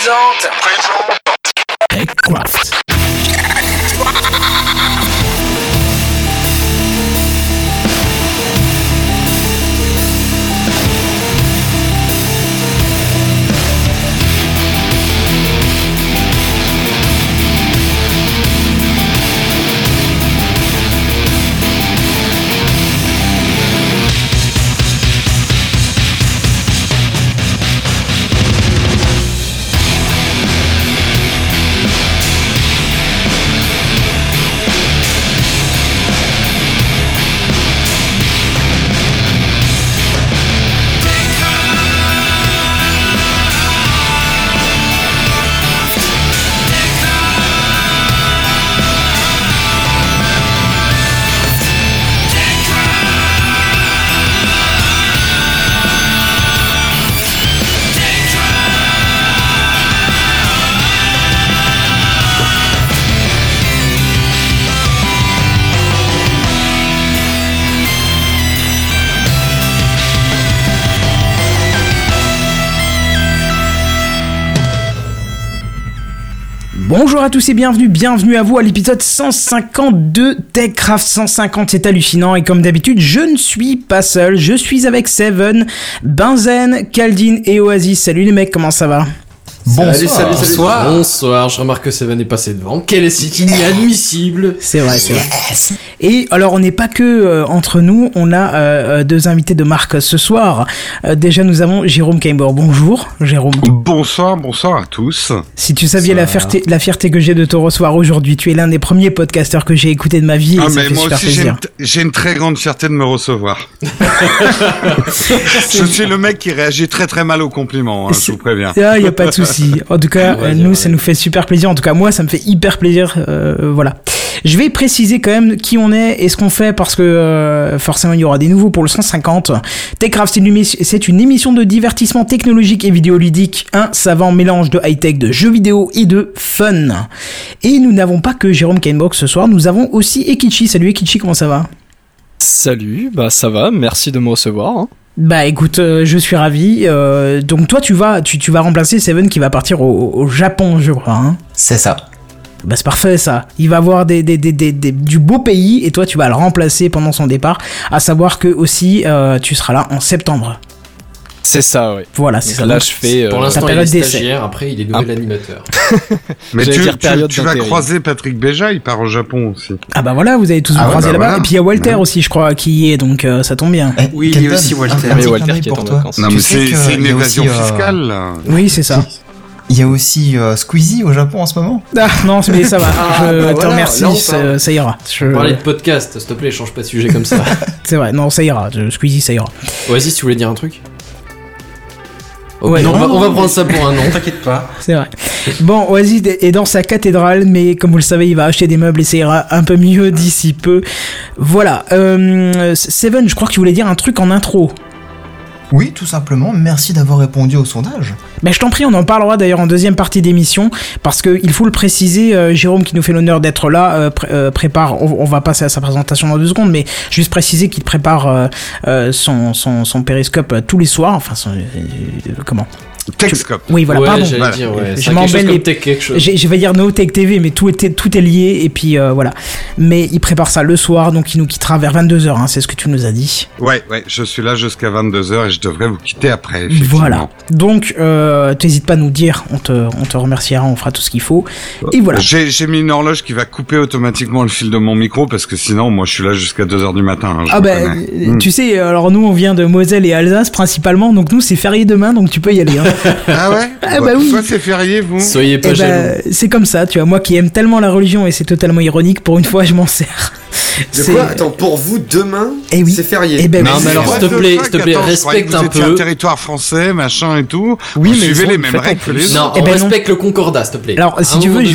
présente. TechCraft. Tous et bienvenue, bienvenue à vous à l'épisode 150 de TechCraft 150, c'est hallucinant et comme d'habitude je ne suis pas seul, je suis avec Seven, Benzen, Kaldin et Oasis. Salut les mecs, comment ça va? Bonsoir. Salut, salut, salut. Bonsoir. Bonsoir, je remarque que Seven est passé devant. Quel est c'est inadmissible C'est vrai, c'est vrai. Et alors, on n'est pas que euh, entre nous, on a euh, euh, deux invités de marque ce soir. Euh, déjà, nous avons Jérôme Kaimbor. Bonjour, Jérôme. Bonsoir, bonsoir à tous. Si tu saviez la fierté, la fierté que j'ai de te recevoir aujourd'hui, tu es l'un des premiers podcasteurs que j'ai écouté de ma vie. Et Ah ça mais fait moi super aussi j'ai plaisir. une, t- j'ai une très grande fierté de me recevoir. je suis le mec qui réagit très très mal aux compliments, hein, je vous préviens. Ah, il y a pas de souci. En tout cas, Ouais, nous, ouais. ça nous fait super plaisir. En tout cas, moi, ça me fait hyper plaisir. euh, voilà. Je vais préciser quand même qui on est et ce qu'on fait parce que euh, forcément, il y aura des nouveaux pour le 150. Techcraft, c'est une, émission- c'est une émission de divertissement technologique et vidéoludique. Un savant mélange de high-tech, de jeux vidéo et de fun. Et nous n'avons pas que Jérôme Kainbox ce soir. Nous avons aussi Ekichi. Salut Ekichi, comment ça va? Salut, bah ça va, merci de me recevoir. hein. Bah écoute, euh, je suis ravi. Euh, donc toi, tu vas, tu, tu vas remplacer Seven qui va partir au, au Japon, je crois. Hein C'est ça. Bah c'est parfait ça. Il va voir des, des, des, des, des- du beau pays et toi tu vas le remplacer pendant son départ. À savoir que aussi euh, tu seras là en septembre. C'est ça, ouais. Voilà, c'est ça. Là, Donc, je fais. Pour euh, l'instant, il est stagiaire, après, il est nouvel animateur. Mais tu, dire tu- période tu vas croiser Patrick Béja, il part au Japon aussi. Ah bah voilà, vous allez tous vous Ah croiser bah là-bas. voilà. Et puis il y a Walter aussi, je crois, qui y est, donc euh, ça tombe bien. Eh, Oui, il y a aussi Walter. Oui, petit Walter qui est pour en toi. vacances. Non Tu mais sais c'est que c'est une évasion euh, fiscale. là. Oui, c'est ça. Il y a aussi euh, Squeezie au Japon en ce moment. Ah non, mais ça va. Ah, je bah te voilà, remercie, ça, ça ira. Je- Parler de podcast, s'il te plaît, change pas de sujet comme ça. C'est vrai, non, ça ira. Je- Squeezie, ça ira. Vas-y, tu voulais dire un truc? Ouais, non, non, on, va, on prendre ça pour un nom. T'inquiète pas. C'est vrai. Bon, Oasis est dans sa cathédrale, mais comme vous le savez, il va acheter des meubles et ça ira un peu mieux d'ici peu. Voilà. Euh, Seven, je crois que tu voulais dire un truc en intro. Oui, tout simplement. Merci d'avoir répondu au sondage. Mais je t'en prie, on en parlera d'ailleurs en deuxième partie d'émission, parce que il faut le préciser, euh, Jérôme qui nous fait l'honneur d'être là, euh, euh, prépare, on, va passer à sa présentation dans deux secondes, mais juste préciser qu'il prépare son, son, périscope tous les soirs, enfin, comment? Texcope. Oui, voilà, ouais, pardon. Voilà. dire, ouais. Je comme les- tech quelque chose. J'ai- Je vais dire No Tech TV, mais tout est, tout est lié, et puis euh, voilà. Mais il prépare ça le soir, donc il nous quittera vers 22h, hein, c'est ce que tu nous as dit. Ouais, ouais, je suis là jusqu'à 22h et je devrais vous quitter après, effectivement. Voilà. Donc, euh, t'hésites pas à nous dire, on te, on te remerciera, on fera tout ce qu'il faut. Et voilà. J'ai j'ai mis une horloge qui va couper automatiquement le fil de mon micro parce que sinon, moi, je suis là jusqu'à 2h du matin. hein, Ah ben, euh, tu sais, alors nous on vient de Moselle et Alsace principalement, donc nous c'est férié demain, donc tu peux y aller. Hein. Ah ouais Ah bah oui. Toi, c'est férié, vous Soyez pas Eh jaloux. ben, c'est comme ça, tu vois, moi qui aime tellement la religion et c'est totalement ironique, pour une fois je m'en sers. De C'est- quoi Attends, pour vous, demain, Eh oui. c'est férié. Eh ben, Non, mais alors, s'il te plaît, s'il te plaît, respecte vous un peu. un territoire français, machin et tout. Oui, mais suivez les mêmes règles que plus. les Non, autres. Eh on ben non. respecte le concordat, s'il te plaît. Alors, si tu veux, je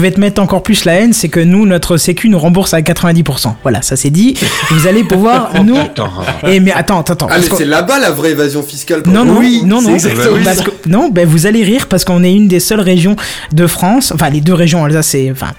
vais- te mettre encore plus la haine, c'est que nous, notre sécu nous rembourse à 90%. Voilà, ça c'est dit. Vous allez pouvoir nous. Putain. Eh mais attends, attends, attends. Ah, mais c'est là-bas la vraie évasion fiscale. pour Non, non, oui, non, non, exactement. Parce que- non, ben vous allez rire parce qu'on est une des seules régions de France, enfin les deux régions Alsace et, enfin,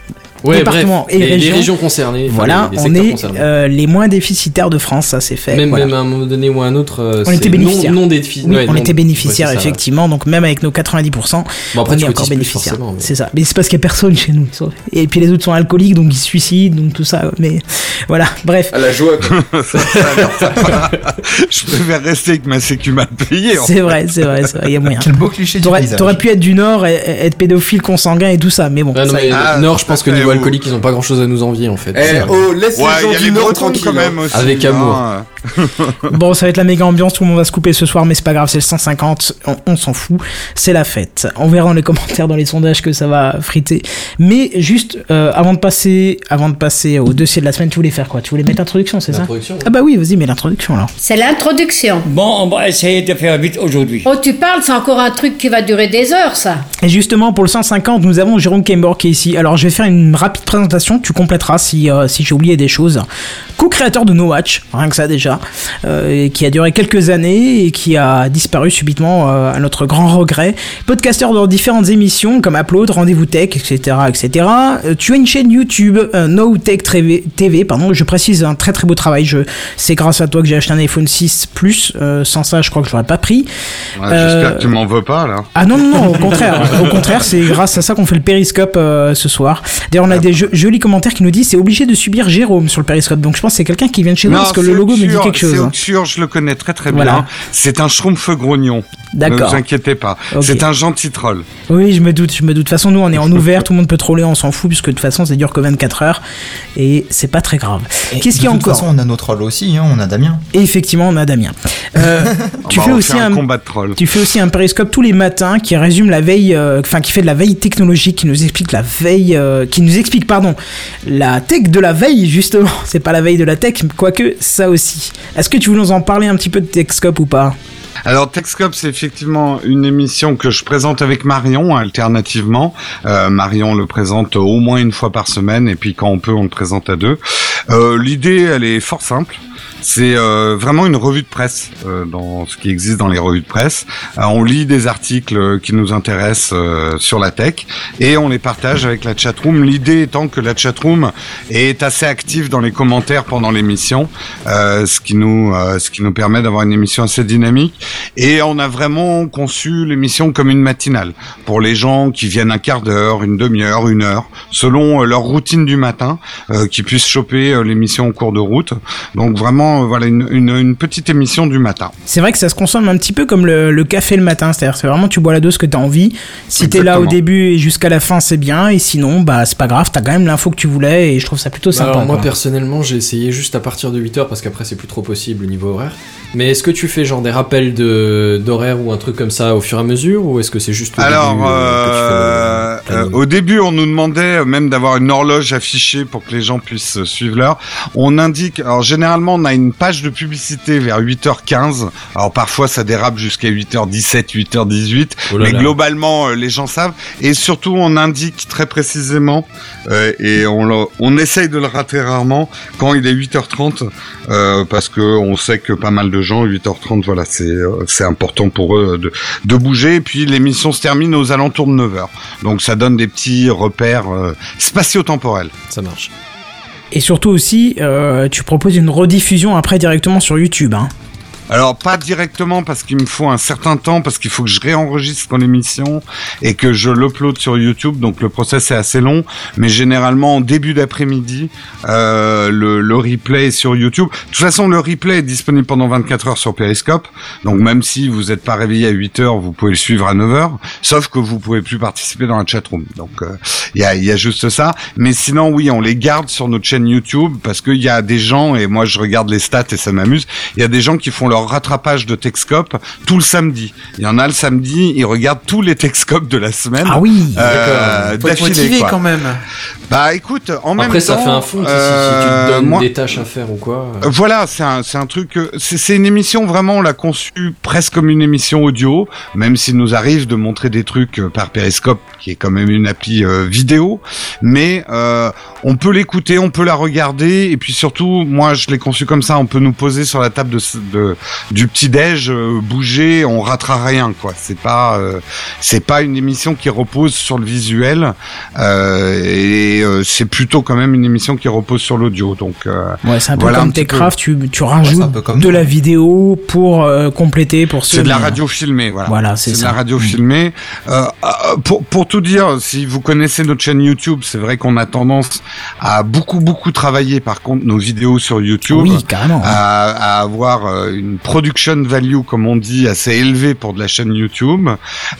Ouais, départements bref, et les, les régions. concernées. Voilà, les- les on est euh, les moins déficitaires de France, ça c'est fait. même, voilà. même à un moment donné ou à un autre. euh, On était bénéficiaires. Non, non défi- Oui, ouais, on non- était bénéficiaires ouais, effectivement, donc même avec nos 90%, Bon, après, on est encore bénéficiaires. mais- C'est ça. Mais c'est parce qu'il n'y a personne chez nous. Et puis les autres sont alcooliques, donc ils se suicident, donc tout ça. Mais voilà, bref. À la joie, quoi. Je préfère rester avec ma sécu mal payée. C'est vrai, c'est vrai, c'est vrai, il y a moyen. Quel beau cliché du T'aurais pu être du Nord, être pédophile, consanguin et tout ça, mais bon. Non, ça- mais Ah, Nord, je pense que tout à fait, niveau ou- alcoolique, ils ont pas grand chose à nous envier en fait. Eh, oh, laisse Ouais, les y gens du Nord Bretons tranquilles. quand même hein. aussi. Avec amour. hein. Bon, ça va être la méga ambiance, tout le monde va se couper ce soir, mais c'est pas grave, c'est le 150, on, on s'en fout, c'est la fête. On verra dans les commentaires, dans les sondages que ça va friter. Mais juste, euh, avant de passer, avant de passer au dossier de la semaine, tu voulais faire quoi? Tu voulais mettre l'introduction, c'est ça? Ouais. Ah bah oui, vas-y, mets l'introduction alors. C'est l'introduction. Bon, on va essayer de faire vite aujourd'hui. Oh, tu parles, c'est encore un truc qui va durer des heures, ça. Et justement, pour le 150, nous avons Jérôme Kemborg qui est ici. Alors, je vais faire une rapide présentation, tu compléteras si, euh, si j'ai oublié des choses. Co-créateur de No Watch, rien que ça déjà, euh, et qui a duré quelques années et qui a disparu subitement euh, à notre grand regret. Podcasteur dans différentes émissions comme Upload, Rendez-vous Tech, etc. etc. Euh, tu as une chaîne YouTube, No Tech TV, pardon, je précise un très très beau travail. Je, c'est grâce à toi que j'ai acheté un iPhone 6 Plus. Sans ça, je crois que je l'aurais pas pris. Ouais, J'espère que tu m'en veux pas là. Ah non, non, non, au contraire. au contraire, c'est grâce à ça qu'on fait le périscope ce soir. D'ailleurs, on a des jo- jolis commentaires qui nous disent c'est obligé de subir Jérôme sur le périscope. Donc je pense que c'est quelqu'un qui vient de chez nous parce que le logo me dit Oxure, quelque chose. C'est hein. Oxure, je le connais très très Voilà. bien. C'est un schtroumpf grognon. Ne D'accord. vous inquiétez pas. C'est un gentil troll. Oui, je me doute, je me doute. De toute façon, nous, on est en ouvert, tout le monde peut troller, on s'en fout, puisque de toute façon, ça dure que 24 heures. Et c'est pas très grave. Qu'est-ce qu'il y a De toute encore façon, on a nos trolls aussi, hein, on a Damien. Et effectivement, on a Damien. Euh, tu Bah, fais on aussi un, combat de troll. Tu fais aussi un périscope tous les matins qui résume la veille, euh, enfin qui fait de la veille technologique, qui nous explique la veille, euh, qui nous explique pardon, la tech de la veille justement. C'est pas la veille de la tech, quoique ça aussi. Est-ce que tu veux nous en parler un petit peu de Techscope ou pas Alors Techscope, c'est effectivement une émission que je présente avec Marion alternativement. Euh, Marion le présente au moins une fois par semaine et puis quand on peut, on le présente à deux. Euh, L'idée, elle est fort simple. C'est euh, vraiment une revue de presse euh, dans ce qui existe dans les revues de presse. Euh, on lit des articles qui nous intéressent euh, sur la tech et on les partage avec la chatroom. L'idée étant que la chatroom est assez active dans les commentaires pendant l'émission, euh, ce qui nous euh, ce qui nous permet d'avoir une émission assez dynamique. Et on a vraiment conçu l'émission comme une matinale pour les gens qui viennent un quart d'heure, une demi-heure, une heure, selon euh, leur routine du matin, euh, qui puissent choper euh, l'émission en cours de route. Donc vraiment, euh, voilà une, une, une petite émission du matin. C'est vrai que ça se consomme un petit peu comme le, le café le matin, c'est-à-dire c'est vraiment tu bois la dose que t'as envie. Si t'es là au début et jusqu'à la fin, c'est bien, et sinon, bah c'est pas grave, t'as quand même l'info que tu voulais, et je trouve ça plutôt Bah sympa. alors moi quoi. personnellement j'ai essayé juste à partir de 8h parce qu'après c'est plus trop possible au niveau horaire. Mais est-ce que tu fais genre des rappels de d'horaire ou un truc comme ça au fur et à mesure ou est-ce que c'est juste au Alors, début, euh, que tu fais le euh, au début, on nous demandait euh, même d'avoir une horloge affichée pour que les gens puissent euh, suivre l'heure. On indique, alors généralement, on a une page de publicité vers 8h15. Alors parfois, ça dérape jusqu'à 8h17, 8h18. Oh là mais là. globalement, les gens savent. Et surtout, on indique très précisément, euh, et on, le- on essaye de le rater rarement, quand il est 8h30, euh, parce que on sait que pas mal de gens, 8h30, voilà, c'est c'est important pour eux de, de bouger. Et puis l'émission se termine aux alentours de 9h. Donc ça donne des petits repères euh, spatio-temporels. Ça marche. Et surtout aussi, euh, tu proposes une rediffusion après directement sur YouTube. Hein. Alors pas directement parce qu'il me faut un certain temps parce qu'il faut que je réenregistre l'émission et que je l'upload sur YouTube. Donc le process est assez long. Mais généralement en début d'après-midi euh, le, le replay est sur YouTube. De toute façon le replay est disponible pendant 24 heures sur Periscope. Donc même si vous n'êtes pas réveillé à 8 heures vous pouvez le suivre à 9 heures. Sauf que vous pouvez plus participer dans la chatroom donc euh, il y, a, y a juste ça. Mais sinon oui on les garde sur notre chaîne YouTube parce qu'il y a des gens et moi je regarde les stats et ça m'amuse. Il y a des gens qui font leur rattrapage de Texcope tout le samedi. Il y en a le samedi, ils regardent tous les Texcopes de la semaine. Ah oui Euh, Faut motivé quoi. quand même. Bah écoute, en même Après temps, ça fait un fond si- si, euh, si tu te donnes moi- des tâches à faire ou quoi. euh. euh, Voilà, c'est un, c'est un truc. euh, C'est une émission vraiment, on l'a conçue presque comme une émission audio, même s'il nous arrive de montrer des trucs euh, par Periscope, qui est quand même une appli euh, vidéo. Mais euh, on peut l'écouter, on peut la regarder, et puis surtout, moi, je l'ai conçu comme ça. On peut nous poser sur la table de, de, du petit déj euh, bouger, on ratera rien quoi. C'est pas euh, c'est pas une émission qui repose sur le visuel euh, et euh, c'est plutôt quand même une émission qui repose sur l'audio. Donc euh, Ouais, c'est un peu Voilà comme. Techcraft, tu, tu rajoutes c'est un peu comme de nous. la vidéo pour euh, compléter, pour ceux C'est de la radio filmée, voilà. Voilà, c'est de ça. la radio filmée. Euh, pour, pour tout dire, si vous connaissez notre chaîne YouTube, c'est vrai qu'on a tendance à beaucoup beaucoup travailler par contre nos vidéos sur YouTube. Oui, carrément. À, à avoir une production value, comme on dit, assez élevée pour de la chaîne YouTube.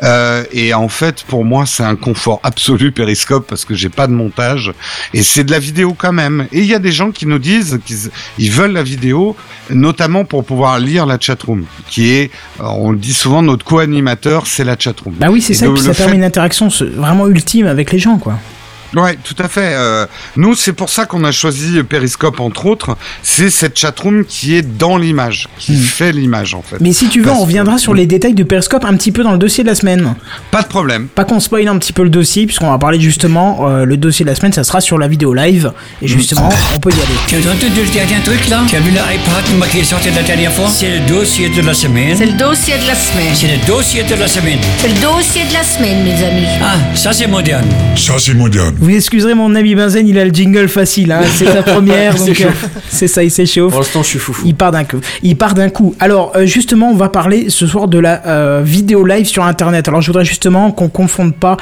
Euh, et en fait, pour moi, c'est un confort absolu Periscope parce que j'ai pas de montage et c'est de la vidéo quand même. Et il y a des gens qui nous disent qu'ils ils veulent la vidéo, notamment pour pouvoir lire la chatroom, qui est, euh, on le dit souvent, notre co-animateur, c'est la chatroom. Bah oui, c'est ça, et le- puis ça permet fait- une interaction vraiment ultime avec les gens, quoi. Ouais, tout à fait. Euh, nous, c'est pour ça qu'on a choisi Periscope, entre autres. C'est cette chatroom qui est dans l'image, qui Hmm. fait l'image, en fait. Mais si tu veux, Parce on que- reviendra sur les détails de Periscope un petit peu dans le dossier de la semaine. Pas de problème. Pas qu'on spoil un petit peu le dossier, puisqu'on va parler justement, euh, le dossier de la semaine, ça sera sur la vidéo live. Et justement, on peut y aller. Tu as entendu le dernier truc là? Tu as vu l'iPad qui est sorti la dernière fois? C'est le dossier de la semaine. C'est le dossier de la semaine. C'est le dossier de la semaine. C'est le dossier de la semaine, mes amis. Ah, ça c'est moderne. Ça, c'est moderne. Vous excuserez mon ami Benzen, il a le jingle facile, hein. c'est sa première, donc euh, c'est ça, il s'échauffe. Pour l'instant, je suis foufou. Il part d'un coup. Il part d'un coup. Alors euh, justement, on va parler ce soir de la euh, vidéo live sur Internet. Alors je voudrais justement qu'on confonde pas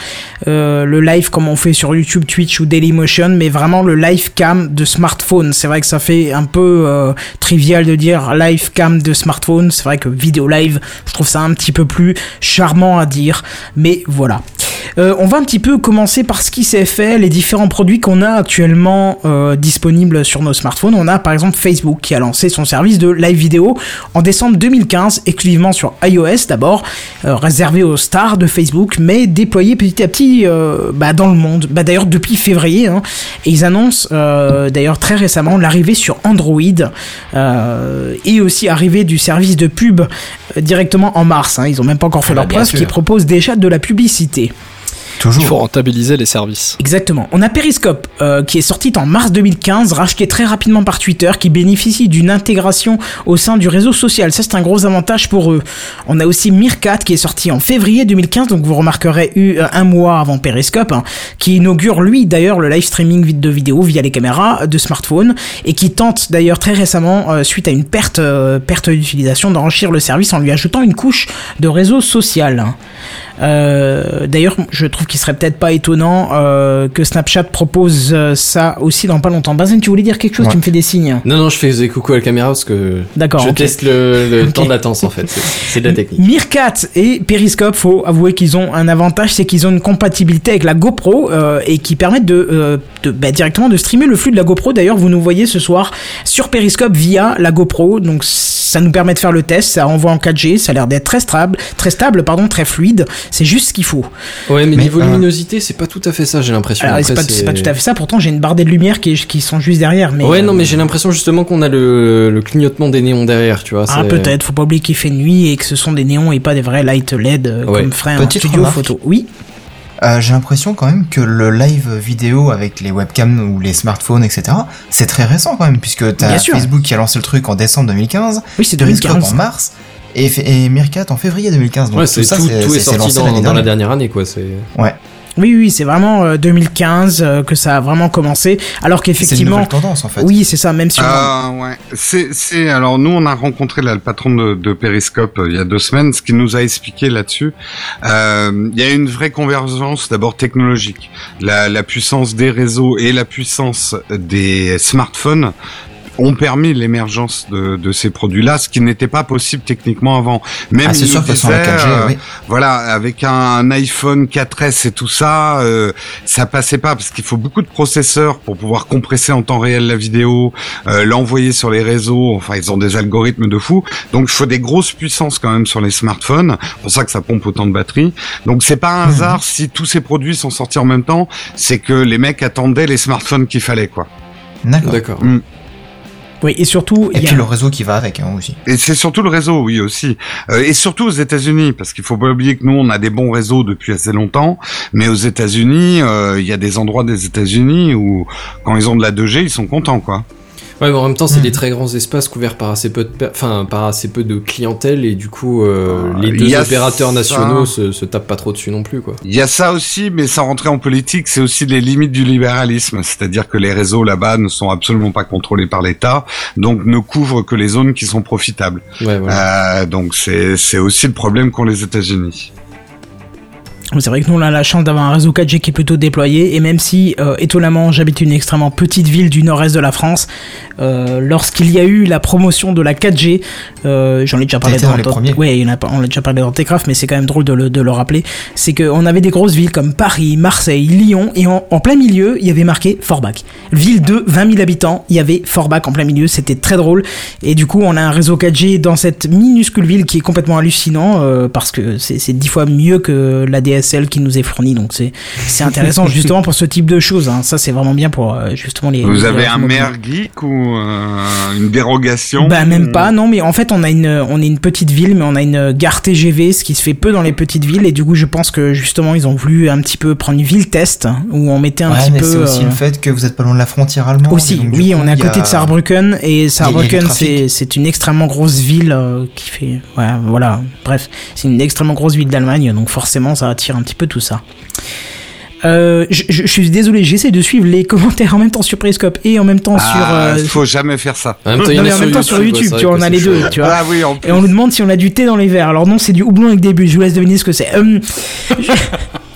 euh, le live comme on fait sur YouTube, Twitch ou Dailymotion, mais vraiment le live cam de smartphone. C'est vrai que ça fait un peu euh, trivial de dire live cam de smartphone. C'est vrai que vidéo live, je trouve ça un petit peu plus charmant à dire. Mais voilà. Euh, on va un petit peu commencer par ce qui s'est fait, les différents produits qu'on a actuellement euh, disponibles sur nos smartphones. On a par exemple Facebook qui a lancé son service de live vidéo en décembre 2015, exclusivement sur iOS d'abord, euh, réservé aux stars de Facebook, mais déployé petit à petit bah, dans le monde. Bah, d'ailleurs depuis février, hein, et ils annoncent d'ailleurs très récemment l'arrivée sur Android et aussi arrivée du service de pub directement en mars. hein. Ils ont même pas encore fait Ah bah, leur preuve, qui propose déjà de la publicité. Il faut Toujours. rentabiliser les services. Exactement. On a Periscope euh, qui est sorti en mars 2015, racheté très rapidement par Twitter, qui bénéficie d'une intégration au sein du réseau social. Ça, c'est un gros avantage pour eux. On a aussi Meerkat qui est sorti en février 2015, donc vous remarquerez eu euh, un mois avant Periscope, hein, qui inaugure lui d'ailleurs le live streaming de vidéos via les caméras de smartphone et qui tente d'ailleurs très récemment, euh, suite à une perte, euh, perte d'utilisation, d'enrichir le service en lui ajoutant une couche de réseau social. Euh, D'ailleurs, je trouve qu'il serait peut-être pas étonnant euh, que Snapchat propose euh, ça aussi dans pas longtemps. Bazen, tu voulais dire quelque chose? Ouais. Tu me fais des signes. Non, non, je faisais coucou à la caméra parce que D'accord, je teste le, le temps de latence en fait. C'est- C'est de la technique. Meerkat et Periscope, faut avouer qu'ils ont un avantage, c'est qu'ils ont une compatibilité avec la GoPro euh, et qui permettent de, euh, de bah, directement de streamer le flux de la GoPro. D'ailleurs, vous nous voyez ce soir sur Periscope via la GoPro, donc ça nous permet de faire le test. Ça envoie en 4G, ça a l'air d'être très stable, très stable, pardon, très fluide. C'est juste ce qu'il faut. Ouais, mais, Mais, niveau euh, luminosité, c'est pas tout à fait ça, j'ai l'impression. C'est pas, tout à fait ça. Pourtant, j'ai une bardée de lumière qui, qui sont juste derrière. Mais ouais, euh, non, mais j'ai l'impression justement qu'on a le, le clignotement des néons derrière, tu vois. Ah, peut-être. Faut pas oublier qu'il fait nuit et que ce sont des néons et pas des vrais light LED euh, Ouais. comme ferait un studio remarque. photo. Oui. Euh, J'ai l'impression quand même que le live vidéo avec les webcams ou les smartphones, etc., c'est très récent quand même, puisque t'as. Facebook qui a lancé le truc en décembre 2015, Oui, c'est Periscope 2015. en mars, et, et Meerkat en février 2015. Donc Ouais, tout c'est ça, tout, c'est tout est c'est sorti dans, la dernière. année, quoi. C'est. Ouais, Oui, oui, c'est vraiment euh, 2015 euh, que ça a vraiment commencé. Alors c'est une qu'effectivement, tendance en fait. oui, c'est ça. Même si on- Ah ouais, c'est alors nous on a rencontré là, le patron de, de Periscope euh, il y a deux semaines, ce qu'il nous a expliqué là-dessus. Euh, Il y a une vraie convergence d'abord technologique, la, la puissance des réseaux et la puissance des smartphones ont permis l'émergence de, de ces produits-là, ce qui n'était pas possible techniquement avant. Même Ah, c'est sûr nous que sans la disait, 4G, euh, oui. voilà, avec un, un iPhone 4S et tout ça, euh, ça passait pas parce qu'il faut beaucoup de processeurs pour pouvoir compresser en temps réel la vidéo, euh, l'envoyer sur les réseaux. Enfin, ils ont des algorithmes de fou. Donc, il faut des grosses puissances quand même sur les smartphones. C'est pour ça que ça pompe autant de batterie. Donc, c'est pas un Mhm. hasard si tous ces produits sont sortis en même temps. C'est que les mecs attendaient les smartphones qu'il fallait, quoi. D'accord. D'accord. Oui, et surtout, Et il y puis a- le réseau qui va avec hein, aussi. Et c'est surtout le réseau, oui aussi, Euh, et surtout aux États-Unis, parce qu'il faut pas oublier que nous on a des bons réseaux depuis assez longtemps, mais aux États-Unis, euh, il y a des endroits des États-Unis où quand ils ont de la 2G, ils sont contents quoi. Ouais, mais en même temps, c'est Hmm. des très grands espaces couverts par assez peu de, enfin, par assez peu de clientèle et du coup, euh, Ah, les deux opérateurs ça. nationaux se, se tapent pas trop dessus non plus, quoi. Il y a ça aussi, mais sans rentrer en politique, c'est aussi les limites du libéralisme. C'est-à-dire que les réseaux là-bas ne sont absolument pas contrôlés par l'État, donc ne couvrent que les zones qui sont profitables. Ouais, voilà. Euh, donc c'est c'est aussi le problème qu'ont les États-Unis. C'est vrai que nous, on a la chance d'avoir un réseau 4G qui est plutôt déployé, et même si, euh, étonnamment, j'habite une extrêmement petite ville du nord-est de la France, euh, lorsqu'il y a eu la promotion de la 4G, euh, j'en ai déjà parlé dans les dans- premiers. Ouais, il a on l'a déjà parlé dans Techcraft, mais c'est quand même drôle de le, de le rappeler. C'est qu'on avait des grosses villes comme Paris, Marseille, Lyon, et en, en plein milieu, il y avait marqué Forbach. Ville de 20 000 habitants, il y avait Forbach en plein milieu, c'était très drôle. Et du coup, on a un réseau 4G dans cette minuscule ville qui est complètement hallucinant, parce que c'est c'est dix fois mieux que la DSL qui nous est fournie. Donc c'est c'est intéressant justement pour ce type de choses. hein. Ça, c'est vraiment bien pour euh, justement les. Vous les avez un maire geek ou euh, une dérogation Bah même pas, non, mais en fait on a une, on est une petite ville, mais on a une gare TGV, ce qui se fait peu dans les petites villes, et du coup je pense que justement ils ont voulu un petit peu prendre une ville test où on mettait un Ouais, petit mais peu. c'est aussi euh, le fait que vous êtes pas loin de la frontière allemande. aussi, donc, oui, coup, on est à côté a- de Saarbrücken et Saarbrücken c'est c'est une extrêmement grosse ville euh, qui fait, ouais, voilà, bref, c'est une extrêmement grosse ville d'Allemagne, donc forcément ça attire un petit peu tout ça. Euh, je, je- je suis désolé, j'essaie de suivre les commentaires en même temps sur Periscope et en même temps sur. Ah, euh, faut jamais faire ça. En même temps, il y non, mais en sur même temps sur YouTube, tu vois, on a les deux, tu vois. Ah oui, en plus. Et on nous demande si on a du thé dans les verres. Alors non, c'est du houblon avec des bulles. Je vous laisse deviner ce que c'est. Hum,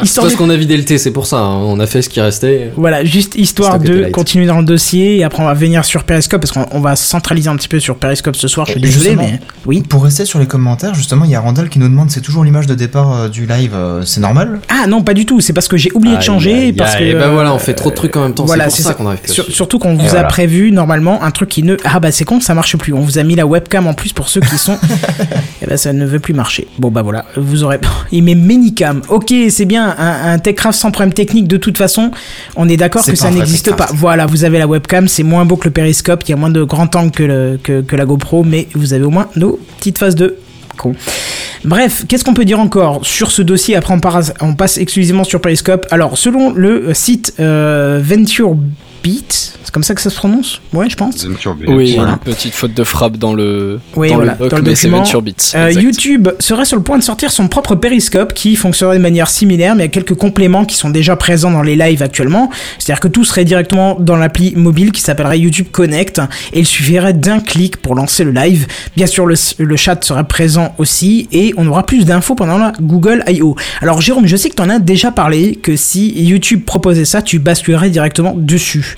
C'est histoire parce de... qu'on a vidé le thé, c'est pour ça. hein. On a fait ce qui restait. Voilà, juste histoire de continuer dans le dossier et après on va venir sur Periscope parce qu'on on va centraliser un petit peu sur Periscope ce soir. Je suis désolé, mais oui. Pour rester sur les commentaires, justement, il y a Randall qui nous demande c'est toujours l'image de départ euh, du live, euh, c'est normal? Ah non, pas du tout. C'est parce que j'ai oublié de Aïe, changer aïe, parce aïe. que. Et ben euh, voilà, on fait trop de trucs en même temps. Voilà, c'est ça ça. qu'on arrive Sur- surtout qu'on vous a prévu normalement un truc qui ne. Ah bah c'est con, ça marche plus. On vous a mis la webcam en plus pour ceux qui sont. Et ben ça ne veut plus marcher. Bon bah voilà, vous aurez. Il met Minicam. Ok, c'est bien. Un, un Techcraft sans problème technique. De toute façon, on est d'accord que ça n'existe pas. Voilà, vous avez la webcam. C'est moins beau que le périscope. Il y a moins de grand angle que, le, que, que la GoPro, mais vous avez au moins nos petites phases de Bref, qu'est-ce qu'on peut dire encore sur ce dossier? Après, on, passe- exclusivement sur Periscope. Alors, selon le site euh, Venture Beat, c'est comme ça que ça se prononce Ouais, je pense. Oui, Voilà. une petite faute de frappe dans le, Oui, dans voilà, le doc, dans le mais c'est document. Venture Beats. Euh. YouTube serait sur le point de sortir son propre périscope qui fonctionnerait de manière similaire, mais il y a quelques compléments qui sont déjà présents dans les lives actuellement. C'est-à-dire que tout serait directement dans l'appli mobile qui s'appellerait YouTube Connect et il suffirait d'un clic pour lancer le live. Bien sûr, le, le chat serait présent aussi et on aura plus d'infos pendant la Google I.O. Alors, Jérôme, je sais que tu en as déjà parlé que si YouTube proposait ça, tu basculerais directement dessus.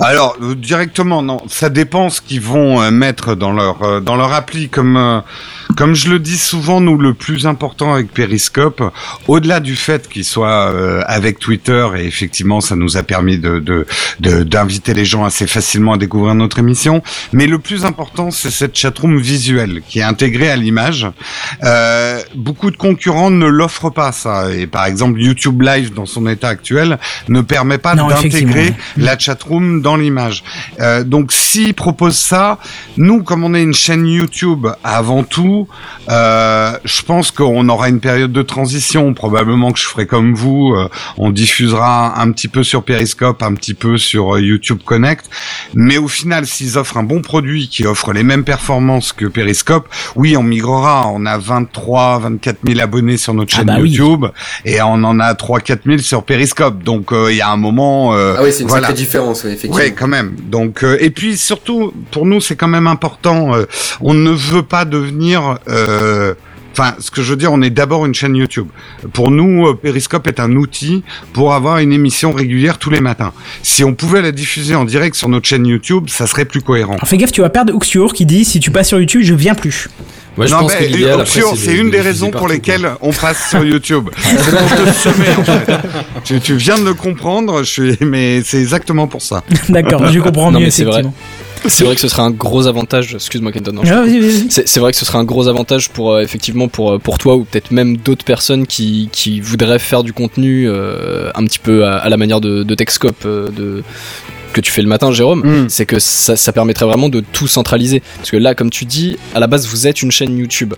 Alors euh, directement non, ça dépend ce qu'ils vont euh, mettre dans leur euh, dans leur appli comme comme je le dis souvent nous le plus important avec Periscope au-delà du fait qu'il soit euh, avec Twitter et effectivement ça nous a permis de de de- d'inviter les gens assez facilement à découvrir notre émission, mais le plus important c'est cette chatroom visuelle qui est intégrée à l'image. Euh, beaucoup de concurrents ne l'offrent pas ça et par exemple YouTube Live dans son état actuel ne permet pas d'intégrer la chatroom dans l'image. Euh, donc s'ils proposent ça, nous comme on est une chaîne YouTube avant tout, euh, je pense qu'on aura une période de transition. Probablement que je ferai comme vous, euh, on diffusera un petit peu sur Periscope, un petit peu sur euh, YouTube Connect. Mais au final, s'ils offrent un bon produit qui offre les mêmes performances que Periscope, oui, on migrera. On a 23, 24 000 abonnés sur notre Ah chaîne bah oui. YouTube et on en a 3, 4 000 sur Periscope. Donc euh, il y a un moment. euh, Ah oui, c'est une voilà. sacrée différence, oui, effectivement. Ouais, quand même. Donc, euh, et puis surtout, pour nous, c'est quand même important. euh, on ne veut pas devenir. Euh, Enfin, ce que je veux dire, on est d'abord une chaîne YouTube. Pour nous, euh, Periscope est un outil pour avoir une émission régulière tous les matins. Si on pouvait la diffuser en direct sur notre chaîne YouTube, ça serait plus cohérent. Alors fais gaffe, tu vas perdre Uxiur qui dit si tu passes sur YouTube, je viens plus. Moi, je non, pense mais que l'idéal, après, Oxio, de- c'est de une des raisons pour lesquelles quoi. on passe sur YouTube. c'est pour te semer, en fait. Tu, tu viens de le comprendre, je suis, mais c'est exactement pour ça. D'accord, je comprends Non, mieux mais c'est vrai. C'est vrai que ce serait un gros avantage. Excuse-moi, Kenton. Ah. C'est vrai que ce serait un gros avantage pour euh, effectivement pour euh, pour toi ou peut-être même d'autres personnes qui qui voudraient faire du contenu euh, un petit peu à, à la manière de, de Techscope euh, de que tu fais le matin, Jérôme, Mm. c'est que ça, ça permettrait vraiment de tout centraliser. Parce que là, comme tu dis, à la base, vous êtes une chaîne YouTube.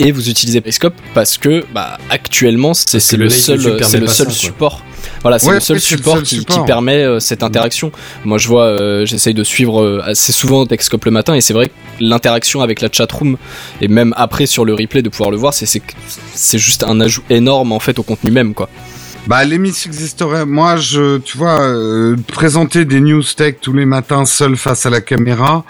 Et vous utilisez Periscope parce que bah actuellement c'est le le seul c'est le seul ça, support. Voilà c'est Ouais, le seul le support seul qui, support. qui permet euh, cette interaction. Moi je vois euh, j'essaye de suivre euh, assez souvent Texcope le matin et c'est vrai que l'interaction avec la chatroom et même après sur le replay de pouvoir le voir c'est c'est c'est juste un ajout énorme en fait au contenu même quoi Bah l'émission existerait. Moi, je, tu vois, euh, présenter des news tech tous les matins seul face à la caméra.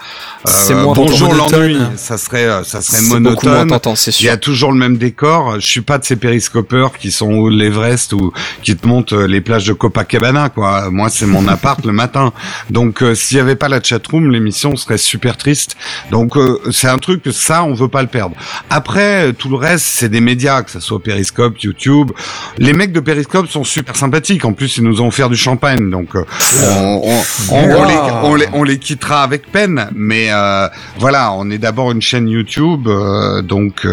euh, C'est moins bonjour l'ennui. Ça serait, euh, ça serait moins monotone. c'est Il y a toujours le même décor. Je suis pas de ces périscopeurs qui sont au l'Everest ou qui te montent euh, les plages de Copacabana, quoi. Moi, c'est mon appart le matin. Donc, euh, s'il y avait pas la chatroom, l'émission serait super triste. Donc, euh, c'est un truc que ça, on veut pas le perdre. Après, tout le reste, c'est des médias, que ça soit Periscope, YouTube. Les mecs de Periscope sont super sympathiques. En plus, ils nous ont offert du champagne. Donc, euh, on, on, on- on les, on, les, on les quittera avec peine. Mais euh, voilà, on est d'abord une chaîne YouTube. euh, donc,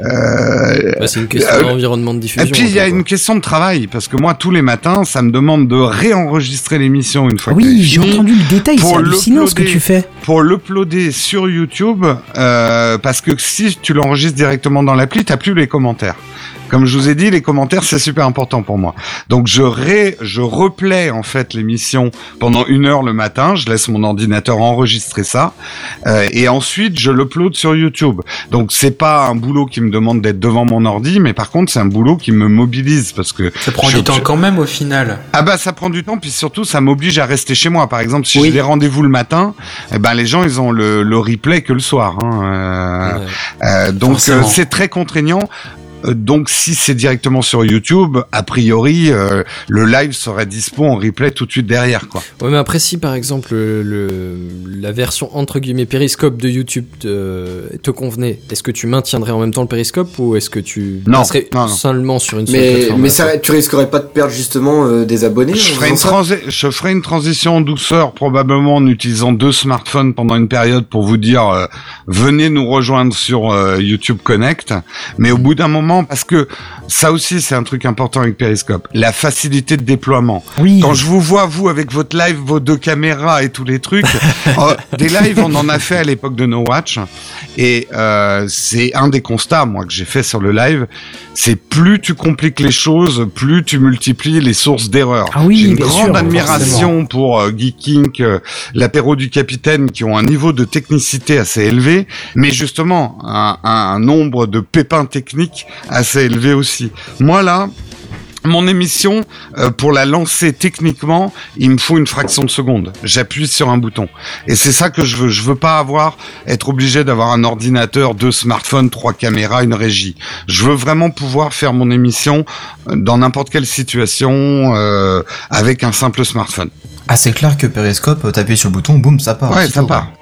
Bah, c'est une question Euh, d'environnement de diffusion. et puis il y a une question de travail parce que moi tous les matins ça me demande de réenregistrer l'émission une fois est Oui, j'ai entendu le détail, c'est hallucinant ce que tu fais. pour l'uploader sur YouTube euh, parce que si tu l'enregistres directement dans l'appli t'as plus les commentaires. Comme je vous ai dit, les commentaires c'est super important pour moi. Donc je ré, je replay en fait l'émission pendant une heure le matin. Je laisse mon ordinateur enregistrer ça euh, et ensuite je l'upload sur YouTube. Donc c'est pas un boulot qui me demande d'être devant mon ordi, mais par contre c'est un boulot qui me mobilise parce que Ça prend je- du temps je- quand même au final. ah bah ça prend du temps puis surtout ça m'oblige à rester chez moi. Par exemple si j'ai des rendez-vous le matin, eh ben les gens ils ont le, le replay que le soir. Hein. Euh, Ouais. euh, donc euh, c'est très contraignant. Euh, Donc si c'est directement sur YouTube, a priori euh, le live serait dispo en replay tout de suite derrière quoi. Ouais, mais après, si par exemple le, le- la version entre guillemets périscope de YouTube te, te convenait, est-ce que tu maintiendrais en même temps le périscope ou est-ce que tu Non, passerais non, non. seulement sur une seule Mais, plateforme mais ça, tu risquerais pas de perdre justement euh, des abonnés Je ferai, une je ferai transition en douceur probablement en utilisant deux smartphones pendant une période pour vous dire euh, venez nous rejoindre sur euh, YouTube Connect. Mais au bout d'un moment, parce que ça aussi c'est un truc important avec Periscope, la facilité de déploiement. Oui. Quand je vous vois, vous, avec votre live, vos deux caméras et tous les trucs, euh, des lives, on en a fait à l'époque de No Watch. Et euh, c'est un des constats, moi, que j'ai fait sur le live. C'est plus tu compliques les choses, plus tu multiplies les sources d'erreurs. Ah oui, j'ai une grande sûr, admiration pour euh, Geeking, euh, l'apéro du capitaine, qui ont un niveau de technicité assez élevé, mais justement, un, un nombre de pépins techniques assez élevé aussi. Moi, là, mon émission, euh, pour la lancer techniquement, il me faut une fraction de seconde. J'appuie sur un bouton. Et c'est ça que je veux. Je veux pas avoir, être obligé d'avoir un ordinateur, deux smartphones, trois caméras, une régie. Je veux vraiment pouvoir faire mon émission euh, dans n'importe quelle situation, euh, avec un simple smartphone. Ah, c'est clair que Periscope, t'appuies sur le bouton, boum, ça part. Ouais, ça part.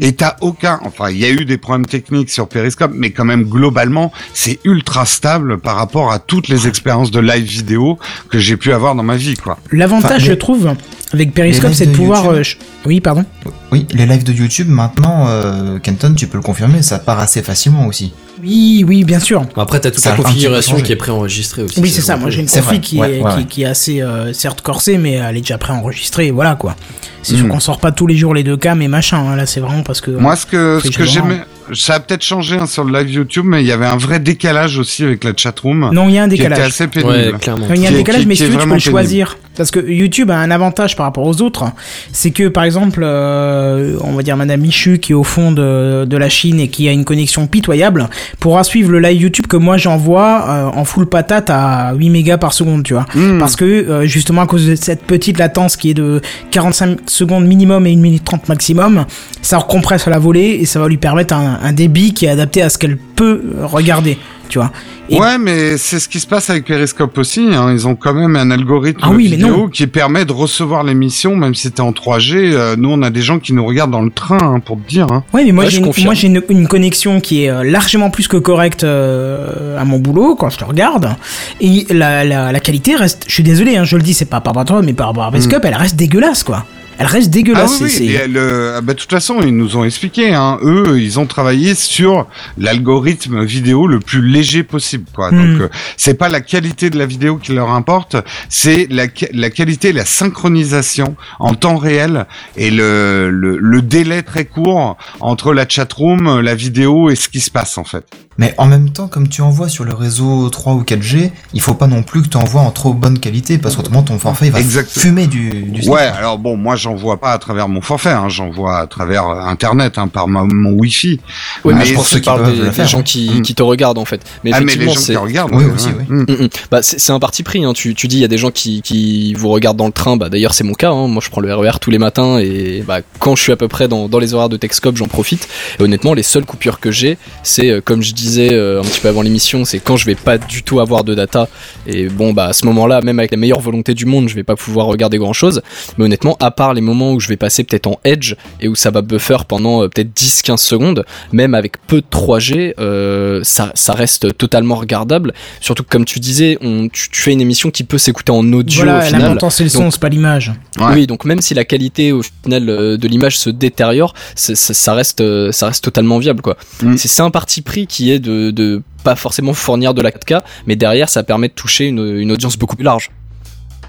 Et t'as aucun, enfin, il y a eu des problèmes techniques sur Periscope, mais quand même globalement, c'est ultra stable par rapport à toutes les expériences de live vidéo que j'ai pu avoir dans ma vie, quoi. L'avantage, Enfin, je les- trouve, avec Periscope, c'est de pouvoir. Euh, Oui, pardon. Oui, les lives de YouTube, maintenant, euh, Kenton, tu peux le confirmer, ça part assez facilement aussi. Oui, oui, bien sûr. Après, t'as toute Ça la configuration qui est préenregistrée aussi. Oui, c'est ça. Moi, j'ai une config qui, ouais, est, ouais, qui, ouais. qui est assez, euh, certes corsée, mais elle est déjà préenregistrée. Voilà, quoi. C'est sûr Mm. qu'on sort pas tous les jours les deux cams et machin. hein. Là, c'est vraiment parce que. Moi, ce que, ce que j'aimais, ça a peut-être changé hein, sur le live YouTube, mais il y avait un vrai décalage aussi avec la chatroom. non, il y a un qui était décalage. assez pénible. Ouais, clairement. Il y a un Qui décalage, qui- mais qui si tu veux, tu peux le choisir. Parce que YouTube a un avantage par rapport aux autres. C'est que, par exemple, euh, on va dire Madame Michu, qui est au fond de, de la Chine et qui a une connexion pitoyable, pourra suivre le live YouTube que moi j'envoie euh, en full patate à 8 mégas par seconde, tu vois. Hmm. Parce que, euh, justement, à cause de cette petite latence qui est de 45 secondes minimum et 1 minute 30 maximum, ça recompresse à la volée et ça va lui permettre un, un débit qui est adapté à ce qu'elle peut regarder, tu vois. Et- Ouais, mais c'est ce qui se passe avec Periscope aussi. Hein. Ils ont quand même un algorithme Ah oui, vidéo qui permet de recevoir l'émission, même si t'es en 3G. Euh, nous, on a des gens qui nous regardent dans le train, hein, pour te dire. Hein. Ouais, mais moi Ouais, j'ai une, confirme. moi j'ai une, une connexion qui est euh, largement plus que correcte euh, à mon boulot quand je te regarde et la, la, la qualité reste. Je suis désolé, hein, je le dis, c'est pas par rapport à toi, mais par rapport à Periscope, elle reste dégueulasse quoi. Elle reste Ah dégueulasse. oui, c'est- oui, et le- ah bah, de toute façon, ils nous ont expliqué. Hein. Eux, ils ont travaillé sur l'algorithme vidéo le plus léger possible. Quoi. Hmm. Donc, euh, c'est pas la qualité de la vidéo qui leur importe, c'est la, la qualité, la synchronisation en temps réel et le, le, le délai très court entre la chatroom, la vidéo et ce qui se passe en fait. Mais en même temps, comme tu envoies sur le réseau 3 ou 4G, il faut pas non plus que tu envoies en trop bonne qualité parce qu'autrement ton forfait il va fumer du, du Ouais, alors bon, moi j'en vois pas à travers mon forfait, hein, j'en vois à travers euh, Internet, hein, par ma- mon Wi-Fi. Oui, Ah, mais je je pense pense ceux que qui parle peuvent des, gens qui, Mm. qui te regardent en fait. Mais ah, mais les gens c'est qui regardent. Oui, ouais, aussi, ouais. oui. Mm. Mm. Bah, c'est un parti pris. Hein. Tu, tu dis il y a des gens qui, qui vous regardent dans le train. Bah, D'ailleurs, c'est mon cas. Hein. Moi, je prends le RER tous les matins et bah, quand je suis à peu près dans, dans les horaires de Texcop, j'en profite. Et honnêtement, les seules coupures que j'ai, c'est euh, comme je disais euh, un petit peu avant l'émission, c'est quand je vais pas du tout avoir de data. Et bon, bah à ce moment-là, même avec la meilleure volonté du monde, je vais pas pouvoir regarder grand-chose. Mais honnêtement, à part les moments où je vais passer peut-être en edge et où ça va buffer pendant euh, peut-être 10-15 secondes, même avec peu de 3G, euh, ça, ça reste totalement regardable. Surtout que comme tu disais, on, tu, tu fais une émission qui peut s'écouter en audio au Voilà, final. l'important c'est le son, c'est pas l'image. Ouais. Oui, donc même si la qualité au final euh, de l'image se détériore, ça reste, euh, ça reste totalement viable quoi. Mm. C'est c'est un parti pris qui est de, pas forcément fournir de la 4K, mais derrière ça permet de toucher une, audience beaucoup plus large.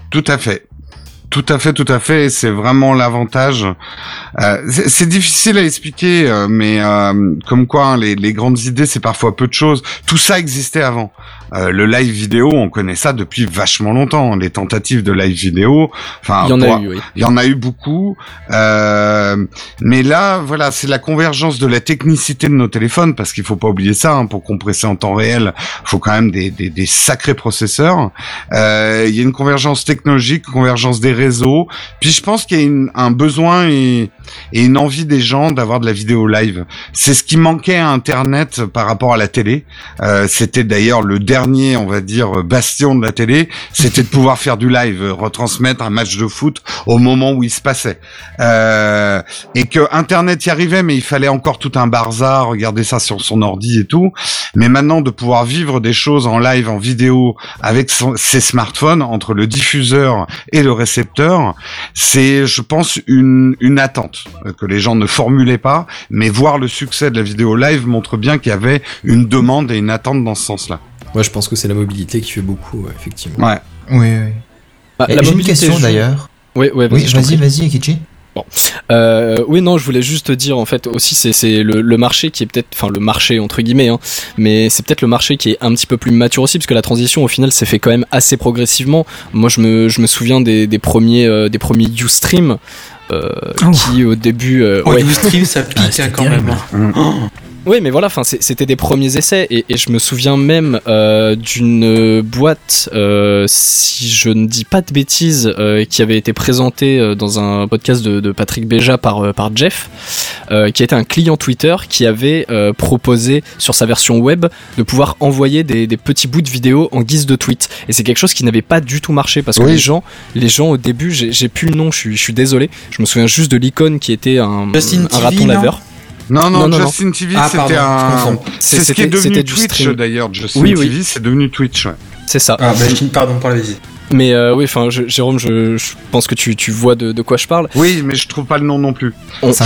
Tout à fait. Tout à fait, tout à fait. C'est vraiment l'avantage. Euh, c'est difficile à expliquer, euh, mais euh, comme quoi hein, les grandes idées, c'est parfois peu de choses. Tout ça existait avant. Euh, le live vidéo, on connaît ça depuis vachement longtemps. Les tentatives de live vidéo, enfin, Il y en pour- a eu, oui. Il y en a eu beaucoup, euh, mais là, voilà, c'est la convergence de la technicité de nos téléphones, parce qu'il faut pas oublier ça. hein, pour compresser en temps réel, faut quand même des, des, des sacrés processeurs. Euh, Il y a une convergence technologique, convergence des réseaux. Puis je pense qu'il y a une- un besoin et, et une envie des gens d'avoir de la vidéo live. C'est ce qui manquait à Internet par rapport à la télé. Euh, c'était d'ailleurs le dernier, on va dire, bastion de la télé, c'était de pouvoir faire du live, retransmettre un match de foot au moment où il se passait. Euh, et que Internet y arrivait, mais il fallait encore tout un barzar, regarder ça sur son ordi et tout. Mais maintenant, de pouvoir vivre des choses en live, en vidéo, avec ses smartphones, entre le diffuseur et le récepteur, c'est, je pense, une, une attente euh, que les gens ne formulaient pas, mais voir le succès de la vidéo live montre bien qu'il y avait une demande et une attente dans ce sens-là. Moi, je pense que c'est la mobilité qui fait beaucoup, ouais, effectivement. Ouais. Oui, oui. Bah, Et la J'ai une question joue- d'ailleurs. Oui, ouais, Oui, vas-y, t'en vas-y, vas-y, Kichi. Euh, oui, non, je voulais juste te dire en fait aussi c'est le, le marché qui est peut-être, enfin le marché entre guillemets, hein, mais c'est peut-être le marché qui est un petit peu plus mature aussi parce que la transition au final s'est fait quand même assez progressivement. Moi, je me je me souviens des, des premiers euh, des premiers Ustream euh, Oh. Qui au début euh, Oh, ouais, Ustream, ça pique Ah, hein, c'était quand terrible. même. Oh. Oui, mais voilà, c'était des premiers essais et, et je me souviens même euh, d'une boîte, euh, si je ne dis pas de bêtises, euh, qui avait été présentée dans un podcast de, de Patrick Béja par par Jeff, qui était un client Twitter qui avait proposé sur sa version web de pouvoir envoyer des, des petits bouts de vidéo en guise de tweet. Et c'est quelque chose qui n'avait pas du tout marché parce que Oui. les gens, les gens au début, j'ai plus le nom, je suis, je suis désolé, je me souviens juste de l'icône qui était un, Justin un TV, raton laveur. Non, non, Non. Justin TV, Ah, c'était un. C'est ce qui est C'était- devenu Twitch d'ailleurs. Justin Oui, oui. TV, c'est devenu Twitch. Ouais. C'est ça. Ah, bah, pardon pour la visite. Mais euh, oui, enfin, Jérôme, je, je pense que tu, tu vois de, de quoi je parle. Oui, mais je trouve pas le nom non plus. On- Ça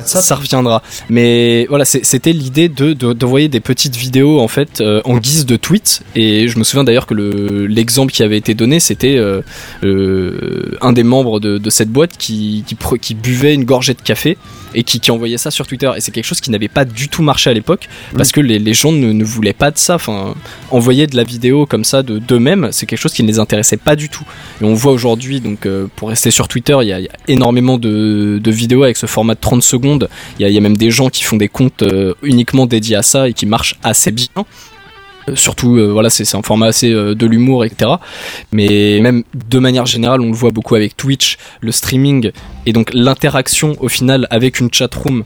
ça, reviendra. Mais voilà, c'était l'idée de de- d'envoyer des petites vidéos en fait euh, en guise de tweet. Et je me souviens d'ailleurs que le l'exemple qui avait été donné, c'était euh, euh, un des membres de, de cette boîte qui qui, qui buvait une gorgée de café et qui, qui envoyait ça sur Twitter. Et c'est quelque chose qui n'avait pas du tout marché à l'époque parce que les, les gens ne, ne voulaient pas de ça. Enfin, envoyer de la vidéo comme ça de d'eux-mêmes, c'est quelque chose qui ne les intéressait pas du tout. Et on voit aujourd'hui, donc euh, pour rester sur Twitter, il y a, il y a énormément de, de vidéos avec ce format de 30 secondes. Il y a, il y a même des gens qui font des comptes euh, uniquement dédiés à ça et qui marchent assez bien. Euh, Surtout, euh, voilà, c'est un format assez euh, de l'humour, etc. Mais même de manière générale, on le voit beaucoup avec Twitch, le streaming et donc l'interaction au final avec une chatroom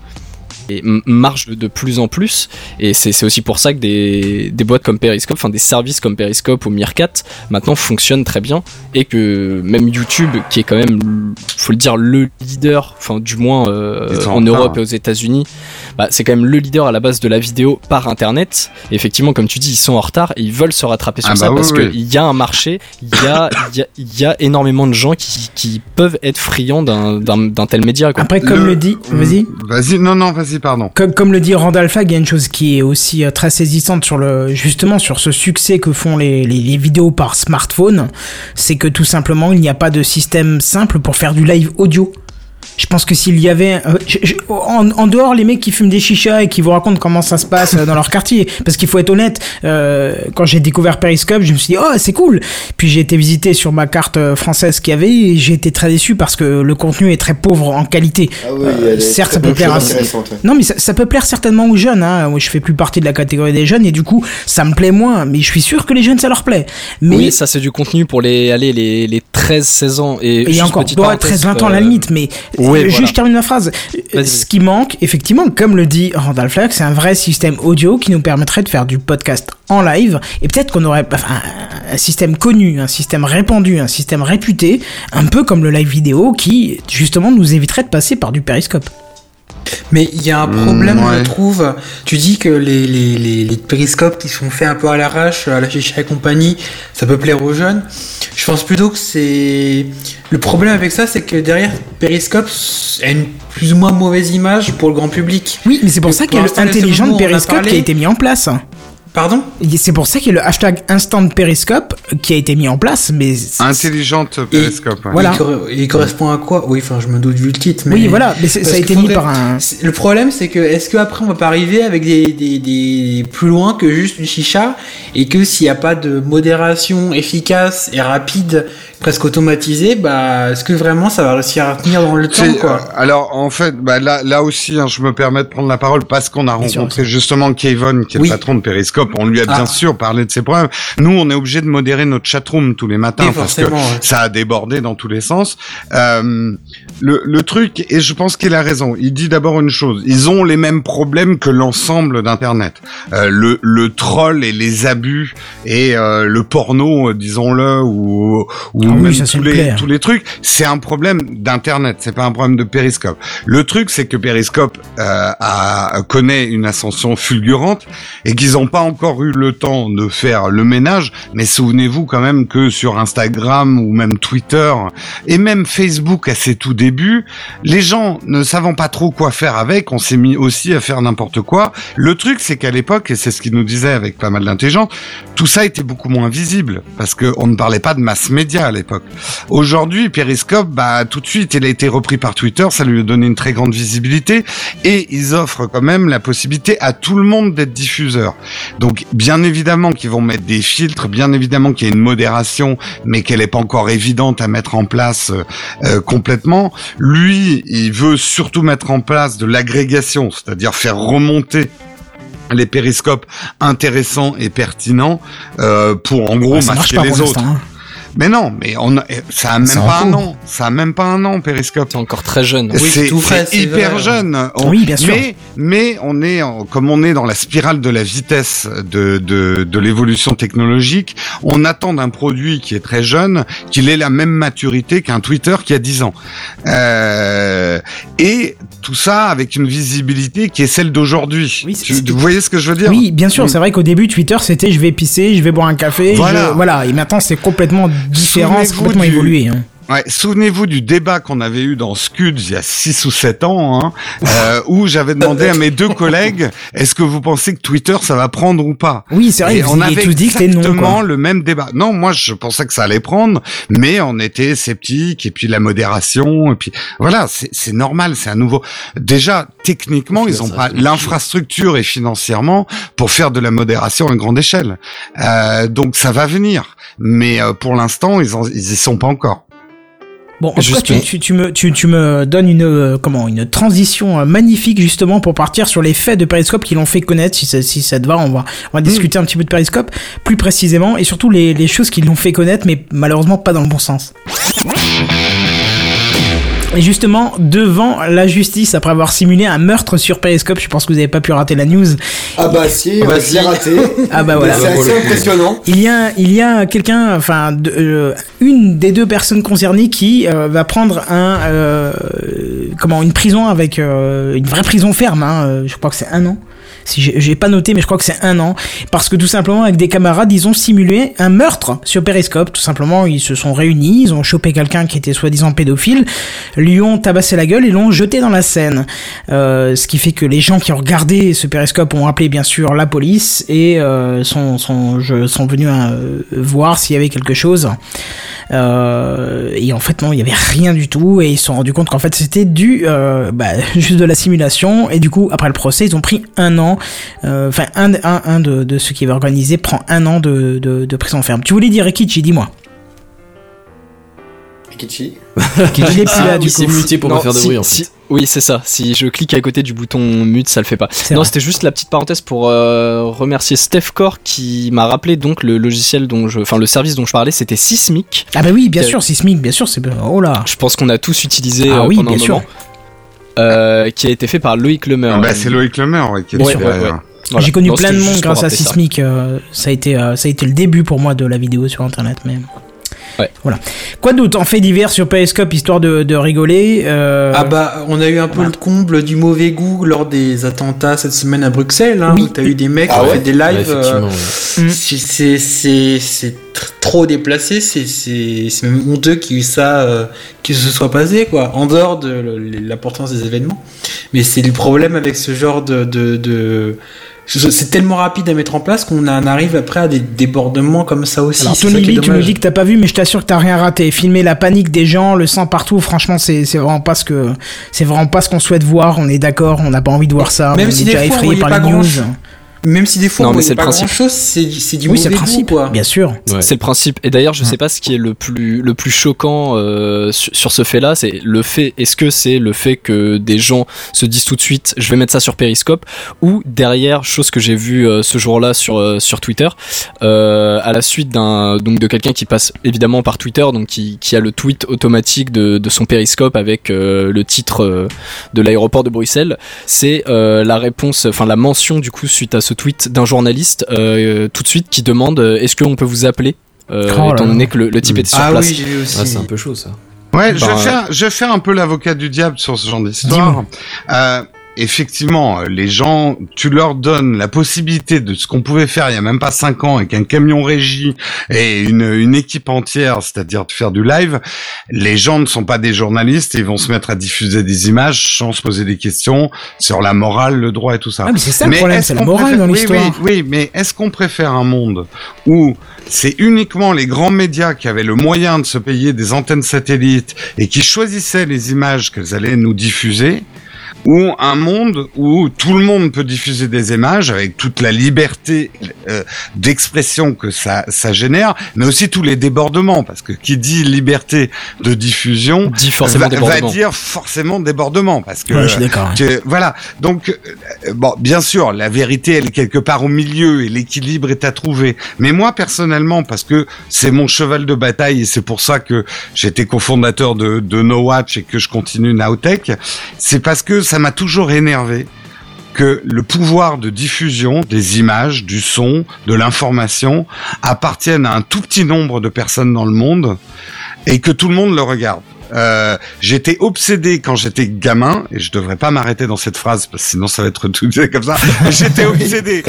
et marche de plus en plus et c'est aussi pour ça que des, des boîtes comme Periscope, enfin des services comme Periscope ou Meerkat maintenant fonctionnent très bien et que même YouTube qui est quand même faut le dire le leader enfin du moins euh, en Europe hein. et aux États-Unis bah, c'est quand même le leader à la base de la vidéo par internet et effectivement comme tu dis ils sont en retard et ils veulent se rattraper sur Ah ça bah oui, parce oui. qu'il y a un marché il y a, il y, a, y a énormément de gens qui, qui peuvent être friands d'un- d'un d'un tel média quoi. Après, comme le, dit, vas-y. Vas-y, non, non, vas-y, Comme, le dit Randall Fag, il y a une chose qui est aussi euh, très saisissante sur le, justement sur ce succès que font les vidéos par smartphone, c'est que tout simplement il n'y a pas de système simple pour faire du live audio. Je pense que s'il y avait, euh, je- je- en, en dehors les mecs qui fument des chichas et qui vous racontent comment ça se passe euh, dans leur quartier, parce qu'il faut être honnête, euh, quand j'ai découvert Periscope, je me suis dit oh c'est cool. Puis j'ai été visiter sur ma carte euh, française qu'il y avait et j'ai été très déçu parce que le contenu est très pauvre en qualité. Ah oui, Euh, certes, ça peut peu plaire à non, mais ça, ça peut plaire certainement aux jeunes. Hein. Moi, je fais plus partie de la catégorie des jeunes et du coup, ça me plaît moins. Mais je suis sûr que les jeunes, ça leur plaît. Mais Oui, ça c'est du contenu pour les aller les, les 13-16 ans et, et encore petite ouais, parenthèse, 13-20 ans à la limite. Mais euh, juste, je termine ma phrase. Ce qui manque, effectivement, comme le dit Randall Flagg, c'est un vrai système audio qui nous permettrait de faire du podcast en live. Et peut-être qu'on aurait enfin, un système connu, un système répandu, un système réputé, un peu comme le live vidéo qui, justement, nous éviterait de passer par du périscope. Mais il y a un problème, Mm, ouais. je trouve. Tu dis que les, les, les, les périscopes qui sont faits un peu à l'arrache, à la chicha et compagnie, ça peut plaire aux jeunes. Je pense plutôt que c'est. Le problème avec ça, c'est que derrière, Periscope a une plus ou moins mauvaise image pour le grand public. Oui, mais c'est pour ça qu'il y a le intelligent de périscope parlé- qui a été mis en place. Pardon C'est pour ça qu'il y a le hashtag instant périscope qui a été mis en place, mais Intelligente périscope. ouais. Voilà. Il, cor- il correspond à quoi? Oui, enfin, je me doute vu le titre. Mais... oui, voilà, mais c'est- ça a été mis par un. Le problème, c'est que est-ce qu'après on va pas arriver avec des, des, des plus loin que juste une chicha? Et que s'il n'y a pas de modération efficace et rapide, presque automatisée, bah est-ce que vraiment ça va réussir à tenir dans le temps quoi euh, alors en fait, bah, là, là aussi, hein, je me permets de prendre la parole parce qu'on a Bien sûr, rencontré justement Kevin, qui est Oui. le patron de Periscope. On lui a bien Ah. sûr parlé de ses problèmes. Nous, on est obligé de modérer notre chatroom tous les matins Oui, parce que ouais. ça a débordé dans tous les sens. Euh, le, le truc, et je pense qu'il a raison. Il dit d'abord une chose. Ils ont les mêmes problèmes que l'ensemble d'Internet. Euh, le, le troll et les abus et euh, le porno, euh, disons-le, ou, ou Ah oui, même ça, tous le les, clair. tous les trucs, c'est un problème d'internet, c'est pas un problème de Periscope. Le truc, c'est que Periscope euh, a, connaît une ascension fulgurante et qu'ils n'ont pas encore eu le temps de faire le ménage. Mais souvenez-vous quand même que sur Instagram ou même Twitter et même Facebook à ses tout débuts, les gens ne savant pas trop quoi faire avec, on s'est mis aussi à faire n'importe quoi. Le truc, c'est qu'à l'époque, et c'est ce qu'il nous disait avec pas mal d'intelligence, tout ça était beaucoup moins visible parce que on ne parlait pas de mass média à l'époque. Aujourd'hui, Periscope, bah tout de suite, il a été repris par Twitter, ça lui a donné une très grande visibilité et ils offrent quand même la possibilité à tout le monde d'être diffuseur. Donc, bien évidemment qu'ils vont mettre des filtres, bien évidemment qu'il y a une modération, mais qu'elle n'est pas encore évidente à mettre en place euh, euh, complètement. Lui, il veut surtout mettre en place de l'agrégation, c'est-à-dire faire remonter les périscopes intéressants et pertinents euh, pour en gros Ouais, masquer les autres. hein. Mais non, mais on a, ça a même pas un an. Ça a même pas un an, Périscope. C'est encore très jeune. Oui, c'est c'est tout frais, c'est c'est hyper vrai. jeune. On- Oui, bien sûr. Mais, mais on est, en- comme on est dans la spirale de la vitesse de, de, de l'évolution technologique, on attend d'un produit qui est très jeune qu'il ait la même maturité qu'un Twitter qui a 10 ans. Euh, et tout ça avec une visibilité qui est celle d'aujourd'hui. Oui, vous voyez ce que je veux dire? Oui, bien sûr, c'est vrai qu'au début, Twitter, c'était je vais pisser, je vais boire un café, Voilà. je- voilà. Et maintenant, c'est complètement Souvenez-vous complètement du- évolué. hein. Ouais, souvenez-vous du débat qu'on avait eu dans Scud il y a 6 ou 7 ans, hein, euh, où j'avais demandé à mes deux collègues, est-ce que vous pensez que Twitter ça va prendre ou pas? Oui, c'est vrai, Et on avait tous dit que c'était non. exactement le même débat. Non, moi je pensais que ça allait prendre, mais on était sceptique et puis la modération et puis voilà, c'est c'est normal, c'est un nouveau. Déjà techniquement, ils ont pas l'infrastructure et financièrement pour faire de la modération à grande échelle. Euh, donc ça va venir, mais euh, pour l'instant ils en, ils y sont pas encore. Bon, en tout cas, tu, tu, tu me, tu, tu me donnes une, euh, comment, une transition euh, magnifique justement pour partir sur les faits de Periscope qui l'ont fait connaître. Si ça, si ça te va, on va, on va discuter un petit peu de Periscope plus précisément et surtout les, les choses qui l'ont fait connaître, mais malheureusement pas dans le bon sens. Et justement, devant la justice, après avoir simulé un meurtre sur Periscope, je pense que vous n'avez pas pu rater la news. Ah bah si, Ah bah on si. raté. Ah bah voilà. C'est assez impressionnant. Il y a, il y a quelqu'un, enfin, de- euh, une des deux personnes concernées qui euh, va prendre un, euh, comment, une prison avec euh, une vraie prison ferme. Hein, je crois que c'est un an. Si j'ai pas noté, mais je crois que c'est un an, parce que tout simplement avec des camarades, ils ont simulé un meurtre sur Periscope. Tout simplement, ils se sont réunis, ils ont chopé quelqu'un qui était soi-disant pédophile, lui ont tabassé la gueule et l'ont jeté dans la Seine. Euh, ce qui fait que les gens qui ont regardé ce Periscope ont appelé bien sûr la police et euh, sont, sont, je- sont venus euh, voir s'il y avait quelque chose. Euh, et en fait, non, il y avait rien du tout. Et ils se sont rendus compte qu'en fait, c'était du euh, bah, juste de la simulation. Et du coup, après le procès, ils ont pris un an. Euh, Enfin, un, un, un de, de ceux qui avaient organisé prend un an de, de, de prison ferme. Tu voulais dire Rikichi, dis-moi. Rikichi. Il est plus là, du coup. muté pour Non, faire de si- bruit en si- fait. Oui, c'est ça. Si je clique à côté du bouton mute, ça le fait pas. C'est Non, vrai. c'était juste la petite parenthèse pour euh, remercier Steph Core qui m'a rappelé donc le logiciel dont je, enfin le service dont je parlais, c'était Sismic. Ah bah oui, bien Quel- sûr, Sismic, bien sûr, c'est... Oh là Je pense qu'on a tous utilisé Ah euh, oui, pendant bien un sûr. Euh, qui a été fait par Loïc Lemer. bah, c'est Loïc Lemer ouais, qui est Ouais, derrière. ouais, ouais. Voilà. J'ai connu Non, plein de monde grâce à ça. Sismic. euh, ça a été, euh, ça a été le début pour moi de la vidéo sur Internet. Mais Ouais. voilà. Quoi d'autre en fait divers sur Periscope histoire de, de rigoler euh, Ah bah, on a eu un peu le comble du mauvais goût lors des attentats cette semaine à Bruxelles, hein, Oui. où t'as eu des mecs Ah qui ont ouais fait des lives. euh, ouais. Mm. c'est- c'est c'est c'est tr- trop déplacé, c'est c'est c'est même honteux qu'il y ait eu ça, euh, que ce soit passé quoi, en dehors de l'importance des événements. Mais c'est le problème avec ce genre de de, de c'est tellement rapide à mettre en place qu'on en arrive après à des débordements comme ça aussi. Alors Tony Lee, tu dommage. dis que t'as pas vu, mais je t'assure que t'as rien raté. Filmer la panique des gens, le sang partout, franchement, c'est vraiment pas ce que c'est vraiment pas ce qu'on souhaite voir. On est d'accord, on n'a pas envie de voir ça. Même on si est des déjà fois, effrayé par pas les news. grand-chose. Même si des fois Non, on mais c'est le pas principe. grand chose, c'est c'est du Oui, mauvais c'est le goût, principe, quoi. bien sûr. Ouais. C'est le principe. Et d'ailleurs, je sais pas ce qui est le plus le plus choquant euh, sur, sur ce fait-là, c'est le fait. Est-ce que c'est le fait que des gens se disent tout de suite, je vais mettre ça sur Periscope, ou derrière, chose que j'ai vu euh, ce jour-là sur euh, sur Twitter, euh, à la suite d'un donc de quelqu'un qui passe évidemment par Twitter, donc qui qui a le tweet automatique de de son Periscope avec euh, le titre euh, de l'aéroport de Bruxelles, c'est euh, la réponse, enfin la mention du coup suite à ce tweet d'un journaliste euh, tout de suite qui demande euh, est-ce qu'on peut vous appeler euh, Oh étant donné que le, le type était sur Ah place. oui, j'ai vu aussi. Ah, c'est un peu chaud ça. Ouais, je, Bah, vais faire, je vais faire un peu l'avocat du diable sur ce genre d'histoire. Euh, effectivement, les gens, tu leur donnes la possibilité de ce qu'on pouvait faire il y a même pas cinq ans avec un camion régie et une, une équipe entière, c'est-à-dire de faire du live. Les gens ne sont pas des journalistes, et ils vont se mettre à diffuser des images sans se poser des questions sur la morale, le droit et tout ça. Ah, mais c'est ça le problème, c'est la morale préfère- dans oui, l'histoire. Oui, oui, mais est-ce qu'on préfère un monde où c'est uniquement les grands médias qui avaient le moyen de se payer des antennes satellites et qui choisissaient les images qu'elles allaient nous diffuser ou un monde où tout le monde peut diffuser des images avec toute la liberté euh, d'expression que ça, ça génère, mais aussi tous les débordements, parce que qui dit liberté de diffusion Dit forcément va, va dire forcément débordement, parce que Ouais, je suis que- voilà. Donc, euh, bon, bien sûr, la vérité, elle est quelque part au milieu et l'équilibre est à trouver. Mais moi, personnellement, parce que c'est mon cheval de bataille et c'est pour ça que j'étais cofondateur de, de No Watch et que je continue Nowtech, c'est parce que ça m'a toujours énervé que le pouvoir de diffusion des images, du son, de l'information appartienne à un tout petit nombre de personnes dans le monde et que tout le monde le regarde. Euh, j'étais obsédé quand j'étais gamin, et je devrais pas m'arrêter dans cette phrase, parce que sinon ça va être tout comme ça. J'étais obsédé.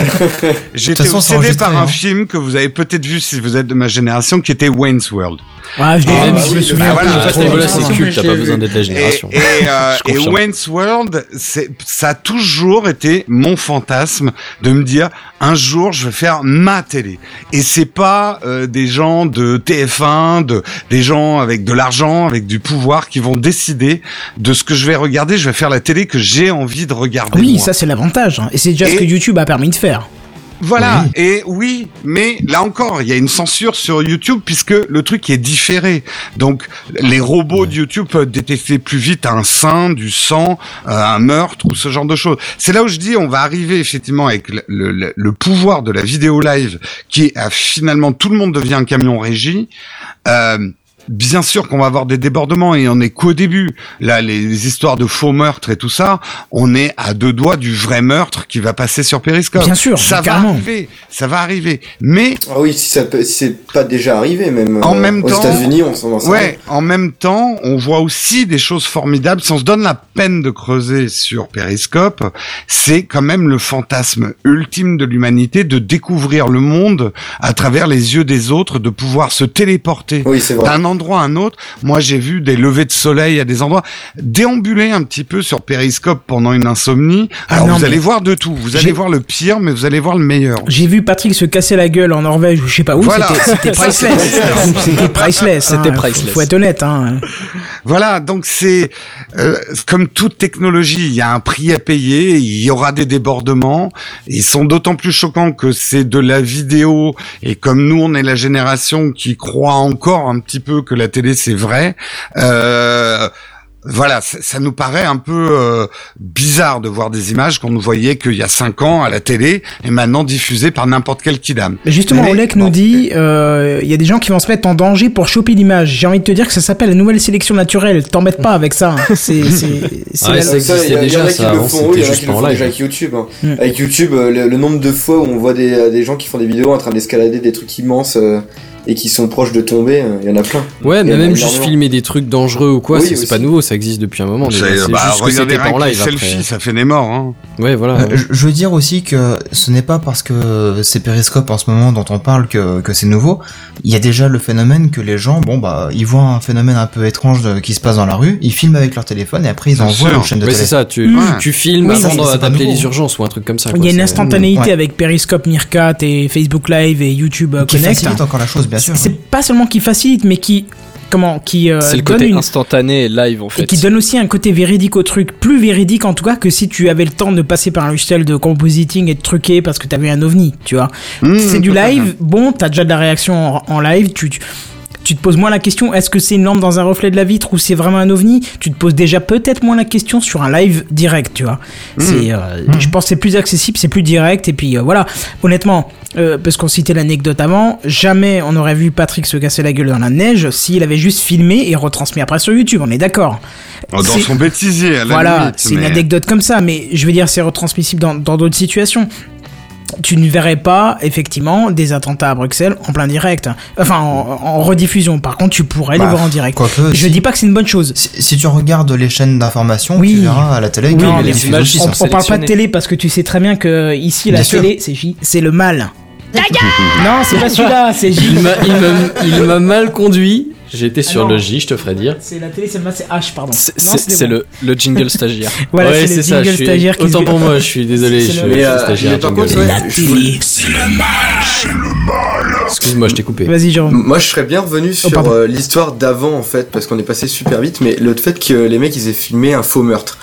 J'étais obsédé par un hein. film que vous avez peut-être vu si vous êtes de ma génération, qui était Wayne's World. Ouais, je, Ah, bah me souviens bah voilà, trop c'est culte, t'as je pas besoin d'être la Et, génération. et, euh, Je et. Wayne's World, c'est, ça a toujours été mon fantasme de me dire un jour je vais faire ma télé. Et c'est pas euh, des gens de TF1, de des gens avec de l'argent, avec du pouvoir qui vont décider de ce que je vais regarder. Je vais faire la télé que j'ai envie de regarder. Oui, moi. ça c'est l'avantage. hein. Et c'est déjà ce que YouTube a permis de faire. Voilà, et oui, mais là encore, il y a une censure sur YouTube puisque le truc est différé. Donc, les robots de YouTube peuvent détecter plus vite un sein, du sang, euh, un meurtre ou ce genre de choses. C'est là où je dis, on va arriver effectivement avec le, le- le pouvoir de la vidéo live qui est, euh, finalement tout le monde devient un camion régie. Euh, Bien sûr qu'on va avoir des débordements et on est qu'au début. Là, les, les histoires de faux meurtres et tout ça, on est à deux doigts du vrai meurtre qui va passer sur Periscope. Bien sûr, ça va carrément. arriver, ça va arriver. Mais Ah oui, si ça peut- si c'est pas déjà arrivé même. En euh, même aux temps- États-Unis, on s'en ouais, en même temps, on voit aussi des choses formidables. Si on se donne la peine de creuser sur Periscope, c'est quand même le fantasme ultime de l'humanité de découvrir le monde à travers les yeux des autres, de pouvoir se téléporter Oui, c'est vrai. d'un endroit endroit à un autre. Moi, j'ai vu des levées de soleil à des endroits. Déambuler un petit peu sur Periscope pendant une insomnie. Ah Alors, non, vous allez voir de tout. Vous allez voir le pire, mais vous allez voir le meilleur. J'ai vu Patrick se casser la gueule en Norvège ou je sais pas où, Voilà. c'était- c'était priceless. C'était priceless. C'était hein. priceless. Faut être honnête. Hein. Voilà, donc c'est euh, comme toute technologie, il y a un prix à payer, il y aura des débordements. Ils sont d'autant plus choquants que c'est de la vidéo et comme nous on est la génération qui croit encore un petit peu que la télé c'est vrai. Euh, voilà, ça, ça nous paraît un peu euh, bizarre de voir des images qu'on nous voyait qu'il y a cinq ans à la télé et maintenant diffusées par n'importe quel kidam. Mais justement, Mais- Olek nous dit, euh, il y a des gens qui vont se mettre en danger pour choper l'image. J'ai envie de te dire que ça s'appelle la nouvelle sélection naturelle. T'embêtes pas avec ça. hein. C'est, c'est, c'est Ouais, la- c'est- Ça, existait il y, a- il y déjà, en a qui ça, le font, il y en a juste qui le font live. déjà avec YouTube. hein. Mm. Avec YouTube, euh, le, le nombre de fois où on voit des, euh, des gens qui font des vidéos en train d'escalader des trucs immenses euh, et qui sont proches de tomber, euh, il y en a plein. Ouais, mais même juste filmer des trucs dangereux ou quoi, Oui, c'est pas nouveau, ça existe depuis un moment. C'est- bah, juste que regardez c'était pas en que live après. selfies, ça fait des morts. Hein. Ouais, voilà. Euh, je, je veux dire aussi que ce n'est pas parce que c'est Periscope en ce moment dont on parle que, que c'est nouveau. Il y a déjà le phénomène que les gens, bon bah, ils voient un phénomène un peu étrange de- qui se passe dans la rue, ils filment avec leur téléphone et après ils envoient sûr. aux chaînes de Ouais, télé. c'est ça, tu, tu filmes Oui, avant d'appeler les urgences ou un truc comme ça. Il y a une instantanéité avec Periscope, Meerkat et Facebook Live et YouTube euh, Connect. encore la chose, bien sûr. C'est pas seulement qui facilite, mais qui, comment, qui euh, C'est le donne côté une, instantané et live en fait. et qui donne aussi un côté véridique au truc, plus véridique en tout cas que si tu avais le temps de passer par un logiciel de compositing et de truquer parce que t'avais un ovni, tu vois. Mmh, c'est du live, bon, t'as déjà de la réaction en, en live, tu, tu, tu te poses moins la question, est-ce que c'est une lampe dans un reflet de la vitre ou c'est vraiment un ovni? Tu te poses déjà peut-être moins la question sur un live direct, tu vois. C'est, euh, Je pense que c'est plus accessible, c'est plus direct, et puis euh, voilà, honnêtement, euh, parce qu'on citait l'anecdote avant, jamais on aurait vu Patrick se casser la gueule dans la neige s'il avait juste filmé et retransmis après sur YouTube, on est d'accord. Oh, Dans son bêtisier, à la Voilà, c'est une anecdote comme ça, mais je veux dire, c'est retransmissible dans dans d'autres situations. Tu ne verrais pas, effectivement, des attentats à Bruxelles en plein direct. Enfin, en, en rediffusion. Par contre, tu pourrais les Bah, voir en direct. Je si, dis pas que c'est une bonne chose. si, si tu regardes les chaînes d'information, Oui. tu verras à la télé Oui, les les images On, on parle pas de télé parce que tu sais très bien que ici, la sûr. télé, c'est J- c'est le mal. Non, c'est pas celui-là, c'est m'a- il m'a mal conduit. J'étais sur Ah le J, je te ferai dire. C'est la télé, c'est le mal, c'est H, pardon. C'est c'est- c'est le, le jingle stagiaire. Voilà, ouais, c'est le ça. jingle je suis- stagiaire qui se- Autant pour moi, je suis désolé. C'est Je le- suis euh, stagiaire. mais par contre, ouais, La je voulais- télé. Excuse-moi, je t'ai coupé. Vas-y, Jérôme. Moi, je serais bien revenu sur pardon. euh, l'histoire d'avant, en fait, parce qu'on est passé super vite, mais le fait que les mecs, ils aient filmé un faux meurtre.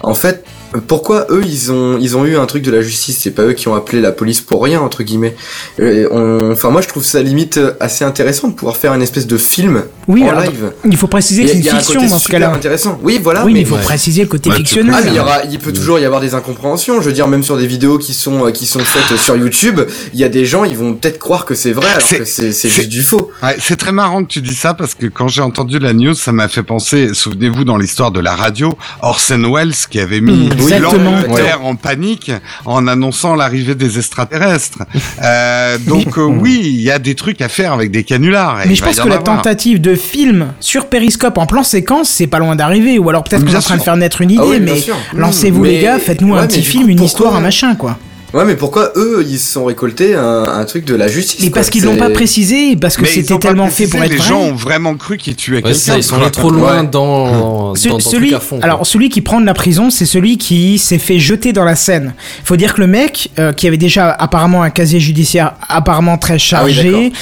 En fait, euh, pourquoi eux, ils ont, ils ont eu un truc de la justice? C'est pas eux qui ont appelé la police pour rien, entre guillemets. Et on- Enfin, moi, je trouve ça limite euh, assez intéressant de pouvoir faire une espèce de film Oui, en alors, live. il faut préciser que c'est une y a un fiction côté dans ce cas-là. intéressant. Oui, voilà. Oui, mais mais il faut Ouais. préciser le côté fictionnel. Ah mais il y aura, il peut toujours y avoir des incompréhensions. Je veux dire, même sur des vidéos qui sont euh, qui sont faites sur YouTube, il y a des gens, ils vont peut-être croire que c'est vrai alors C'est- que c'est juste du faux. Ouais, c'est très marrant que tu dis ça parce que quand j'ai entendu la news, ça m'a fait penser, souvenez-vous dans l'histoire de la radio, Orson Welles qui avait mis Mmh, exactement. l'Angleterre en panique en annonçant l'arrivée des extraterrestres. Euh, donc euh, oui, il y a des trucs à faire avec des canulars. Mais je pense que la avoir. tentative de film sur Périscope en plan séquence, c'est pas loin d'arriver. Ou alors peut-être qu'on est en train de faire naître une idée, Ah oui, bien mais lancez-vous les gars, faites-nous ouais, un petit film, une histoire, un machin, quoi. Ouais, mais pourquoi eux, ils se sont récoltés un, un truc de la justice Mais quoi, parce qu'ils l'ont pas précisé, parce que c'était tellement précisé, fait pour être Les vrai. gens ont vraiment cru qu'ils tuaient Ouais, quelqu'un. ils sont allés trop loin Ouais. dans, Ce- dans, dans le celui, truc à fond. quoi. alors celui qui prend de la prison, c'est celui qui s'est fait jeter dans la Seine. Faut dire que le mec, euh, qui avait déjà apparemment un casier judiciaire apparemment très Ah oui, chargé,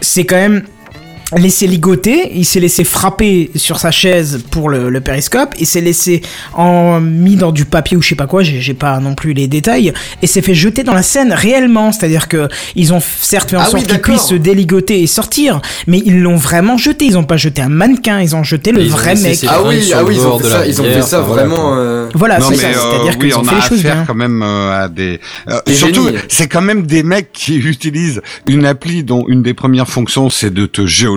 c'est quand même laissé ligoter, il s'est laissé frapper sur sa chaise pour le, le périscope, il s'est laissé en mis dans du papier ou je sais pas quoi, j'ai j'ai pas non plus les détails, et s'est fait jeter dans la Seine réellement, c'est-à-dire que ils ont certes fait en Ah oui, sorte qu'il puisse se déligoter et sortir, mais ils l'ont vraiment jeté, ils ont pas jeté un mannequin, ils ont jeté le ils vrai mec. Ah oui, ah oui, ils ont fait ça, ils ont fait ça vraiment. euh, Voilà, c'est ça, euh, c'est-à-dire oui, qu'ils ont on fait a les choses bien. quand même euh, à des. euh, Des surtout, c'est quand même des mecs qui utilisent une appli dont une des premières fonctions c'est de te géolocaliser.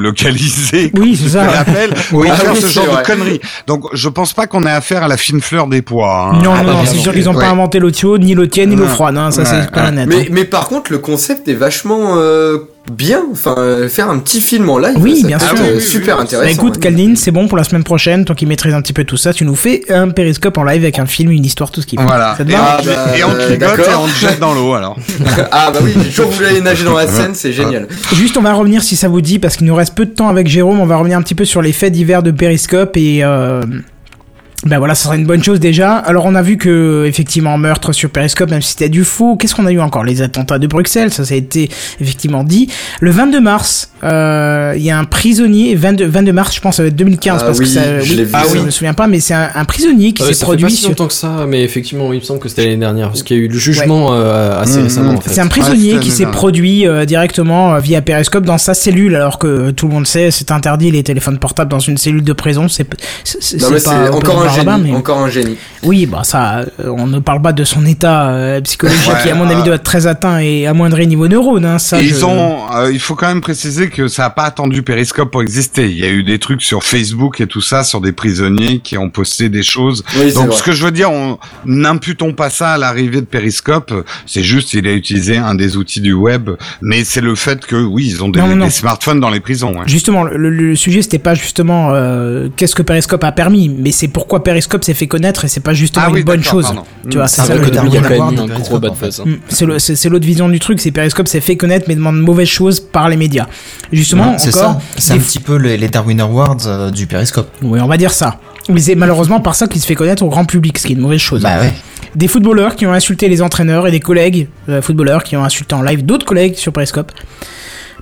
Oui, c'est ça. Ah faire oui, ce genre vrai. de conneries. Donc je pense pas qu'on ait affaire à la fine fleur des pois. hein. Non, Ah, non, non, bah, c'est sûr qu'ils ont Ouais. pas inventé l'eau chaude, ni l'eau tiède, ni l'eau froide, hein, ça Ouais, c'est pas ouais. net. Mais, hein. mais par contre, le concept est vachement euh, bien. Enfin, faire un petit film en live. Oui, ça bien peut sûr. être, Ah oui, oui, super Bah intéressant. écoute, ouais. Kaldin, c'est bon pour la semaine prochaine, toi qui maîtrises un petit peu tout ça, tu nous fais un périscope en live avec un film, une histoire, tout ce qu'il faut. Voilà. Et, Ah, on, bah, et on euh, cligote et on te jette dans l'eau alors. ah bah oui, j'ai toujours voulu aller nager dans la Seine, c'est génial. Juste, on va revenir si ça vous dit, parce qu'il nous reste peu de temps avec Jérôme. On va revenir un petit peu sur les faits divers de Periscope et. Euh... Ben voilà, ça serait une bonne chose déjà. Alors on a vu que effectivement meurtre sur Periscope, même si c'était du faux. Qu'est-ce qu'on a eu encore? Les attentats de Bruxelles, ça ça a été effectivement dit. Le 22 mars, euh, il y a un prisonnier. 22, 22 mars, je pense, ça va être 2015 Ah parce oui, que ça. je vu, ah oui, je me souviens pas, mais c'est un, un prisonnier qui Ah s'est ça fait pas produit si sur. longtemps que ça, mais effectivement, oui, il me semble que c'était l'année dernière, parce qu'il y a eu le jugement euh, assez Mhm. récemment en fait. C'est un prisonnier qui s'est produit euh, directement euh, via Periscope dans sa cellule, alors que tout le monde sait, c'est interdit les téléphones portables dans une cellule de prison. C'est c'est- c'est Non mais pas encore un génie, mais- encore un génie. Oui, bah ça, euh, on ne parle pas de son état euh, psychologique Ouais, qui, à mon avis, euh, doit être très atteint et amoindri niveau neurone. Hein, ça, Et je- ils ont, euh, il faut quand même préciser que ça n'a pas attendu Periscope pour exister. Il y a eu des trucs sur Facebook et tout ça sur des prisonniers qui ont posté des choses. Oui, Donc vrai. ce que je veux dire, on n'imputons pas ça à l'arrivée de Periscope. C'est juste il a utilisé un des outils du web, mais c'est le fait que oui, ils ont des, Non, non, non. des smartphones dans les prisons. Ouais. Justement, le, le sujet c'était pas justement euh, qu'est-ce que Periscope a permis, mais c'est pourquoi Periscope s'est fait connaître et c'est pas justement Ah oui, une bonne chose. pardon. Tu vois, c'est Ah, ça le- que Il y a quand même un gros. Mm, C'est c'est c'est l'autre vision du truc, c'est Periscope s'est fait connaître mais demande mauvaise chose par les médias. Justement, c'est encore, ça. C'est un petit peu les, les Darwin Awards euh, du Periscope. oui, on va dire ça. Mais c'est malheureusement par ça qu'il se fait connaître au grand public, ce qui est une mauvaise chose. Bah ouais. Des footballeurs qui ont insulté les entraîneurs et des collègues euh, footballeurs qui ont insulté en live d'autres collègues sur Periscope.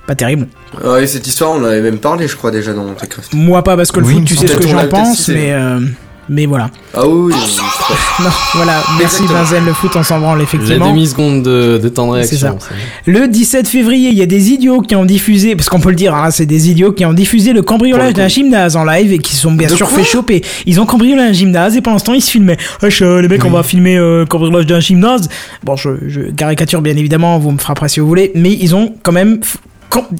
Pas terrible. Ah oui, cette histoire, on en avait même parlé, je crois, déjà dans Techcraft. Moi pas parce que le Oui, foot, tu sais ce que j'en pense, mais euh, mais voilà. Ah oui, Non, voilà. Merci Exactement. Vinzel, le foot on s'en branle La effectivement. demi-seconde de, de temps de C'est réaction. ça. Le 17 février, il y a des idiots qui ont diffusé, parce qu'on peut le dire, hein, c'est des idiots qui ont diffusé le cambriolage d'un gymnase en live et qui se sont bien De sûr fait choper. Ils ont cambriolé un gymnase et pendant ce temps ils se filmaient. Wesh, euh, les mecs, on va filmer euh, le cambriolage d'un gymnase. Bon, je, je caricature bien évidemment, vous me frapperez si vous voulez, mais ils ont quand même.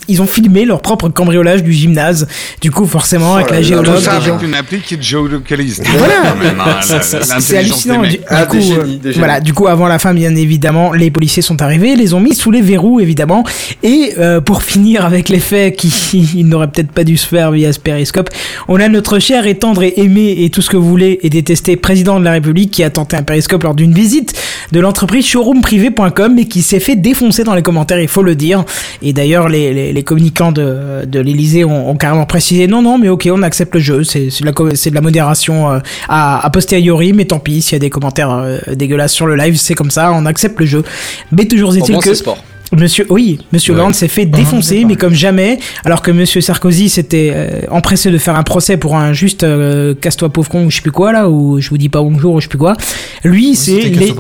Ils ont filmé leur propre cambriolage du gymnase. Du coup, forcément, avec la géologue, Tout ça gens- avec une appli qui géolocalise. Voilà. Hein, la- C'est- hallucinant. Du. Ah, coup, des génies, des génies. voilà. Du coup, avant la fin, bien évidemment, les policiers sont arrivés, les ont mis sous les verrous, évidemment. Et euh, pour finir avec les faits qui n'auraient peut-être pas dû se faire via ce périscope, on a notre cher et tendre et aimé et tout ce que vous voulez et détesté président de la République qui a tenté un périscope lors d'une visite de l'entreprise showroomprivé.com mais qui s'est fait défoncer dans les commentaires, il faut le dire. Et d'ailleurs, les, les, les communicants de, de l'Elysée ont, ont carrément précisé non, non, mais ok, on accepte le jeu, c'est de, la de modération euh, à, a posteriori, mais tant pis, s'il y a des commentaires euh, dégueulasses sur le live, c'est comme ça, on accepte le jeu. Mais toujours est-il moins, que... c'est sport. Monsieur, oui, Monsieur Ouais. Hollande s'est fait défoncer, mais comme jamais, alors que Monsieur Sarkozy s'était euh, empressé de faire un procès pour un juste euh, casse-toi pauvre con ou je sais plus quoi là, ou je vous dis pas bonjour ou je sais plus quoi. Lui, c'est C'était les.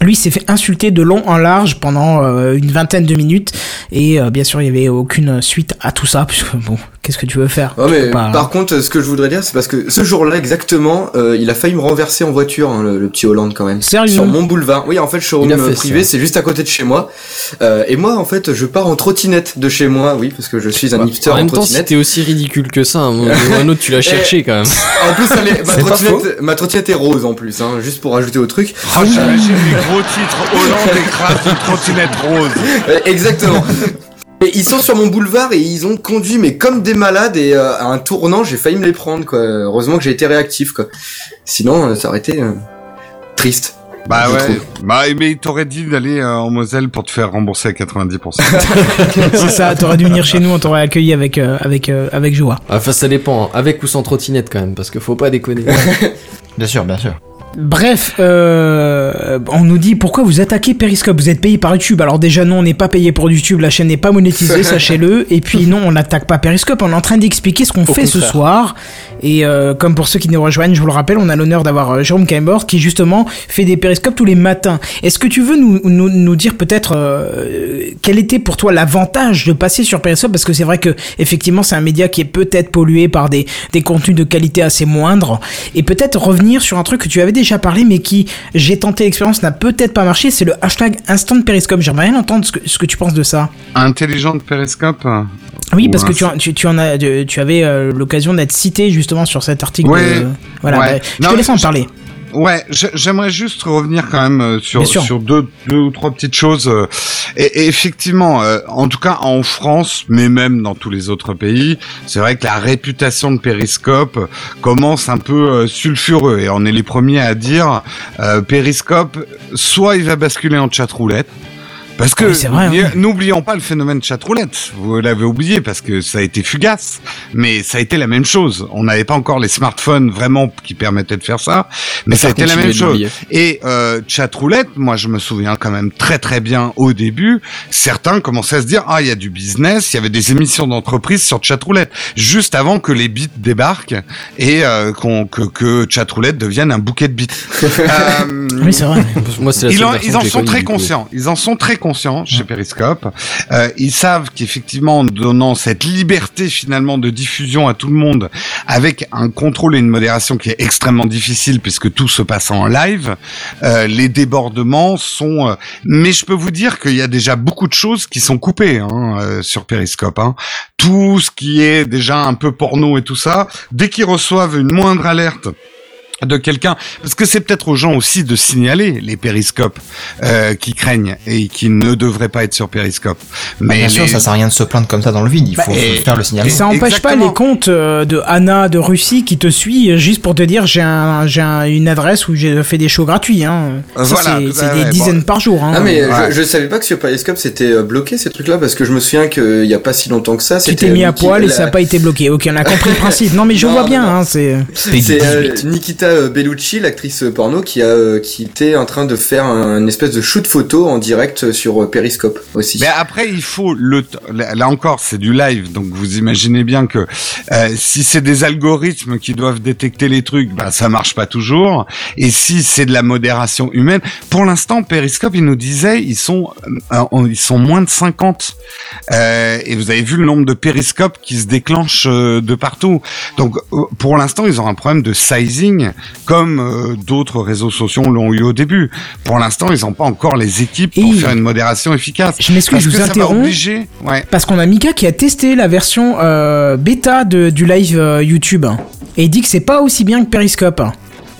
Lui s'est fait insulter de long en large pendant euh, une vingtaine de minutes et euh, bien sûr il y avait aucune suite à tout ça puisque bon qu'est-ce que tu veux faire? Tu mais pas- par contre, ce que je voudrais dire, c'est parce que ce jour-là, exactement, euh, il a failli me renverser en voiture, hein, le, le petit Hollande quand même. Sérieux? Sur mon boulevard. Oui, en fait, showroom Il a fait privé, c'est juste à côté de chez moi. Euh, et moi, en fait, je pars en trottinette de chez moi, oui, parce que je suis un Bah, hipster en en, même temps, c'était aussi ridicule que ça. Un autre, tu l'as cherché quand même. En plus, ma, trottinette, ma trottinette est rose en plus, hein, juste pour ajouter au truc. Oh, les gros titres Hollande écrase une trottinette rose. Euh, Exactement. Et ils sont sur mon boulevard et ils ont conduit mais comme des malades et euh, à un tournant j'ai failli me les prendre quoi. Heureusement que j'ai été réactif quoi. Sinon euh, ça aurait été euh, triste. Bah ouais. trouve. Bah mais il t'aurait dit d'aller euh, en Moselle pour te faire rembourser à 90%. c'est ça t'aurais dû venir chez nous on t'aurait accueilli avec euh, avec euh, avec joie Enfin, ça dépend. hein. Avec ou sans trottinette quand même, parce qu'il faut pas déconner. Bien sûr, bien sûr. Bref, euh, on nous dit pourquoi vous attaquez Periscope? Vous êtes payé par YouTube. Alors déjà non, on n'est pas payé pour YouTube, la chaîne n'est pas monétisée, sachez-le. Et puis non, on n'attaque pas Periscope. On est en train d'expliquer ce qu'on fait ce soir. Et euh, comme pour ceux qui nous rejoignent, je vous le rappelle, on a l'honneur d'avoir euh, Jérôme Kaimbord qui justement fait des Periscopes tous les matins. Est-ce que tu veux nous, nous, nous dire peut-être euh, quel était pour toi l'avantage de passer sur Periscope? Parce que c'est vrai que effectivement c'est un média qui est peut-être pollué par des, des contenus de qualité assez moindre. Et peut-être revenir sur un truc que tu avais déjà parlé mais qui, j'ai tenté l'expérience, n'a peut-être pas marché, c'est le hashtag Instant Periscope. J'aimerais bien entendre ce que, ce que tu penses de ça. Intelligent de Periscope Oui, Ou parce que tu, tu, tu en as, tu, avais euh, l'occasion d'être cité justement sur cet article. Ouais. de- voilà, Ouais. bah, je Non, te laisse en parler. Ouais, j'ai- j'aimerais juste revenir quand même euh, sur sur deux deux ou trois petites choses. euh, Et, et effectivement, euh, en tout cas en France, mais même dans tous les autres pays, c'est vrai que la réputation de Periscope commence un peu euh, sulfureux et on est les premiers à dire euh, Periscope, soit il va basculer en chat roulette. Parce que Ah oui, n'oublions pas le phénomène chatroulette. Vous l'avez oublié parce que ça a été fugace, mais ça a été la même chose. On n'avait pas encore les smartphones vraiment qui permettaient de faire ça, mais ça a été la même chose. Et euh, chatroulette, moi je me souviens quand même très très bien au début, certains commençaient à se dire ah il y a du business, il y avait des émissions d'entreprise sur chatroulette juste avant que les bits débarquent et euh, qu'on que, que chatroulette devienne un bouquet de bits. Euh, Oui, c'est vrai. Moi, c'est la ils en, ils en sont très conscients. Ils en sont très conscients chez Periscope. Euh, ils savent qu'effectivement, en donnant cette liberté finalement de diffusion à tout le monde, avec un contrôle et une modération qui est extrêmement difficile puisque tout se passe en live, euh, les débordements sont. euh, Mais je peux vous dire qu'il y a déjà beaucoup de choses qui sont coupées hein, euh, sur Periscope. Hein. Tout ce qui est déjà un peu porno et tout ça, dès qu'ils reçoivent une moindre alerte de quelqu'un parce que c'est peut-être aux gens aussi de signaler les périscopes euh, qui craignent et qui ne devraient pas être sur périscope Bah, mais bien sûr, ça sert à rien de se plaindre comme ça dans le vide. Il Bah, faut et- faire le signaler. Ça empêche pas les comptes euh, de Anna de Russie qui te suit juste pour te dire j'ai un, j'ai un- une adresse où j'ai fait des shows gratuits. Hein. Ça, Voilà, c'est c'est des dizaines Bon. par jour. Hein. Ah mais Ouais. je, je savais pas que sur Periscope c'était euh, bloqué ces trucs là parce que je me souviens qu'il y a pas si longtemps que ça tu t'es mis à poil et la- ça n'a pas été bloqué. Ok, on a compris le principe. Non mais je Non, vois non, bien. non. Hein, c'est C'est euh, Nikita euh, Bellucci, l'actrice porno, euh, qui était en train de faire un espèce de shoot photo en direct sur euh, Periscope aussi. mais après il faut le là encore c'est du live donc vous imaginez bien que euh, si c'est des algorithmes qui doivent détecter les trucs bah ça marche pas toujours et si c'est de la modération humaine pour l'instant Periscope il nous disait ils sont ils sont moins de 50 Euh, et vous avez vu le nombre de périscopes qui se déclenchent de partout. Donc pour l'instant, ils ont un problème de sizing, comme euh, d'autres réseaux sociaux l'ont eu au début. Pour l'instant, ils n'ont pas encore les équipes pour Et- faire une modération efficace. Je m'excuse, je vous interromps. Ouais. Parce qu'on a Mika qui a testé la version euh, bêta de, du live euh, YouTube. Et il dit que c'est pas aussi bien que Periscope.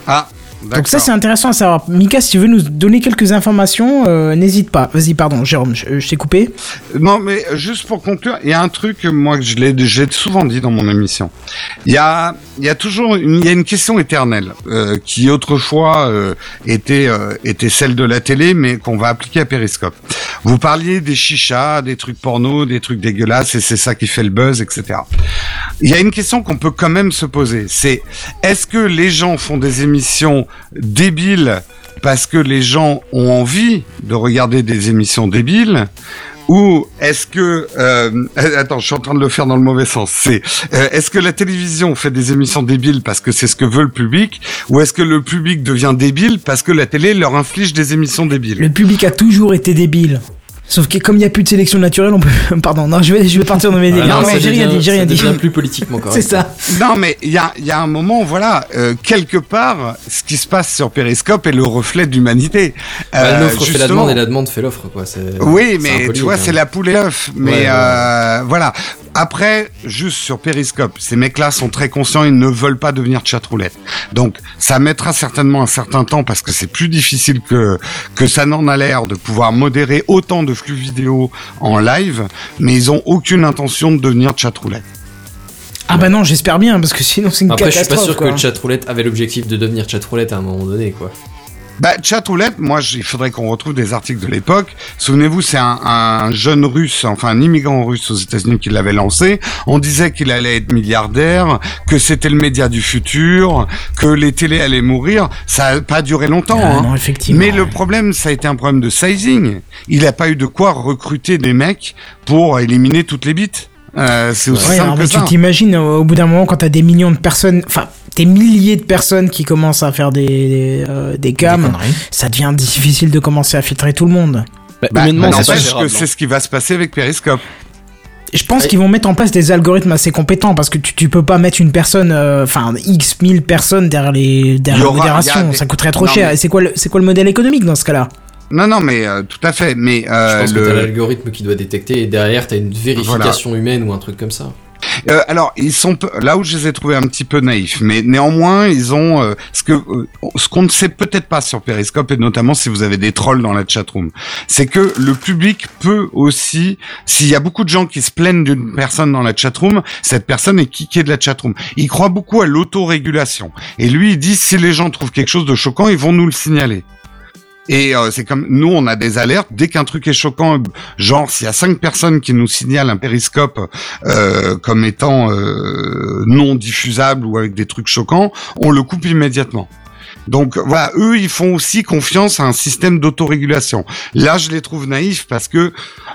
Ah. Donc ça c'est intéressant à savoir. Mika, si tu veux nous donner quelques informations, euh, n'hésite pas. Vas-y, pardon, Jérôme, je, je t'ai coupé. Non, mais juste pour conclure, il y a un truc, moi, que je l'ai, j'ai souvent dit dans mon émission. Il y a, il y a toujours, une, il y a une question éternelle euh, qui autrefois euh, était euh, était celle de la télé, mais qu'on va appliquer à Periscope. Vous parliez des chichas, des trucs porno, des trucs dégueulasses, et c'est ça qui fait le buzz, etc. Il y a une question qu'on peut quand même se poser, c'est est-ce que les gens font des émissions débiles parce que les gens ont envie de regarder des émissions débiles ou est-ce que euh, attends, je suis en train de le faire dans le mauvais sens. Euh, est-ce que la télévision fait des émissions débiles parce que c'est ce que veut le public, ou est-ce que le public devient débile parce que la télé leur inflige des émissions débiles? Le public a toujours été débile. Sauf que comme il n'y a plus de sélection naturelle, on peut. Pardon, non, je vais, je vais partir dans mes délires. Ah non, ça mais j'ai rien dit, j'ai rien dit. plus politiquement correct. C'est ça. Non, mais il y a, il y a un moment, voilà, euh, quelque part, ce qui se passe sur Periscope est le reflet de l'humanité. Bah, Euh, L'offre fait la demande et la demande fait l'offre, quoi. c'est- Oui, mais tu vois, hein. c'est la poule et l'œuf. Mais Ouais, ouais. euh, voilà. Après, juste sur Periscope, ces mecs-là sont très conscients, ils ne veulent pas devenir chatroulette. Donc, ça mettra certainement un certain temps parce que c'est plus difficile que que ça n'en a l'air de pouvoir modérer autant de flux vidéo en live, mais ils ont aucune intention de devenir chatroulette. Ah bah non, j'espère bien, parce que sinon c'est une Après, je suis pas catastrophe. sûr que quoi. chatroulette avait l'objectif de devenir chatroulette à un moment donné, quoi. Bah, chatroulette, moi, il faudrait qu'on retrouve des articles de l'époque. Souvenez-vous, c'est un, un jeune russe, enfin un immigrant russe aux États-Unis qui l'avait lancé. On disait qu'il allait être milliardaire, que c'était le média du futur, que les télés allaient mourir. Ça a pas duré longtemps. Ah hein. non, effectivement. Mais le problème, ça a été un problème de sizing. Il n'a pas eu de quoi recruter des mecs pour éliminer toutes les bites. Euh, c'est aussi Ouais, simple alors, que mais ça. tu t'imagines au au bout d'un moment quand t'as des millions de personnes, enfin des milliers de personnes qui commencent à faire des des, euh, des cams, conneries. ça devient difficile de commencer à filtrer tout le monde. Bah, Bah, humainement, bah, c'est que c'est ce qui va se passer avec Periscope. Je pense qu'ils vont mettre en place des algorithmes assez compétents parce que tu, tu peux pas mettre une personne, euh, enfin x mille personnes derrière les derrière la aura- modération, il y a des- ça coûterait trop Non, cher. mais- Et c'est quoi le c'est quoi le modèle économique dans ce cas-là? Non, non, mais euh, tout à fait. Mais Je euh, pense que le- t'as l'algorithme qui doit détecter et derrière t'as une vérification humaine ou un truc comme ça. Euh, alors, ils sont là où je les ai trouvés un petit peu naïfs, mais néanmoins, ils ont euh, ce que euh, ce qu'on ne sait peut-être pas sur Periscope et notamment si vous avez des trolls dans la chatroom, c'est que le public peut aussi, s'il y a beaucoup de gens qui se plaignent d'une personne dans la chatroom, cette personne est kickée de la chatroom. Il croit beaucoup à l'autorégulation et lui, il dit si les gens trouvent quelque chose de choquant, ils vont nous le signaler. Et euh, c'est comme nous, on a des alertes dès qu'un truc est choquant. Genre, s'il y a cinq personnes qui nous signalent un périscope euh, comme étant euh, non diffusable ou avec des trucs choquants, on le coupe immédiatement. Donc voilà, eux, ils font aussi confiance à un système d'autorégulation. Là, je les trouve naïfs parce que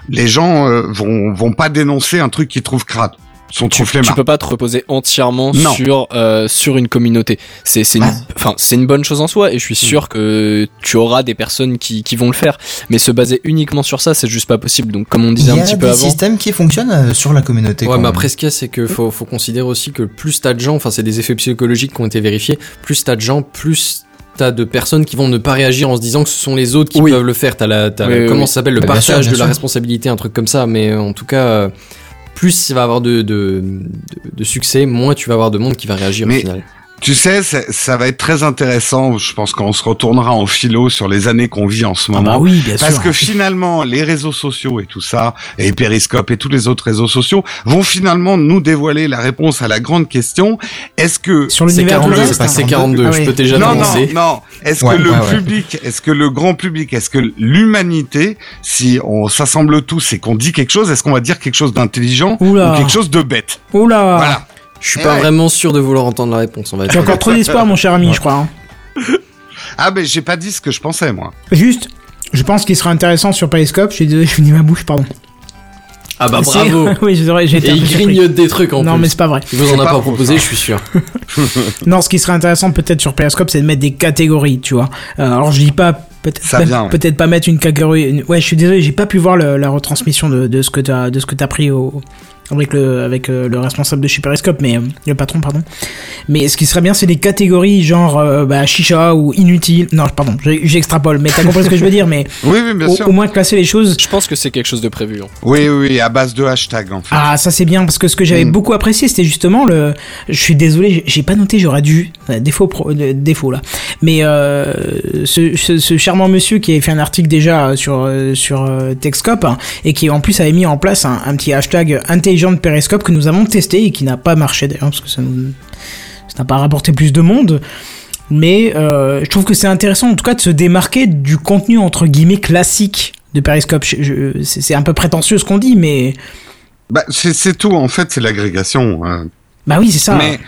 les gens vont vont pas dénoncer un truc qu'ils trouvent crade. Trop tu peux pas te reposer entièrement Non. sur euh, sur une communauté. C'est c'est une enfin c'est une bonne chose en soi et je suis sûr que tu auras des personnes qui qui vont le faire. Mais se baser uniquement sur ça, c'est juste pas possible. Donc comme on Il disait y un a petit des peu avant. systèmes qui fonctionnent euh, sur la communauté. Ouais, mais après, ce qu'il y a, c'est que faut, faut considérer aussi que plus t'as de gens, enfin, c'est des effets psychologiques qui ont été vérifiés, plus t'as de gens, plus t'as de personnes qui vont ne pas réagir en se disant que ce sont les autres qui Oui. peuvent le faire. T'as la, t'as Oui, la- oui, comment oui. ça s'appelle, le Bah, bien partage sûr, bien de la responsabilité, un truc comme ça. Mais en tout cas, euh, plus il va avoir de, de, de, de succès, moins tu vas avoir de monde qui va réagir Mais- au final. Tu sais, ça va être très intéressant. Je pense qu'on se retournera en philo sur les années qu'on vit en ce Ah moment. bah oui, bien Parce sûr. que finalement, les réseaux sociaux et tout ça, et Periscope et tous les autres réseaux sociaux, vont finalement nous dévoiler la réponse à la grande question est-ce que Sur C'est l'univers de 42, l'Ouest, c'est pas hein. c'est 42, Ah je peux déjà non, non, non. Est-ce Ouais, que le ouais, ouais. public, est-ce que le grand public, est-ce que l'humanité, si on s'assemble tous et qu'on dit quelque chose, est-ce qu'on va dire quelque chose d'intelligent ou quelque chose de bête? Oula Voilà. Je suis Eh pas ouais. vraiment sûr de vouloir entendre la réponse, on va J'ai encore trop d'espoir, mon cher ami, je crois. hein. Ah ben j'ai pas dit ce que je pensais moi. Juste, je pense qu'il sera intéressant sur Periscope. Je suis désolé, je finis ma bouche, pardon. Ah bah C'est- bravo oui, j'ai été Et un il grignote des trucs en Non, plus. mais c'est pas vrai. Il vous en a pas proposé, ça. je suis sûr. Non, ce qui serait intéressant peut-être sur Periscope, c'est de mettre des catégories, tu vois. Euh, alors je dis pas peut-être Ça pas- vient, ouais. peut-être pas mettre une catégorie. Ouais, je suis désolé, j'ai pas pu voir le- la retransmission de, de ce que t'as de ce que t'as pris au avec le avec euh, le responsable de chez Periscope, mais euh, le patron, pardon. Mais ce qui serait bien, c'est des catégories genre euh, bah, chicha ou inutile. Non, pardon, j'extrapole, mais t'as compris ce que je veux dire. Mais Oui, oui, bien au, sûr. au moins classer les choses. Je pense que c'est quelque chose de prévu. hein. Oui, oui, à base de hashtag en fait. Ah, ça c'est bien parce que ce que j'avais Mm. beaucoup apprécié, c'était justement le. Je suis désolé, j'ai- pas noté, j'aurais dû. euh, Défaut, pro... défaut là. Mais euh, ce, ce, ce charmant monsieur qui avait fait un article déjà sur sur Techscope hein, et qui en plus avait mis en place un, un petit hashtag intelligent de Periscope que nous avons testé et qui n'a pas marché d'ailleurs parce que ça n'a pas rapporté plus de monde. Mais euh, je trouve que c'est intéressant en tout cas de se démarquer du contenu entre guillemets classique de Periscope. C'est un peu prétentieux ce qu'on dit, mais Bah, c'est c'est tout en fait, c'est l'agrégation. hein. bah oui c'est ça. Mais,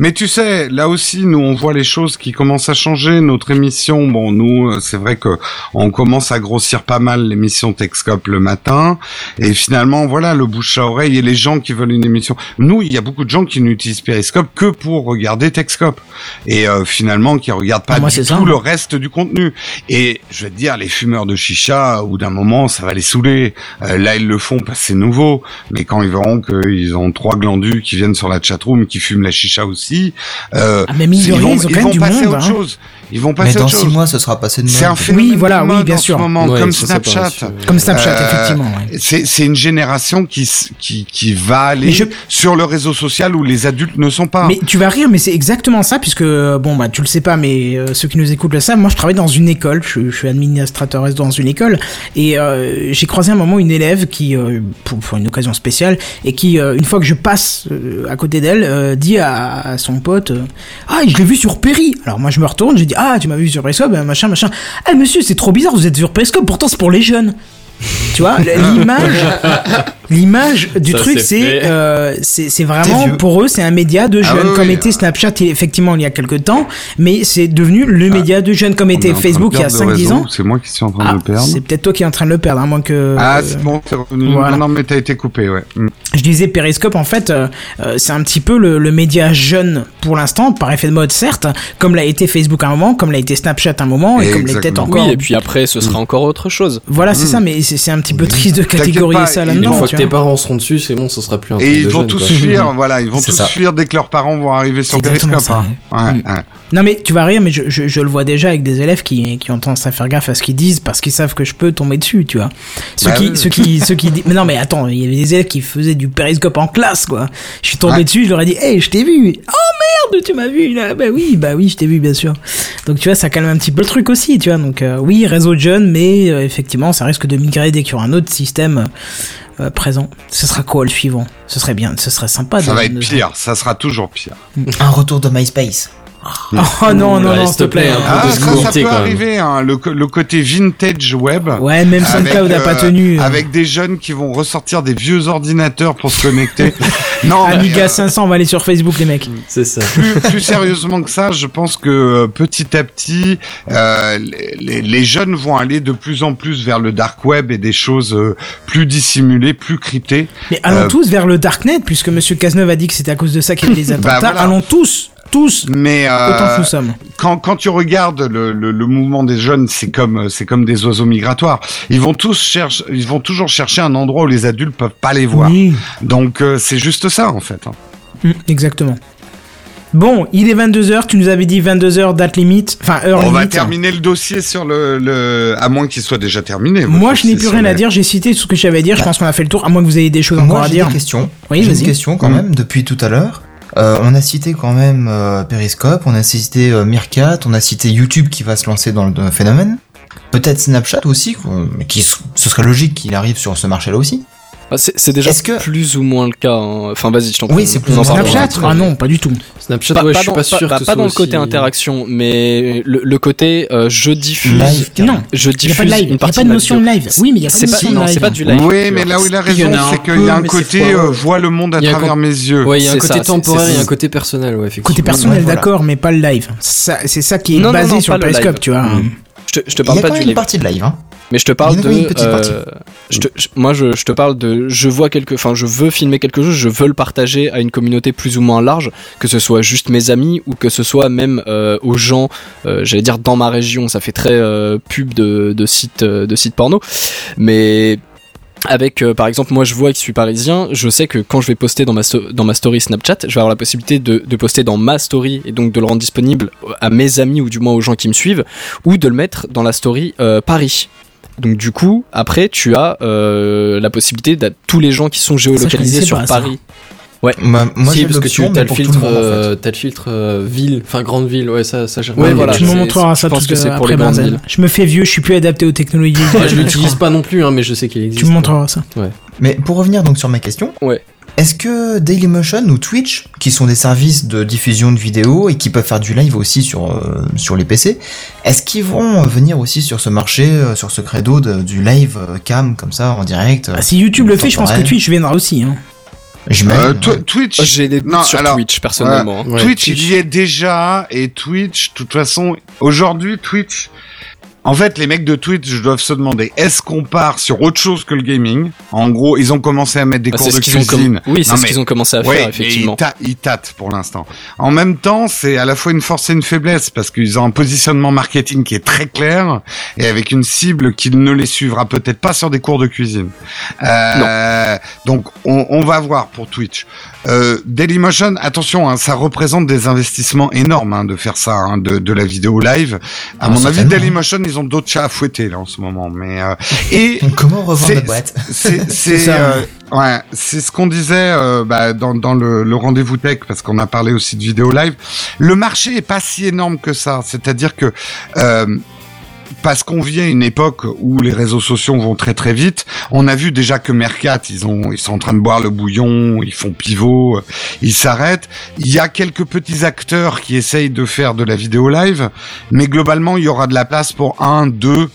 mais tu sais, là aussi, nous, on voit les choses qui commencent à changer. Notre émission, bon, nous, euh, c'est vrai que on commence à grossir pas mal l'émission Techscope le matin. Et finalement, voilà, le bouche à oreille et les gens qui veulent une émission. Nous, il y a beaucoup de gens qui n'utilisent Periscope que pour regarder Techscope. Et euh, finalement, qui regardent pas Ah, moi, du tout ça. le reste du contenu. Et je vais te dire, les fumeurs de chicha, bout d'un moment, ça va les saouler. Euh, là, ils le font parce que c'est nouveau. Mais quand ils verront qu'ils ont trois glandus qui viennent sur la chatroom, qui fument la chicha aussi, euh, Ah, mais mine de ils vont, ils ils même vont du passer monde, à autre hein. chose. Ils vont Mais passer à dans autre 6 chose. mois, ce sera passé de C'est un mode. phénomène Oui, voilà, de oui, mode bien en sûr. ce moment, Ouais, comme Snapchat. Comme Snapchat, Euh, effectivement. ouais. C'est une génération qui, qui, qui va aller Mais je- sur le réseau social où les adultes ne sont pas. Mais tu vas rire, mais c'est exactement ça, puisque, bon, bah, tu le sais pas, mais euh, ceux qui nous écoutent le savent. Moi, je travaille dans une école, je, je suis administrateur dans une école, et euh, j'ai croisé un moment une élève qui, euh, pour, pour une occasion spéciale, et qui, euh, une fois que je passe euh, à côté d'elle, euh, dit à, à son pote euh, Ah, je l'ai vu sur Perry Alors moi, je me retourne, je dis Ah, tu m'as vu sur Periscope, euh, machin, machin. Ah, monsieur, c'est trop bizarre, vous êtes sur Periscope, pourtant c'est pour les jeunes. Tu vois, l'image, l'image du Ça, truc, c'est c'est, euh, c'est, vraiment pour eux, c'est un média de Ah jeunes, oui, comme oui. était Snapchat effectivement il y a quelques temps, mais c'est devenu le média de jeunes, comme était Facebook il y a perdre le 5-10 réseau, ans. C'est moi qui suis en train Ah, de le perdre. c'est peut-être toi qui es en train de le perdre, à moins que. Ah, euh, c'est bon, c'est revenu. voilà. Non, mais t'as été coupé, ouais. Mm. je disais Periscope, en fait, euh, c'est un petit peu le, le média jeune pour l'instant, par effet de mode certes, comme l'a été Facebook à un moment, comme l'a été Snapchat à un moment, et comme l'est peut-être Exactement. encore. Oui, et puis après, ce sera encore autre chose. Voilà, c'est ça, mais c'est un petit peu triste de catégoriser pas, ça là-dedans. Une fois que tes parents seront dessus, c'est bon, ce sera plus un Et truc ils de vont jeune, tous quoi. fuir, voilà, ils vont tous ça. fuir dès que leurs parents vont arriver sur exactement Periscope. ça, hein. ouais. Non mais tu vas rire, mais je, je, je le vois déjà avec des élèves qui, qui ont tendance à faire gaffe à ce qu'ils disent parce qu'ils savent que je peux tomber dessus, tu vois. Ceux Bah qui, ceux qui, ceux qui disent, mais non mais attends, il y avait des élèves qui faisaient du périscope en classe, quoi. Je suis tombé Ouais. dessus, je leur ai dit, hey, je t'ai vu. Oh merde, tu m'as vu là. Bah oui, bah oui, je t'ai vu, bien sûr. Donc tu vois, ça calme un petit peu le truc aussi, tu vois. Donc euh, oui, réseau de jeunes, mais euh, effectivement, ça risque de migrer dès qu'il y aura un autre système euh, présent. Ce sera quoi le suivant? Ce serait bien, ce serait sympa. Ça de- va être de- pire, ça sera toujours pire. Un retour de MySpace. Oh non, non, Allez, non, s'il te plaît, peu Ah, de ça, ça peut quand même. arriver, hein, le, côté vintage web. Ouais, même SoundCloud a pas euh, tenu. euh. Avec des jeunes qui vont ressortir des vieux ordinateurs pour se connecter. non, mais, Amiga euh, 500, on va aller sur Facebook, les mecs. C'est ça. plus, plus sérieusement que ça, je pense que euh, petit à petit, euh, les, les- les jeunes vont aller de plus en plus vers le dark web et des choses euh, plus dissimulées, plus cryptées. Mais allons Euh, tous vers le Darknet, puisque Monsieur Cazeneuve a dit que c'était à cause de ça qu'il y avait des attentats. Bah, voilà. Allons tous, tous, Mais autant que euh, nous sommes. quand, quand tu regardes le, le, le mouvement des jeunes, c'est comme c'est comme des oiseaux migratoires. Ils vont tous chercher, ils vont toujours chercher un endroit où les adultes peuvent pas les voir. Oui, Donc euh, c'est juste ça en fait. hein. Mm, exactement. Bon, il est 22h, tu nous avais dit 22h date limite, enfin heure On va limite. terminer le dossier sur le, le... à moins qu'il soit déjà terminé. Moi, je n'ai plus rien à dire, j'ai cité tout ce que j'avais à dire, je pense qu'on a fait le tour, à moins que vous ayez des choses encore Moi, à j'ai dire. des questions. Oui, j'ai une question quand Mm. même depuis tout à l'heure. Euh, on a cité quand même euh, Periscope, on a cité euh, on a cité YouTube qui va se lancer dans le euh, phénomène. Peut-être Snapchat aussi, qui ce serait logique qu'il arrive sur ce marché-là aussi. Ah, c'est c'est déjà que- plus ou moins le cas. hein. Enfin, vas-y, je t'en Oui, prie, c'est nous plus en ou. Snapchat Ah non, pas du tout. Snapchat, Pas, ouais, pas je suis dans, pas sûr pas- que pas dans le côté aussi- interaction, mais le, le côté euh, je diffuse. Live, Non, Je il n'y a diffuse pas de live, il n'y a pas de notion de live. Oui, mais il n'y a pas de C'est pas, notion de live. c'est pas du live. Oui, mais là où il a y raison, c'est qu'il y a un côté c'est euh, foireux. voit le monde à y travers mes yeux. Ouais, il y a un C'est côté c'est- temporaire c'est- et un côté personnel. Côté personnel, d'accord, mais pas le live. C'est ça qui est basé non, sur pas le Periscope, live. tu vois. Je te, je te Il y parle a pas quand du même une live. partie de live, hein. Mais je te parle de. une petite euh, partie. je te- je- moi, je, je te parle de. Je vois quelque. Enfin, je veux filmer quelque chose. Je veux le partager à une communauté plus ou moins large, que ce soit juste mes amis ou que ce soit même euh, aux gens. euh, J'allais dire dans ma région. Ça fait très pub de, de sites de sites porno, mais. Avec, euh, par exemple, moi je vois que je suis parisien, je sais que quand je vais poster dans ma, dans ma story Snapchat, je vais avoir la possibilité de, de poster dans ma story et donc de le rendre disponible à mes amis ou du moins aux gens qui me suivent, ou de le mettre dans la story euh, Paris. Donc du coup, après, tu as euh, la possibilité d'à tous les gens qui sont géolocalisés sur pas, ça. Paris. Bah, moi, si, parce que tu as le filtre, le monde, en fait. euh, t'as le filtre euh, ville, enfin grande ville, ouais, ça, ça j'ai Ouais, voilà, tu me montreras je ça pense tout que c'est pour après les grandes villes. Je me fais vieux, je suis plus adapté aux technologies. Ouais, je l'utilise pas non plus, hein, mais je sais qu'il existe. Tu me montreras ça. Mais pour revenir donc sur ma question, Ouais. Est-ce que Dailymotion ou Twitch, qui sont des services de diffusion de vidéos et qui peuvent faire du live aussi sur euh, sur les PC, est-ce qu'ils vont venir aussi sur ce marché, euh, sur ce credo de- du live euh, cam comme ça en direct euh, Ah, si YouTube le fait, je pense que Twitch viendra aussi. Hein. Euh, Twitch. J'ai des Non, sur alors, Twitch personnellement. hein. Ouais. Twitch, il y est déjà et Twitch, de toute façon, aujourd'hui Twitch. En fait, les mecs de Twitch doivent se demander est-ce qu'on part sur autre chose que le gaming? En gros, ils ont commencé à mettre des Bah, cours de cuisine. Oui, c'est ce mais- qu'ils ont commencé à Ouais, faire effectivement. ils, ta- ils tâtent pour l'instant. En même temps, c'est à la fois une force et une faiblesse parce qu'ils ont un positionnement marketing qui est très clair et avec une cible qui ne les suivra peut-être pas sur des cours de cuisine. Euh, donc, on, on va voir pour Twitch. Euh, Dailymotion, attention, hein, ça représente des investissements énormes hein, de faire ça, hein, de, de la vidéo live. À Ah, mon avis. Dailymotion, ils ont d'autres chats à fouetter là en ce moment. Mais euh, et Comment revendre notre boîte c'est ça. euh, ouais, c'est ce qu'on disait euh, bah, dans dans le, le rendez-vous tech parce qu'on a parlé aussi de vidéo live. Le marché est pas si énorme que ça, c'est-à-dire que euh, parce qu'on à une époque où les réseaux sociaux vont très très vite. On a vu déjà que Mercat, ils ont, ils sont en train de boire le bouillon, ils font pivot, euh, ils s'arrêtent. Il y a quelques petits acteurs qui essayent de faire de la vidéo live, mais globalement, il y aura de la place pour un, deux,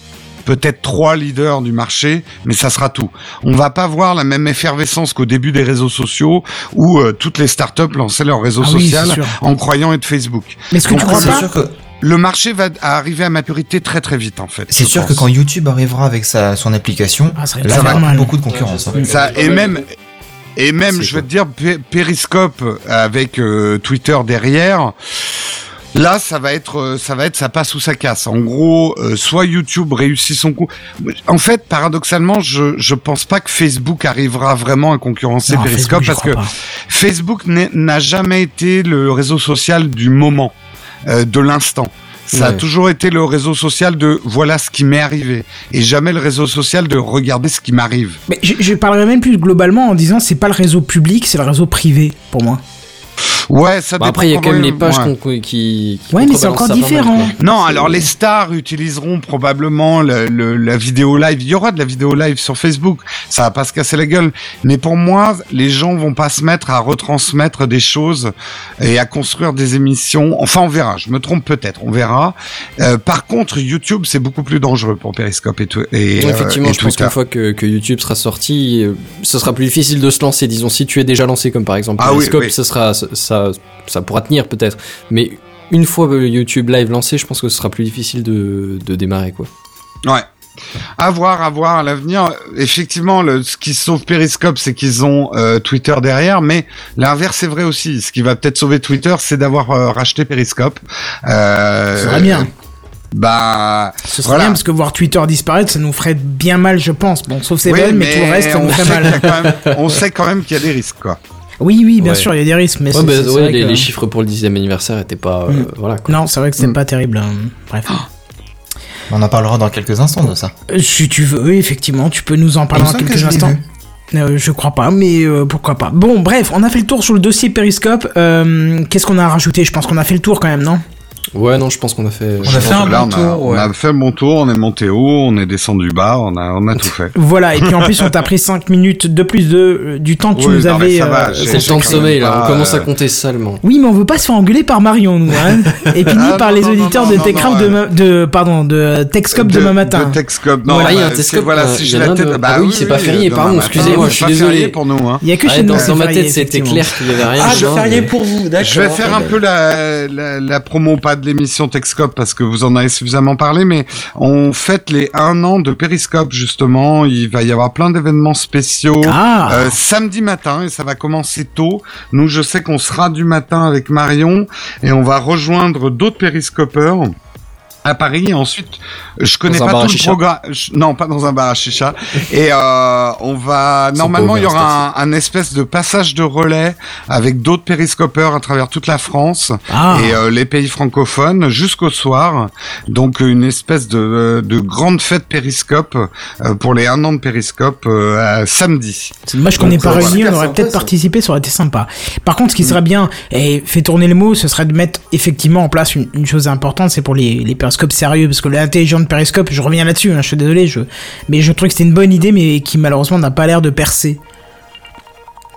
peut-être trois leaders du marché, mais ça sera tout. On va pas voir la même effervescence qu'au début des réseaux sociaux où euh, toutes les startups lançaient leur réseau Ah oui, social sûr. en croyant être Facebook. Mais est-ce que tu crois C'est pas sûr que Le marché va arriver à maturité très très vite en fait. c'est sûr que quand YouTube arrivera avec sa son application, Ah, ça va là mal. beaucoup de concurrence. hein. Ça, et même, et même, je vais te dire, Periscope avec euh, Twitter derrière. Là, ça va être, euh, ça va être, ça passe ou ça casse. En gros, euh, soit YouTube réussit son coup. En fait, paradoxalement, je je pense pas que Facebook arrivera vraiment à concurrencer Non, Periscope Facebook, parce que pas. Facebook n'a jamais été le réseau social du moment, euh, de l'instant. Ça a toujours été le réseau social de voilà ce qui m'est arrivé et jamais le réseau social de regarder ce qui m'arrive. Mais je, je parlerais même plus globalement en disant c'est pas le réseau public, c'est le réseau privé pour moi. Ouais, ça Bah, dépend après, il y a quand même les pages ouais. qui, qui Ouais, mais c'est encore différent. Non, alors les stars utiliseront probablement le, le- la vidéo live. Il y aura de la vidéo live sur Facebook. Ça va pas se casser la gueule. Mais pour moi, les gens vont pas se mettre à retransmettre des choses et à construire des émissions. Enfin, on verra. Je me trompe peut-être. On verra. Euh, par contre, YouTube, c'est beaucoup plus dangereux pour Periscope et, tout, et, Ouais, euh, effectivement, et je pense qu'une fois que, que YouTube sera sorti, euh, ce sera plus difficile de se lancer. Disons, si tu es déjà lancé, comme par exemple Ah oui, Periscope, oui. ce sera, ça, ça, ça pourra tenir peut-être. Mais une fois le YouTube Live lancé, je pense que ce sera plus difficile de, de démarrer, quoi. Ouais. À voir, à voir à l'avenir. Effectivement, le, ce qui sauve Periscope, c'est qu'ils ont euh, Twitter derrière, mais l'inverse est vrai aussi. Ce qui va peut-être sauver Twitter, c'est d'avoir euh, racheté Periscope. Euh, Ce serait bien. Bah, Ce serait Voilà. bien parce que voir Twitter disparaître, ça nous ferait bien mal, je pense. Bon, sauf c'est oui, mais, tout le reste, ça on nous ferait mal. a quand même- on sait quand même qu'il y a des risques, quoi. Oui, oui, bien Ouais. sûr, il y a des risques, mais Ouais, c'est- bah, ouais, les, que- les chiffres pour le dixième anniversaire étaient pas, euh, Mm. voilà. Quoi. Non, c'est vrai que c'est Mm. pas terrible. hein. Bref. On en parlera dans quelques instants de ça. Euh, Si tu veux, effectivement, tu peux nous en parler dans que quelques instants. Euh, je crois pas, mais euh, pourquoi pas. Bon, bref, on a fait le tour sur le dossier Periscope. Euh, Qu'est-ce qu'on a rajouté? Je pense qu'on a fait le tour quand même, non? Ouais, non, je pense qu'on a fait. On a fait un Là, bon on, a, tour, on ouais. a fait un bon tour, on est monté haut, on est descendu bas, on a, on a tout fait. Voilà, et puis en plus, on t'a pris 5 minutes de plus de, euh, du temps que tu Oui, nous non, mais avais. ça va, euh, C'est le temps de sommeil, là. pas, On commence à euh, compter salement. Oui, mais on veut pas se faire engueuler par Marion, nous, hein. Et puis ni Ah, par non, les auditeurs non, de Techcraft de, ouais. de, pardon, de Techscope demain matin. De Texcope, non, Ouais, il y a un bah, Texcope, voilà, euh, si j'ai la tête, de- bah ah oui, c'est pas férié, pardon, excusez-moi, je suis désolé. pour nous, hein. Il y a que Ah, chez nous. dans, ma tête, c'était clair qu'il y avait rien. Ah, férié pour vous, d'accord. Je vais faire un peu la promo, pas de l'émission Texcope, parce que vous en avez suffisamment parlé, mais on fête les un an de Periscope, justement. Il va y avoir plein d'événements spéciaux. Ah. Euh, samedi matin, et ça va commencer tôt. Nous, je sais qu'on sera du matin avec Marion, et on va rejoindre d'autres périscopeurs à Paris. Et ensuite, je connais Dans pas tout le programme. Non, pas dans un bar à chicha. et euh, on va normalement il y aura un, un espèce de passage de relais avec d'autres périscopeurs à travers toute la France Ah. et euh, les pays francophones jusqu'au soir. Donc une espèce de, de grande fête périscope euh, pour les un an de périscope euh, samedi. C'est dommage qu'on n'ait Donc, pas ça va réuni, super on aurait peut-être participé, ça aurait été sympa. Par contre, ce qui serait bien, et fait tourner les mots, ce serait de mettre effectivement en place une, une chose importante, c'est pour les, les périscopes sérieux, parce que l'intelligent de périscope, je reviens là-dessus, hein, je suis désolé, mais je trouve que c'était une bonne idée, mais qui malheureusement n'a pas l'air de percer.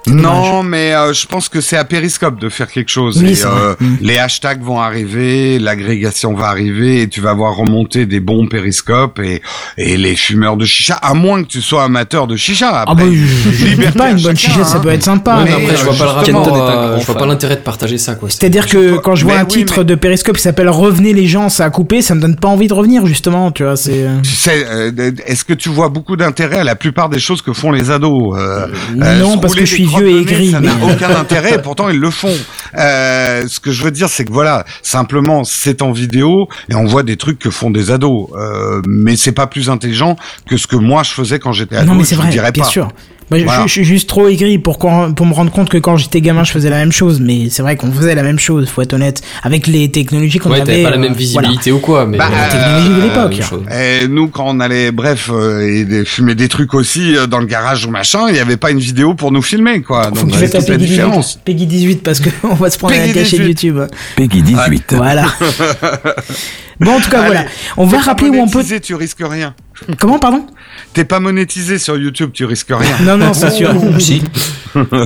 Non, mais euh, je pense que c'est à Périscope de faire quelque chose. Oui, Et, euh, Les hashtags vont arriver, l'agrégation va arriver, et tu vas voir remonter des bons Périscopes et, et les fumeurs de chicha, à moins que tu sois amateur de chicha. Ah Après, bah, je, je, je dis pas, une bonne chicha, ça hein. peut être sympa, Ouais, mais mais après, je vois pas le justement, rapport, Kenton est un euh, grand je vois pas l'intérêt de partager ça, quoi. C'est-à-dire que quand je vois Mais un oui, titre mais- de périscope qui s'appelle Revenez les gens, ça a coupé, ça me donne pas envie de revenir, justement, tu vois, c'est... euh, Tu sais, euh, est-ce que tu vois beaucoup d'intérêt à la plupart des choses que font les ados euh, non, parce que je suis vieux de et nez, aigri, Ça n'a aucun intérêt, et pourtant ils le font. Euh, ce que je veux dire, c'est que voilà, simplement c'est en vidéo et on voit des trucs que font des ados, euh, mais c'est pas plus intelligent que ce que moi je faisais quand j'étais ado. Non mais c'est vrai, bien pas. sûr. Moi, je- Voilà. je, je suis juste trop aigri pour, qu'on- pour me rendre compte que quand j'étais gamin, je faisais la même chose. Mais c'est vrai qu'on faisait la même chose, faut être honnête. Avec les technologies qu'on Ouais, avait. pas la euh, même visibilité ou quoi, mais. Bah, La technologie de euh, l'époque. Et nous, quand on allait, bref, euh, et des- fumer des trucs aussi euh, dans le garage ou machin, il n'y avait pas une vidéo pour nous filmer, quoi. Faut Donc que tu fasses Peggy différence. 18, Peggy 18 parce qu'on va se prendre Peggy la cachette 18. YouTube. Peggy 18. Voilà. bon, en tout cas, Allez, voilà. On va rappeler où on peut. Tu risques rien. Comment, pardon? T'es pas monétisé sur YouTube, tu risques rien. Non, non, c'est sûr. Si.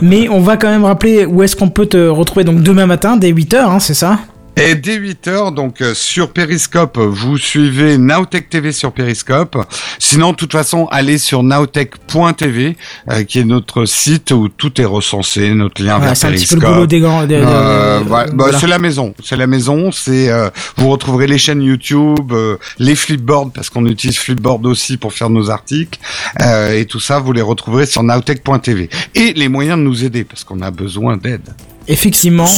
Mais on va quand même rappeler où est-ce qu'on peut te retrouver donc demain matin dès 8h, hein, c'est ça? Et dès 8h, donc euh, sur Periscope, vous suivez Nowtech TV sur Periscope. Sinon, de toute façon, allez sur nowtech.tv, euh, qui est notre site où tout est recensé, notre lien Voilà, vers C'est un petit peu Periscope. le boulot des grands. des- Euh, voilà. Bah, voilà. c'est la maison, c'est la maison. C'est euh, vous retrouverez les chaînes YouTube, euh, les flipboards parce qu'on utilise Flipboard aussi pour faire nos articles euh, et tout ça, vous les retrouverez sur nowtech.tv et les moyens de nous aider parce qu'on a besoin d'aide. Effectivement.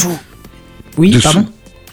Oui, Dessous. pardon?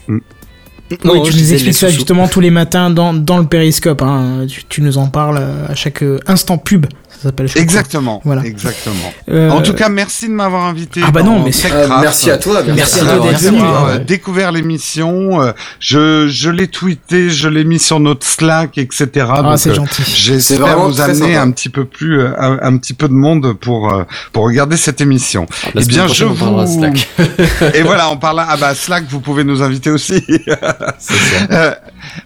Non, oui, tu nous expliques ça justement tous les matins dans, dans le périscope. Hein. Tu, tu nous en parles euh, à chaque euh, instant pub. Ça s'appelle. Exactement. Voilà. Exactement. Euh, En tout cas, merci de m'avoir invité. Ah bah non, mais c'est-. Euh, merci à toi. Merci à toi d'être venu. euh, découvert l'émission. euh, je je l'ai tweeté, je l'ai mis sur notre Slack, etc. Ah, c'est euh, gentil. J'espère vous amener sympa. un petit peu plus, un, un petit peu de monde pour pour regarder cette émission. La eh bien, je on vous Slack. et voilà, on parle ah bah Slack, vous pouvez nous inviter aussi. C'est ça. Euh,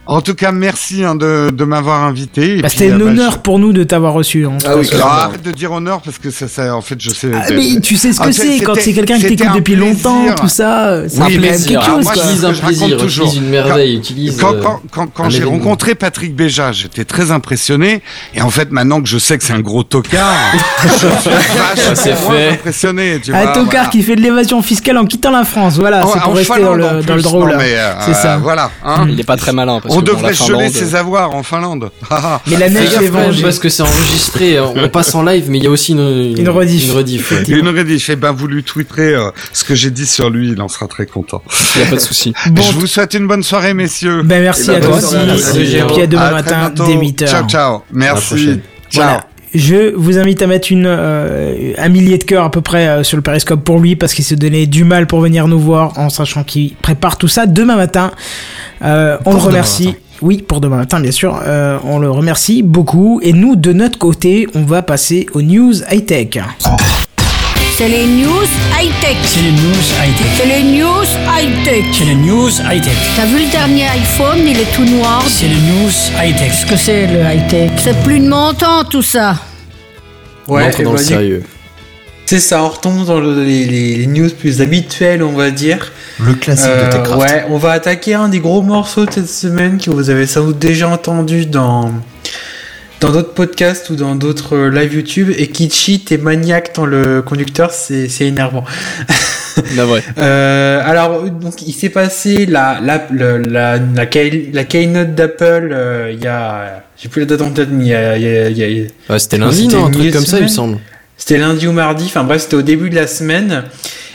en tout cas, merci hein, de de m'avoir invité. Bah, C'était un bah, honneur pour nous de t'avoir reçu. en tout Ah cas. Oui, je- clairement. Alors, arrête de dire honneur parce que ça, ça en fait, je sais. Ah, mais tu sais ce que Ah, c'est quand c'est quelqu'un qui c'était t'écoute un depuis longtemps, tout ça. euh, C'est Oui, plaisir. quelque chose. moi, Utilise un je raconte plaisir, toujours. utilise une merveille, utilise. Quand, euh, quand, quand, quand un j'ai rencontré Patrick Béja, j'étais très impressionné. Et en fait, maintenant que je sais que c'est un gros tocard, je suis c'est moins fait. impressionné. Tu Un vois, tocard voilà. qui fait de l'évasion fiscale en quittant la France. Voilà, Oh, c'est pour rester dans le, drôle. Non, mais, euh, C'est ça. Voilà. hein. Il est pas très malin. On que devrait geler ses avoirs en Finlande. Ah, Mais la neige est vengée. parce que c'est enregistré, hein. On passe en live, mais il y a aussi une, Une rediff. Une rediff, ouais. Une rediff. Eh ben, vous lui tweeterez euh, ce que j'ai dit sur lui. Il en sera très content. Il y a pas de souci. Bon, je vous souhaite une bonne soirée, messieurs. ben merci Eh ben, à toi aussi. Et puis à demain À matin dès 8h. Ciao, ciao. Merci. Ciao. Voilà. Je vous invite à mettre une, euh, un millier de cœurs à peu près euh, sur le périscope pour lui parce qu'il se donnait du mal pour venir nous voir en sachant qu'il prépare tout ça demain matin. Euh, on Pour le remercie. Oui, pour demain matin, bien sûr. Euh, on le remercie beaucoup. Et nous, de notre côté, on va passer aux news high-tech. C'est les news high-tech. C'est les news high-tech. C'est les news high-tech. C'est les news high-tech. T'as vu le dernier iPhone, il est tout noir. C'est les news high-tech. Qu'est-ce que c'est le high-tech? C'est plus de mon temps tout ça. On entre et dans le bah, du- sérieux. C'est ça, on retombe dans le- les, les- les news plus habituelles, on va dire. Le classique Euh, de Techcraft. ouais, on va attaquer un des gros morceaux de cette semaine que vous avez sans doute déjà entendu dans dans d'autres podcasts ou dans d'autres live YouTube et qui cheat et maniaque dans le conducteur, c'est c'est énervant. La vraie. Euh, alors, donc, il s'est passé la la la la, key- la keynote d'Apple euh, il y a j'ai plus la date en tête mais il y a, Ouais, c'était lundi, non Un truc comme ça, il me semble. C'était lundi ou mardi, enfin bref, c'était au début de la semaine.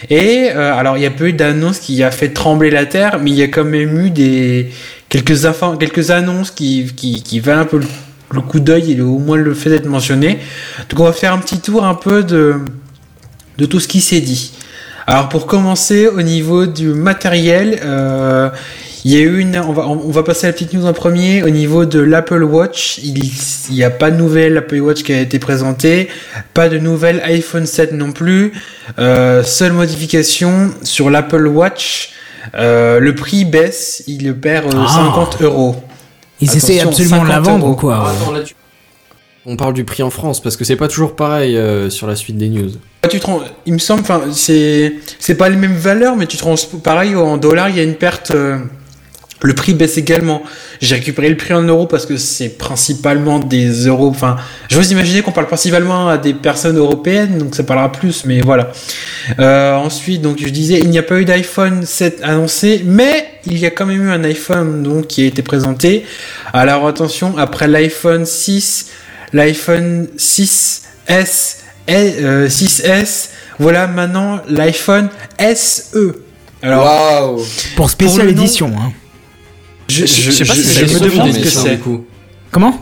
Et euh, alors, il y a peu eu d'annonces qui a fait trembler la terre, mais il y a quand même eu des quelques quelques annonces qui valent un peu le, le coup d'œil et au moins le fait d'être mentionné. Donc, on va faire un petit tour un peu de de tout ce qui s'est dit. Alors, pour commencer, au niveau du matériel. Euh, il y a eu une, on va, on va passer à la petite news en premier. Au niveau de l'Apple Watch, il n'y a pas de nouvelle Apple Watch qui a été présentée, pas de nouvelle iPhone 7 non plus. Euh, seule modification sur l'Apple Watch, euh, le prix baisse, il perd euh, Ah. 50 euros. Ils essaient absolument de la 50 vendre ou quoi ouais. Attends, là, tu- On parle du prix en France parce que c'est pas toujours pareil euh, sur la suite des news. Ah, Tu te rends- il me semble, enfin, c'est, c'est pas les mêmes valeurs, mais tu te rends, pareil, en dollars, il y a une perte, euh, le prix baisse également. J'ai récupéré le prix en euros parce que c'est principalement des euros, enfin, je vous imaginer qu'on parle principalement à des personnes européennes, donc ça parlera plus, mais voilà. Euh, ensuite, donc, je disais, il n'y a pas eu d'iPhone 7 annoncé, mais il y a quand même eu un iPhone, donc, qui a été présenté. Alors, attention, après l'iPhone 6, l'iPhone 6S, et, euh, 6S, voilà maintenant l'iPhone SE. Alors, Pour spécial Pour le nom- édition. Hein. Je, je sais pas si je me demande ce que c'est. Comment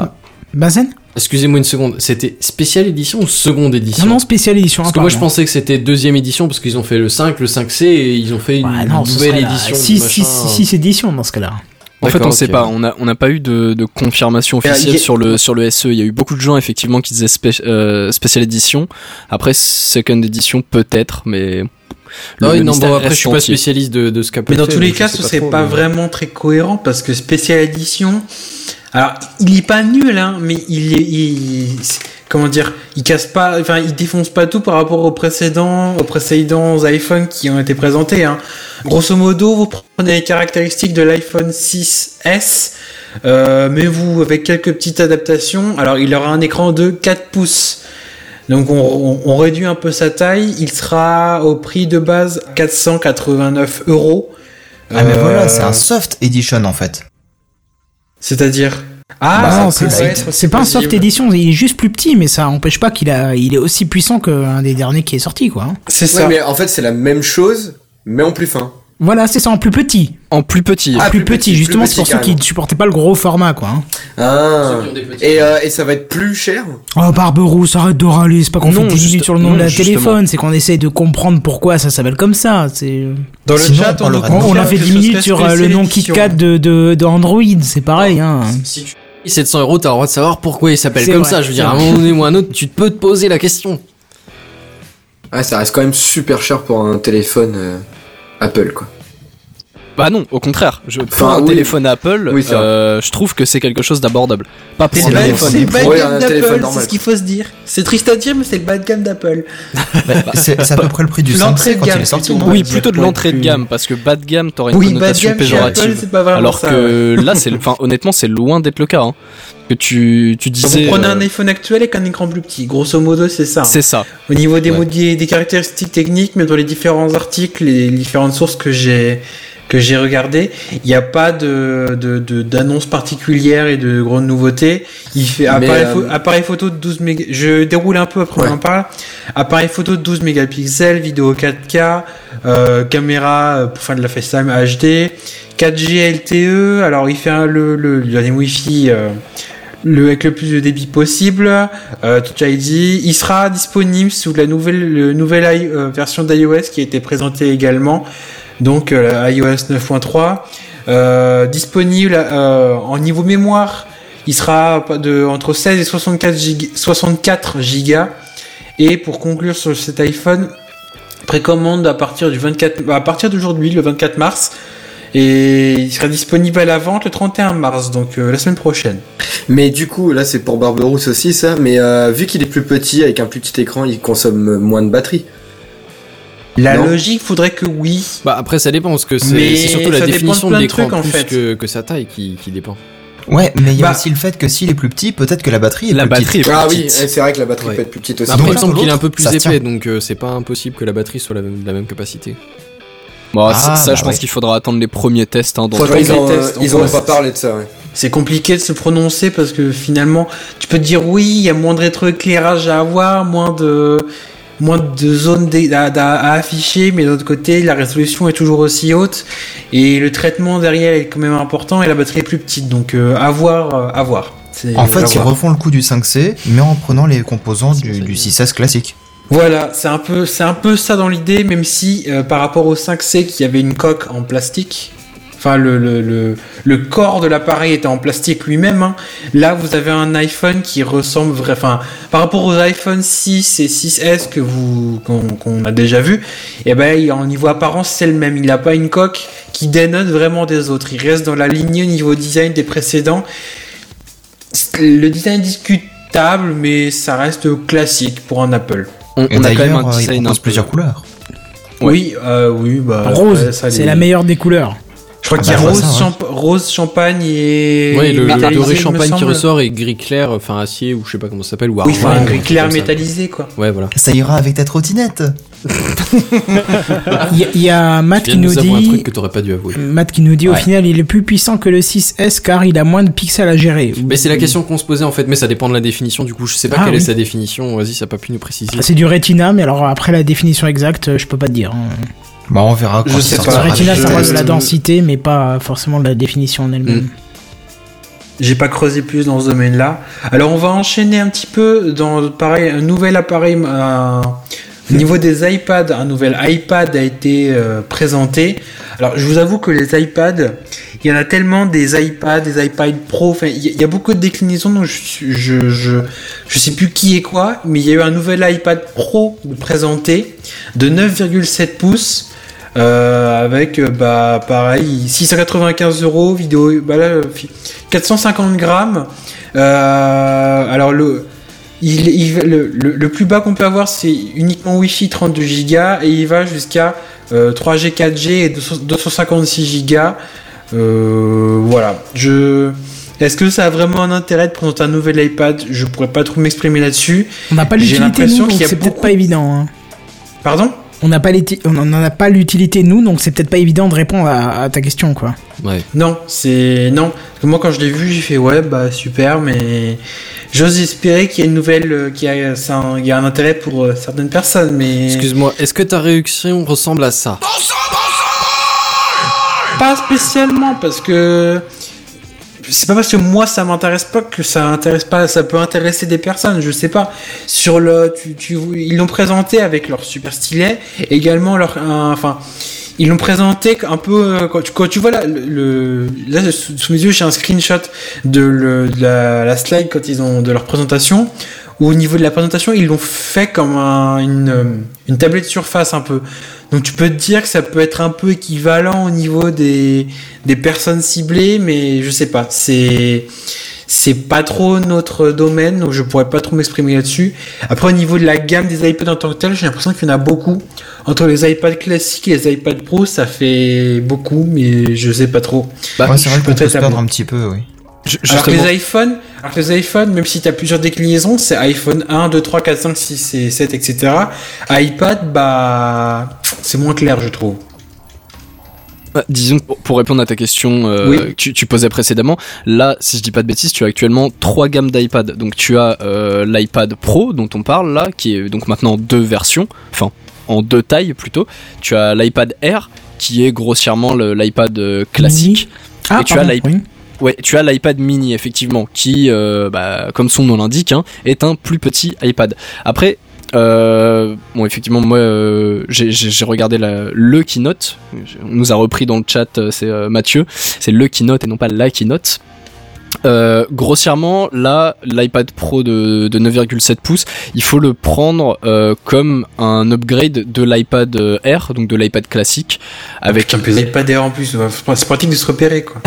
Benzen Excusez-moi une seconde, c'était spéciale édition ou seconde édition Non, non, spécial édition. Parce que moi je pensais que c'était deuxième édition parce qu'ils ont fait le 5, le 5C et ils ont fait une Ouais, non, nouvelle édition. du 6 machin. 6 éditions dans ce cas-là. En fait, on D'accord, sait pas. On n'a pas eu de, de confirmation euh, officielle a- sur le sur le SE. Il y a eu beaucoup de gens effectivement qui disaient spé- euh, spécial édition. Après second édition peut-être, mais Non, le- le non, bon, après je suis pas spécialiste de, de ce qu'a Mais dans fait, tous les je cas, ce serait trop, pas mais- vraiment très cohérent parce que spécial édition. Alors, il est pas nul, hein, mais il est, il- comment dire, il casse pas, enfin, il défonce pas tout par rapport aux précédents, aux précédents iPhones qui ont été présentés. Hein. Grosso modo, vous prenez les caractéristiques de l'iPhone 6S, euh, mais vous avec quelques petites adaptations. Alors, il aura un écran de 4 pouces. Donc on, on- on réduit un peu sa taille, il sera au prix de base 489 euros. Ah mais Euh, voilà, c'est un soft edition en fait. C'est-à-dire? Ah, bah, c'est pas un soft édition, il est juste plus petit, mais ça empêche pas qu'il a, il est aussi puissant qu'un des derniers qui est sorti, quoi. hein. C'est Ouais, ça. mais en fait, c'est la même chose, mais en plus fin. Voilà, c'est ça, en plus petit. En plus petit. En Ah, plus, plus petit, petit, justement, c'est pour ceux qui ne supportaient pas le gros format, quoi. hein. Ah. Des. Et, euh, et ça va être plus cher? Oh, Barberousse, arrête de râler, c'est pas qu'on fait Non, 10 juste- minutes sur le nom non, de la justement. téléphone, c'est qu'on essaie de comprendre pourquoi ça s'appelle comme ça. C'est... Dans le Sinon, chat, on on, nous parlera de On, a fait que 10 ce minutes serait sur euh, le spécial nom édition. KitKat de, de, de Android, c'est pareil, hein. Si tu payes 700 euros, t'as le droit de savoir pourquoi il s'appelle C'est comme vrai, ça. Je veux dire, à un moment donné ou à un autre, tu te peux te poser la question. Ah, ça reste quand même super cher pour un téléphone euh, Apple, quoi. Bah non, au contraire. Je, pour Enfin, un oui. téléphone Apple, Oui, euh, je trouve que c'est quelque chose d'abordable. Pas pour le bad- téléphone. c'est le bas de Ouais, gamme un téléphone d'Apple, c'est ce qu'il faut se dire. C'est triste à dire, mais c'est le bas de gamme d'Apple. C'est c'est à peu près le prix du L'entrée 5C de quand il gamme, est sorti, plutôt. Oui, plutôt de l'entrée de gamme, parce que bas de gamme, t'aurais une Oui, connotation gamme Apple, péjorative. c'est pas Alors ça. que là, enfin, honnêtement, c'est loin d'être le cas. Hein. Que tu, tu Vous disais. prenez euh, un iPhone actuel avec un écran plus petit. Grosso modo, c'est ça. c'est ça. Au niveau des, des caractéristiques techniques, mais dans les différents articles et les différentes sources que j'ai que j'ai regardées, il n'y a pas de de- de- d'annonce particulière et de grandes nouveautés. Il fait appareil, euh, pho- appareil photo de 12 méga... Je déroule un peu après Ouais. on en parle. Appareil photo de 12 mégapixels, vidéo 4K, euh, caméra euh, pour faire de la FaceTime HD, 4G LTE. Alors il fait un- le le, dernier Wi-Fi. euh, le, avec le plus de débit possible, euh, Touch ID. Il sera disponible sous la nouvelle, le nouvelle i- euh, version d'iOS qui a été présentée également, donc euh, iOS 9.3. Euh, disponible euh, en niveau mémoire, il sera de, entre 16 et 64, gig- 64 gigas. Et pour conclure sur cet iPhone, précommande à partir du 24, à partir d'aujourd'hui, le 24 mars. Et il sera disponible à la vente le 31 mars, donc la semaine prochaine. Mais du coup, là, c'est pour Barberousse aussi, ça. Mais vu qu'il est plus petit, avec un plus petit écran, il consomme moins de batterie. La Non. logique voudrait que oui. Bah après, ça dépend, parce que c'est surtout la définition de l'écran en plus fait. que, que sa taille qui, qui dépend. Ouais, mais il y a Bah- aussi le fait que s'il est plus petit, peut-être que la batterie est La plus batterie petite. est Ah plus oui, petite. c'est vrai que la batterie Ouais. peut être plus petite aussi. Après, Donc, il semble qu'il est un peu plus épais, tient. donc euh, c'est pas impossible que la batterie soit la même, la même capacité. Bon, Ah, ça, bah je pense ouais. qu'il faudra attendre les premiers tests. Hein, dans ils ont, les euh, tests, ils ont pas parlé de ça, ouais. C'est compliqué de se prononcer parce que finalement, tu peux te dire oui, il y a moins de rétroéclairage à avoir, moins de moins de zones à, afficher, mais de l'autre côté, la résolution est toujours aussi haute et le traitement derrière est quand même important et la batterie est plus petite. Donc euh, à voir, euh, à voir. C'est- En fait, ils refont le coup du 5C, mais en prenant les composants du, du 6S classique. Voilà, c'est un peu, c'est un peu ça dans l'idée, même si euh, par rapport au 5C qui avait une coque en plastique, enfin le, le, le, le corps de l'appareil était en plastique lui-même. hein. Là, vous avez un iPhone qui ressemble, vrai, enfin par rapport aux iPhone 6 et 6S que vous qu'on qu'on a déjà vu, et ben il- en niveau apparence c'est le même. Il n'a pas une coque qui dénote vraiment des autres. Il reste dans la lignée au niveau design des précédents. Le design est discutable, mais ça reste classique pour un Apple. On, a quand même un euh, design plusieurs couleurs. Ouais. Oui, euh, oui, bah. Rose, c'est les- la meilleure des couleurs. Je crois Ah qu'il y a bah, rose, ça, ouais. champ- rose, champagne et. Ouais, le, le métallisé, doré champagne qui ressort et gris clair, enfin acier ou je sais pas comment ça s'appelle, ou Oui, argent. enfin, un ou gris clair métallisé, quoi. Ouais, voilà. Ça ira avec ta trottinette. Il y, a- il y a Matt qui nous nous avouer un dit. truc que t'aurais pas dû avouer. Matt qui nous dit au final il est plus puissant que le 6S car il a moins de pixels à gérer. Mais c'est la question qu'on se posait en fait, mais ça dépend de la définition. Du coup, je sais pas Ah, quelle oui. est sa définition. Vas-y, ça a pas pu nous préciser. Ah, C'est du Retina, mais alors après la définition exacte, je peux pas te dire. hein. Bah, on verra quand Je sais pas. des Retina, ça parle de la densité, mais pas forcément de la définition en elle-même. Mm. J'ai pas creusé plus dans ce domaine-là. Alors, on va enchaîner un petit peu dans, pareil, un nouvel appareil, au niveau des iPads, un nouvel iPad a été euh, présenté. Alors, je vous avoue que les iPads, il y en a tellement des iPads, des iPad Pro, enfin, il y, a- il y a beaucoup de déclinaisons, donc je, je, je, je sais plus qui est quoi, mais il y a eu un nouvel iPad Pro présenté de 9,7 pouces. Euh, avec euh, bah pareil 695 euros vidéo bah là euh, fi- 450 grammes Euh, alors le il, il- le, le- le plus bas qu'on peut avoir c'est uniquement Wi-Fi 32 Go et il va jusqu'à euh, 3G 4G et 200 256 Go voilà je est-ce que ça a vraiment un intérêt de présenter un nouvel iPad? Je pourrais pas trop m'exprimer là-dessus. On n'a pas l'utilité c'est peut-être pas évident. hein. Pardon? On n'a pas on n'en a pas l'utilité nous, donc c'est peut-être pas évident de répondre à, à ta question quoi. Ouais. Non, c'est non. Parce que moi, quand je l'ai vu, j'ai fait ouais, bah super, mais j'ose espérer qu'il y a une nouvelle, euh, qu'il y a, c'est un- il y a un intérêt pour euh, certaines personnes, mais Excuse-moi, est-ce que ta réaction ressemble à ça? Pas spécialement parce que c'est pas parce que moi ça m'intéresse pas que ça intéresse pas, ça peut intéresser des personnes, je sais pas. Sur le, ils l'ont présenté avec leur super stylet, également leur, enfin, ils l'ont présenté un peu euh, quand tu, vois là, sous, mes yeux j'ai un screenshot de la, la slide quand ils ont de leur présentation où au niveau de la présentation ils l'ont fait comme un- une, euh, une tablette surface un peu. Donc tu peux te dire que ça peut être un peu équivalent au niveau des, des personnes ciblées, mais je sais pas. C'est c'est pas trop notre domaine, donc je pourrais pas trop m'exprimer là-dessus. Après au niveau de la gamme des iPads en tant que tel, j'ai l'impression qu'il y en a beaucoup. Entre les iPads classiques et les iPads Pro, ça fait beaucoup, mais je sais pas trop. Bah, ouais, c'est vrai je qu'on peux peut se être perdre un petit peu, oui. Ju- Alors que les iPhones, alors que les iPhones, même si tu as plusieurs déclinaisons, c'est iPhone 1, 2, 3, 4, 5, 6 et 7, etc. iPad, bah, c'est moins clair, je trouve. Bah, disons, pour- pour répondre à ta question euh, Oui. que tu, tu posais précédemment, là, si je dis pas de bêtises, tu as actuellement trois gammes d'iPad. Donc tu as euh, l'iPad Pro dont on parle là, qui est donc maintenant en deux versions, enfin en deux tailles plutôt. Tu as l'iPad Air, qui est grossièrement l'iPad euh, classique. Ah, Et tu pardon, as l'iPad- oui. Ouais, tu as l'iPad mini effectivement, qui, euh, bah, comme son nom l'indique, hein, est un plus petit iPad. Après, euh, bon, effectivement, moi, euh, j'ai- regardé la- le keynote. On nous a repris dans le chat, euh, c'est Mathieu. C'est le keynote et non pas la keynote. Euh, grossièrement, là, l'iPad Pro de, de 9,7 pouces, il faut le prendre euh, comme un upgrade de l'iPad euh, Air, donc de l'iPad classique, avec un peu iPad Air en plus, c'est pratique de se repérer, quoi.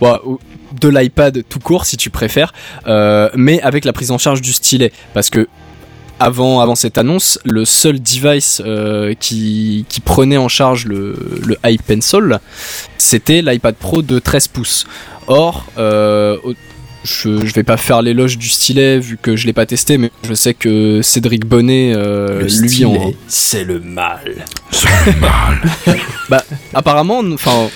Ou de l'iPad tout court si tu préfères, euh, mais avec la prise en charge du stylet, parce que avant, avant cette annonce, le seul device euh, qui, qui prenait en charge le, le iPencil, c'était l'iPad Pro de 13 pouces. Or, euh, je, je vais pas faire l'éloge du stylet vu que je l'ai pas testé, mais je sais que Cédric Bonnet, euh, lui, en, c'est le mal. bah, apparemment, enfin,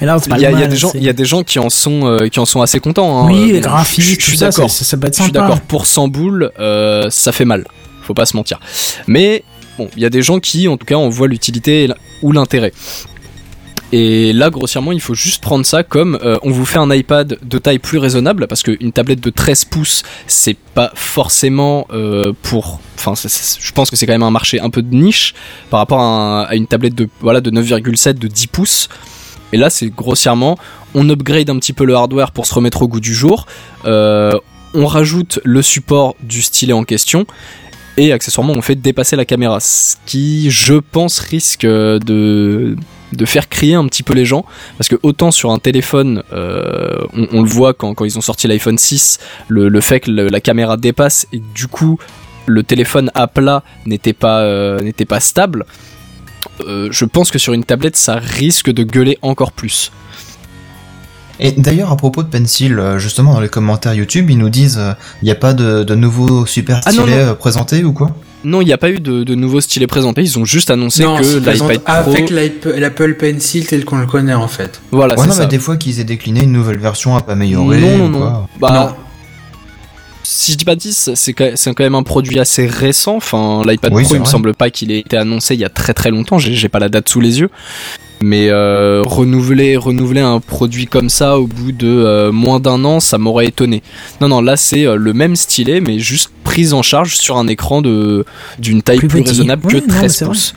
Mais là, il y, a- y a des gens, il y a des gens qui en sont, euh, qui en sont assez contents. hein. Oui, Euh, les graphismes, je- suis d'accord. ça- ça peut être Je suis d'accord. Pour 100 boules, euh, ça fait mal. Faut pas se mentir. Mais bon, il y a des gens qui, en tout cas, en voient l'utilité ou l'intérêt. Et là, grossièrement, il faut juste prendre ça comme euh, on vous fait un iPad de taille plus raisonnable parce qu'une tablette de 13 pouces, c'est pas forcément euh, pour. Enfin, je pense que c'est quand même un marché un peu de niche par rapport à, un- à une tablette de voilà de 9,7 de 10 pouces. Et là, c'est grossièrement, on upgrade un petit peu le hardware pour se remettre au goût du jour. Euh, on rajoute le support du stylet en question. Et accessoirement, on fait dépasser la caméra. Ce qui, je pense, risque euh, de, faire crier un petit peu les gens. Parce que autant sur un téléphone, euh, on, le voit quand, ils ont sorti l'iPhone 6, le, fait que la caméra dépasse et du coup, le téléphone à plat n'était pas stable. Euh, je pense que sur une tablette, ça risque de gueuler encore plus. Et d'ailleurs, à propos de Pencil, euh, justement, dans les commentaires YouTube, ils nous disent il n'y a pas de, de nouveaux super Ah, non, stylets non. euh, présentés ou quoi Non, il n'y a pas eu de, de nouveaux stylets présentés. Ils ont juste annoncé non, que l'iPad Pro. avec l'Apple Pencil tel qu'on le connaît, en fait. Voilà, Ouais, c'est ça. mais des fois qu'ils aient décliné une nouvelle version un peu améliorée. non, non, ou non. quoi. Bah, Non. Si je dis pas de 10, c'est quand même un produit assez récent. Enfin, l'iPad Oui, Pro, il me semble pas qu'il ait été annoncé il y a très très longtemps. J'ai pas la date sous les yeux. Mais euh, renouveler, renouveler un produit comme ça au bout de euh, moins d'un an, ça m'aurait étonné. Non, non, là c'est euh, le même stylet, mais juste prise en charge sur un écran de d'une taille plus, raisonnable Ouais, que non, mais 13 c'est vrai. pouces.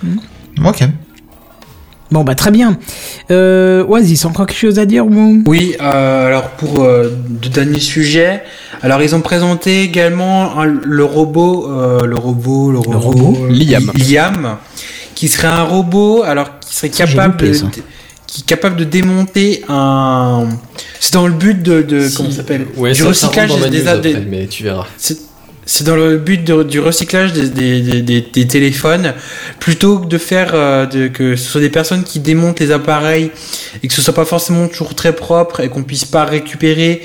Ok. Bon, bah très bien. Euh, Oasis, encore quelque chose à dire ou... Oui, euh, alors pour euh, de derniers sujets, alors ils ont présenté également un- le robot, euh, le robot, le robot, robot euh, Liam. Liam, qui serait un robot, alors qui serait capable loupé, de, qui est capable de démonter un. C'est dans le but de, de comment ça s'appelle? Ouais, Du recyclage des, des- après, mais tu verras. C'est dans le but du recyclage des, des, téléphones, plutôt que de faire euh, que ce soit des personnes qui démontent les appareils et que ce soit pas forcément toujours très propre et qu'on puisse pas récupérer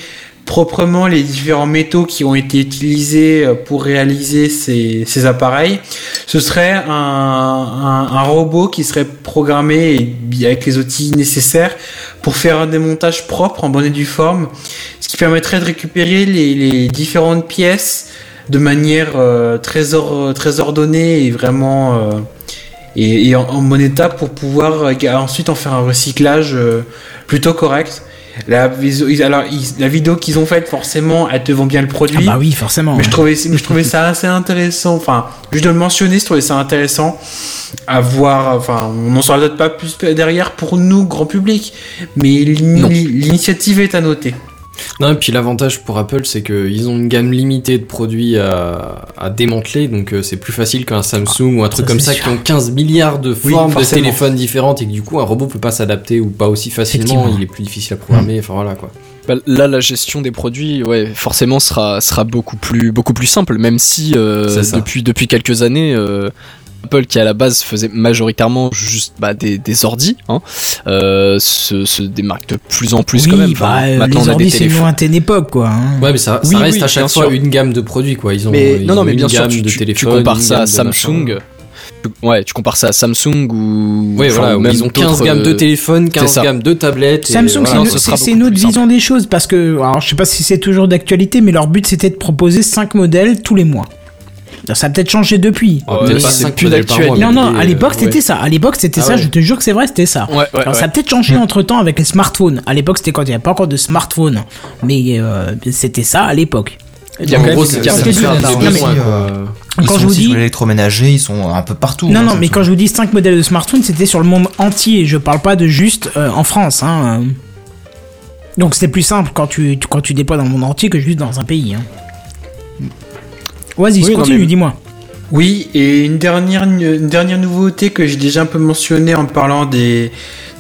proprement les différents métaux qui ont été utilisés euh, pour réaliser ces, ces appareils. Ce serait un, un, robot qui serait programmé avec les outils nécessaires pour faire un démontage propre en bonne et due forme, ce qui permettrait de récupérer les, les différentes pièces de manière euh, très, or- très ordonnée et vraiment, euh, et, et en, en bon état pour pouvoir euh, ensuite en faire un recyclage plutôt correct. La, alors, la vidéo qu'ils ont faite, forcément, elle te vend bien le produit. Ah bah oui, forcément. Mais je trouvais, mais je trouvais ça assez intéressant. Enfin, juste de le mentionner, je trouvais ça intéressant à voir. Enfin, on n'en saura peut-être pas plus derrière pour nous, grand public. Mais l'initiative est à noter. Non, et puis l'avantage pour Apple, c'est qu'ils ont une gamme limitée de produits à, à démanteler, donc euh, c'est plus facile qu'un Samsung ou un truc ça, comme ça sûr. qui ont 15 milliards de Oui, formes de téléphones différentes et que du coup un robot peut pas s'adapter ou pas aussi facilement, il est plus difficile à programmer, enfin voilà quoi. Bah, là, la gestion des produits, ouais, forcément sera sera beaucoup plus beaucoup plus simple, même si euh, depuis depuis quelques années. euh, Apple qui à la base faisait majoritairement juste bah, des, des ordis, hein, euh, se, se démarque de plus en plus oui, quand même. bah, Enfin, maintenant les on a des c'est une téléphones. lointaine époque, quoi. hein. Ouais, mais ça, ça Oui, reste oui, à chaque fois sûr. une gamme de produits quoi. Ils ont, Mais ils non, non, ont mais une bien sûr, gamme tu, de tu- tu téléphones, compares ça à. Samsung. Ouais, tu compares ça à Samsung ou. Ouais, voilà, ou où même ils ont 15 d'autres, gammes de euh, téléphones, 15 ça. gammes de tablettes. et Samsung, voilà. c'est plus vision des choses parce que, alors je sais pas si c'est toujours d'actualité, mais leur but c'était de proposer 5 modèles tous les mois. Ça a peut-être changé depuis. Ah, pas c'est 5 plus d'actualité. non, non, à l'époque euh, c'était ouais. ça. À l'époque c'était Ah ça, ouais. je te jure que c'est vrai, c'était ça. Ouais, ouais, Alors ça a peut-être changé entre temps avec les smartphones. À l'époque c'était quand il n'y avait pas encore de smartphone. Mais euh, c'était ça à l'époque. Il y a Donc, quand En gros, c'est je euh, Quand vous dis- sur l'électroménager, ils sont un peu partout. Non, hein, non, mais quand je vous dis 5 modèles de smartphone, c'était sur le monde entier. Je parle pas de juste euh, en France. Hein. Donc c'était plus simple quand tu, tu- quand tu déploies dans le monde entier que juste dans un pays. Hein. Vas-y, Oui, continue, mais- dis-moi. Oui, et une dernière, une dernière nouveauté que j'ai déjà un peu mentionné en parlant des,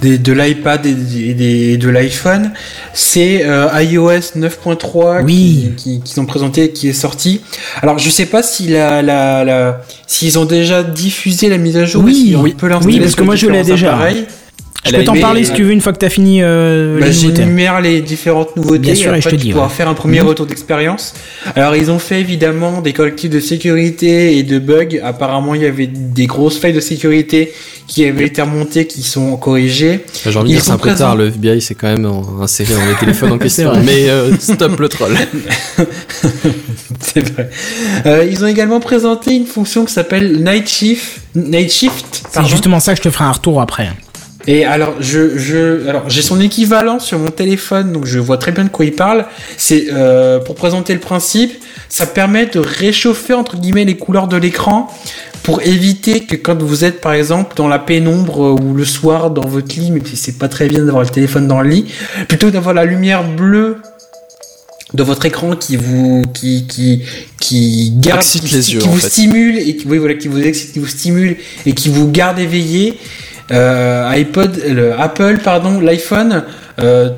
des- de l'iPad et, des- de l'iPhone, c'est euh, iOS 9.3 Oui. qui- qui- qu'ils ont présenté, qui est sorti. Alors, je sais pas si la, la, la- s'ils ont déjà diffusé la mise à jour. Oui, ou si on oui. peut l'installer Oui, parce que moi, je l'ai déjà. appareils. Je peux a t'en parler si tu veux une fois que t'as fini euh, Bah, les nouveautés. J'énumère les différentes nouveautés Bien sûr, et et je après te tu dis, ouais. faire un premier Mhm. retour d'expérience. Alors ils ont fait évidemment des correctifs de sécurité et de bugs. Apparemment il y avait des grosses failles de sécurité qui avaient été remontées, qui sont corrigées. J'ai envie de dire, c'est un peu présents. tard, le FBI c'est quand même inséré dans les téléphones en question. Mais euh, stop le troll. C'est vrai. Euh, ils ont également présenté une fonction qui s'appelle Night Shift. Night Shift. C'est justement ça que je te ferai un retour après. Et alors, je, je, alors, j'ai son équivalent sur mon téléphone, donc je vois très bien de quoi il parle. C'est euh, pour présenter le principe, ça permet de réchauffer entre guillemets les couleurs de l'écran pour éviter que quand vous êtes par exemple dans la pénombre ou le soir dans votre lit, même si c'est pas très bien d'avoir le téléphone dans le lit, plutôt d'avoir la lumière bleue de votre écran qui vous qui qui qui garde qui, les qui yeux, vous en fait. stimule et qui oui voilà qui vous excite qui vous stimule et qui vous garde éveillé euh, iPod le Apple pardon l'iPhone euh,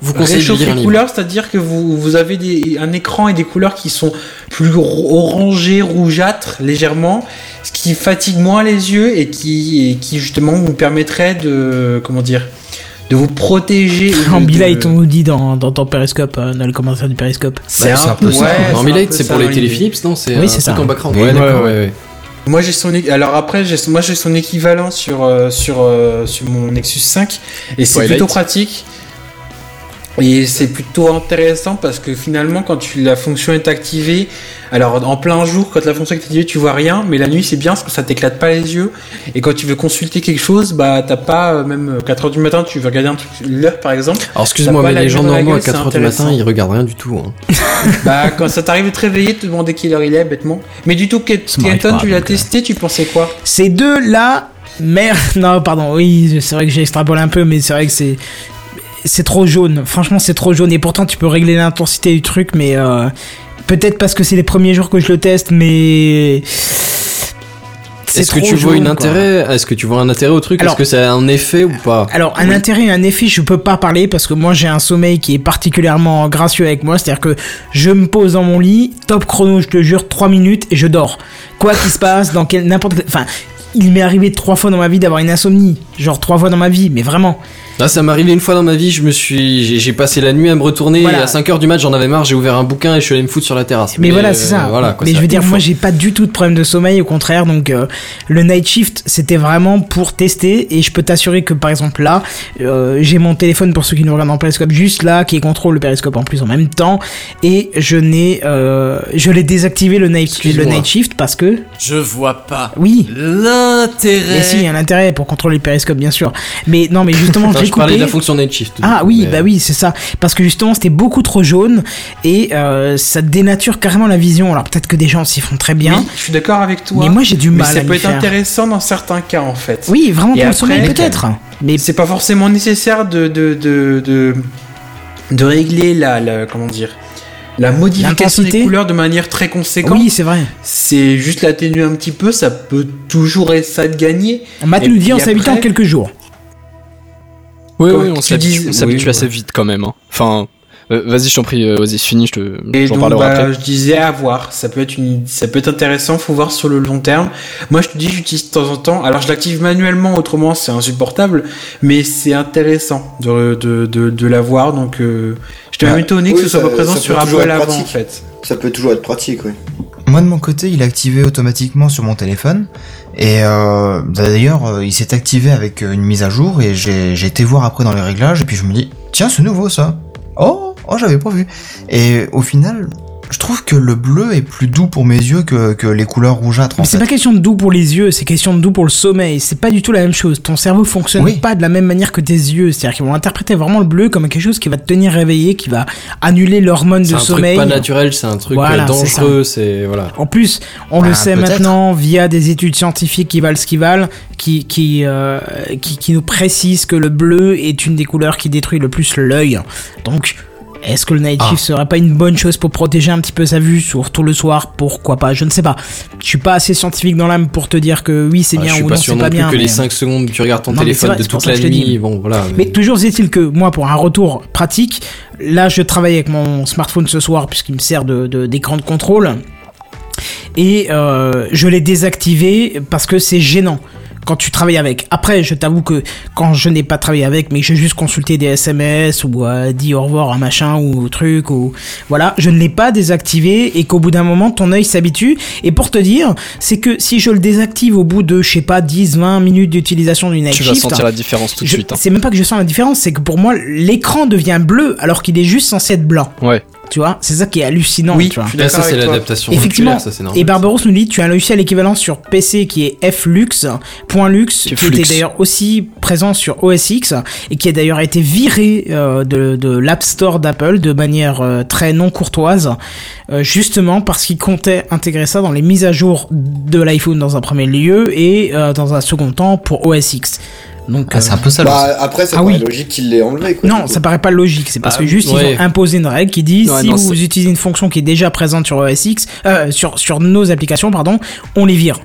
Vous conseillez de réchauffe lire un les couleurs c'est-à-dire que vous vous avez des, un écran et des couleurs qui sont plus orangées rougeâtres légèrement ce qui fatigue moins les yeux et qui et qui justement vous permettrait de comment dire de vous protéger En de- on nous dit dans, dans ton périscope, euh, dans le commentaire du périscope. c'est Bah, c'est un, un peu ça. ouais, c'est ça pour les téléphilips, non C'est Oui, un c'est ça. truc en background. Ouais, ouais, ouais, ouais. Moi j'ai son alors après j'ai moi j'ai son équivalent sur euh, sur euh, sur mon Nexus 5 et c'est plutôt pratique et c'est plutôt intéressant parce que finalement quand tu, la fonction est activée alors en plein jour quand la fonction est activée tu vois rien mais la nuit c'est bien parce que ça t'éclate pas les yeux et quand tu veux consulter quelque chose bah t'as pas euh, même 4 heures du matin tu veux regarder un truc l'heure par exemple Alors excuse-moi, mais les gens normaux à gueule, 4h c'est du matin, ils regardent rien du tout. hein. bah quand ça t'arrive de te réveiller te demander quelle heure il est bêtement mais du tout Kenton tu l'as euh. testé tu pensais quoi? Ces deux-là, merde, non, pardon, oui, c'est vrai que j'ai extrapolé un peu, mais c'est vrai que c'est. C'est trop jaune, franchement c'est trop jaune et pourtant tu peux régler l'intensité du truc mais euh, peut-être parce que c'est les premiers jours que je le teste mais Est-ce que tu vois une intérêt? Est-ce que tu vois un intérêt au truc? Est-ce que ça a un effet ou pas? Alors, un intérêt et un effet, je peux pas parler parce que moi j'ai un sommeil qui est particulièrement gracieux avec moi. C'est-à-dire que je me pose dans mon lit, top chrono, je te jure, 3 minutes et je dors. Quoi qu'il se passe, dans quel, n'importe. Enfin, il m'est arrivé trois fois dans ma vie d'avoir une insomnie. Genre trois fois dans ma vie, mais vraiment. Ah, ça m'est arrivé une fois dans ma vie, je me suis, j'ai- passé la nuit à me retourner Voilà. et à 5h du match, j'en avais marre, j'ai ouvert un bouquin et je suis allé me foutre sur la terrasse. Mais, voilà, euh, c'est ça. Voilà, quoi, mais ça je veux dire, moi, j'ai pas du tout de problème de sommeil, au contraire. Donc, euh, le night shift, c'était vraiment pour tester. Et je peux t'assurer que, par exemple, là, euh, j'ai mon téléphone pour ceux qui nous regardent en périscope juste là, qui contrôle le périscope en plus en même temps. Et je n'ai, euh, je l'ai désactivé le night, le night shift parce que, Je vois pas oui. l'intérêt. Mais si, il y a un intérêt pour contrôler le périscope, bien sûr. Mais non, mais justement, Je parlais de la fonction night shift. Ah oui, Mais- bah oui, c'est ça. Parce que justement, c'était beaucoup trop jaune et euh, ça dénature carrément la vision. Alors peut-être que des gens s'y font très bien. Oui, je suis d'accord avec toi. Mais moi, j'ai du Mais mal ça à peut être faire. intéressant dans certains cas en fait. Oui, vraiment Et pour le après, sommeil peut-être. Mais C'est pas forcément nécessaire de de, de, de, de régler la, la comment dire la modification des couleurs de manière très conséquente. oui, c'est vrai. C'est juste l'atténuer un petit peu, ça peut toujours être ça de gagner. Matt nous dit on s'habitue en après- quelques jours. Oui, oui, on tu s'habitue oui, assez ouais. vite quand même. hein. Enfin, euh, vas-y, je t'en prie, euh, vas-y, finis, je te, Et j'en donc, parlerai bah, après. je disais à voir. Ça peut être une, ça peut être intéressant. Faut voir sur le long terme. Moi, je te dis, j'utilise de temps en temps. Alors, je l'active manuellement, autrement, c'est insupportable. Mais c'est intéressant de, de, de, de l'avoir. Donc, euh, je t'ai Ouais. même étonné que ce soit pas présent sur être avant, en fait. Ça peut toujours être pratique, oui. Moi de mon côté, il est activé automatiquement sur mon téléphone et euh, d'ailleurs euh, il s'est activé avec euh, une mise à jour et j'ai été voir après dans les réglages et puis je me dis tiens c'est nouveau ça. Oh oh j'avais pas vu. Et au final je trouve que le bleu est plus doux pour mes yeux que, que les couleurs rougeâtres Mais c'est fait. pas question de doux pour les yeux, c'est question de doux pour le sommeil. C'est pas du tout la même chose. Ton cerveau fonctionne Oui. pas de la même manière que tes yeux. C'est-à-dire qu'ils vont interpréter vraiment le bleu comme quelque chose qui va te tenir réveillé, qui va annuler l'hormone C'est de un sommeil. truc pas naturel, c'est un truc Voilà, euh, c'est dangereux, c'est voilà. En plus, on Bah, le sait peut-être. maintenant via des études scientifiques qui valent ce qu'ils valent, qui qui, euh, qui qui nous précisent que le bleu est une des couleurs qui détruit le plus l'œil. Donc, est-ce que le night Ah. serait pas une bonne chose pour protéger un petit peu sa vue, surtout le soir? Pourquoi pas? Je ne sais pas. Je suis pas assez scientifique dans l'âme pour te dire que oui c'est Ah, bien je suis ou pas non sûr c'est non pas plus bien. que les mais- 5 secondes tu regardes ton Non, c'est téléphone vrai, de c'est toute la que nuit, dis. bon voilà. Mais toujours est-il que moi, pour un retour pratique, là, je travaille avec mon smartphone ce soir puisqu'il me sert de de- d'écran de, contrôle et euh, je l'ai désactivé parce que c'est gênant quand tu travailles avec. Après, je t'avoue que quand je n'ai pas travaillé avec, mais que j'ai juste consulté des SMS ou euh, dit au revoir à un machin ou truc ou voilà, je ne l'ai pas désactivé et qu'au bout d'un moment, ton œil s'habitue. Et pour te dire, c'est que si je le désactive au bout de, je sais pas, 10, 20 minutes d'utilisation du night Tu vas sentir la différence tout de suite. hein. C'est même pas que je sens la différence, c'est que pour moi, l'écran devient bleu alors qu'il est juste censé être blanc. Ouais. Tu vois, c'est ça qui est hallucinant. Oui, tu vois. Là, d'accord ça c'est l'adaptation Effectivement. ça c'est normal. Et Barbaros nous dit, tu as un logiciel équivalent sur PC qui est Flux, point Lux, Qui Flux. était d'ailleurs aussi présent sur OS X et qui a d'ailleurs été viré euh, de, de l'App Store d'Apple de manière euh, très non courtoise, euh, justement parce qu'il comptait intégrer ça dans les mises à jour de l'iPhone dans un premier lieu et euh, dans un second temps pour OS X. Donc, Ah, c'est un peu ça. Bah, après, ça Ah paraît oui. logique qu'il l'ait enlevé, quoi. non, ça paraît pas logique. C'est parce Bah, que juste ouais. ils ont imposé une règle qui dit Ouais, si non, vous utilisez une fonction qui est déjà présente sur OS X, euh, sur sur nos applications, pardon, on les vire.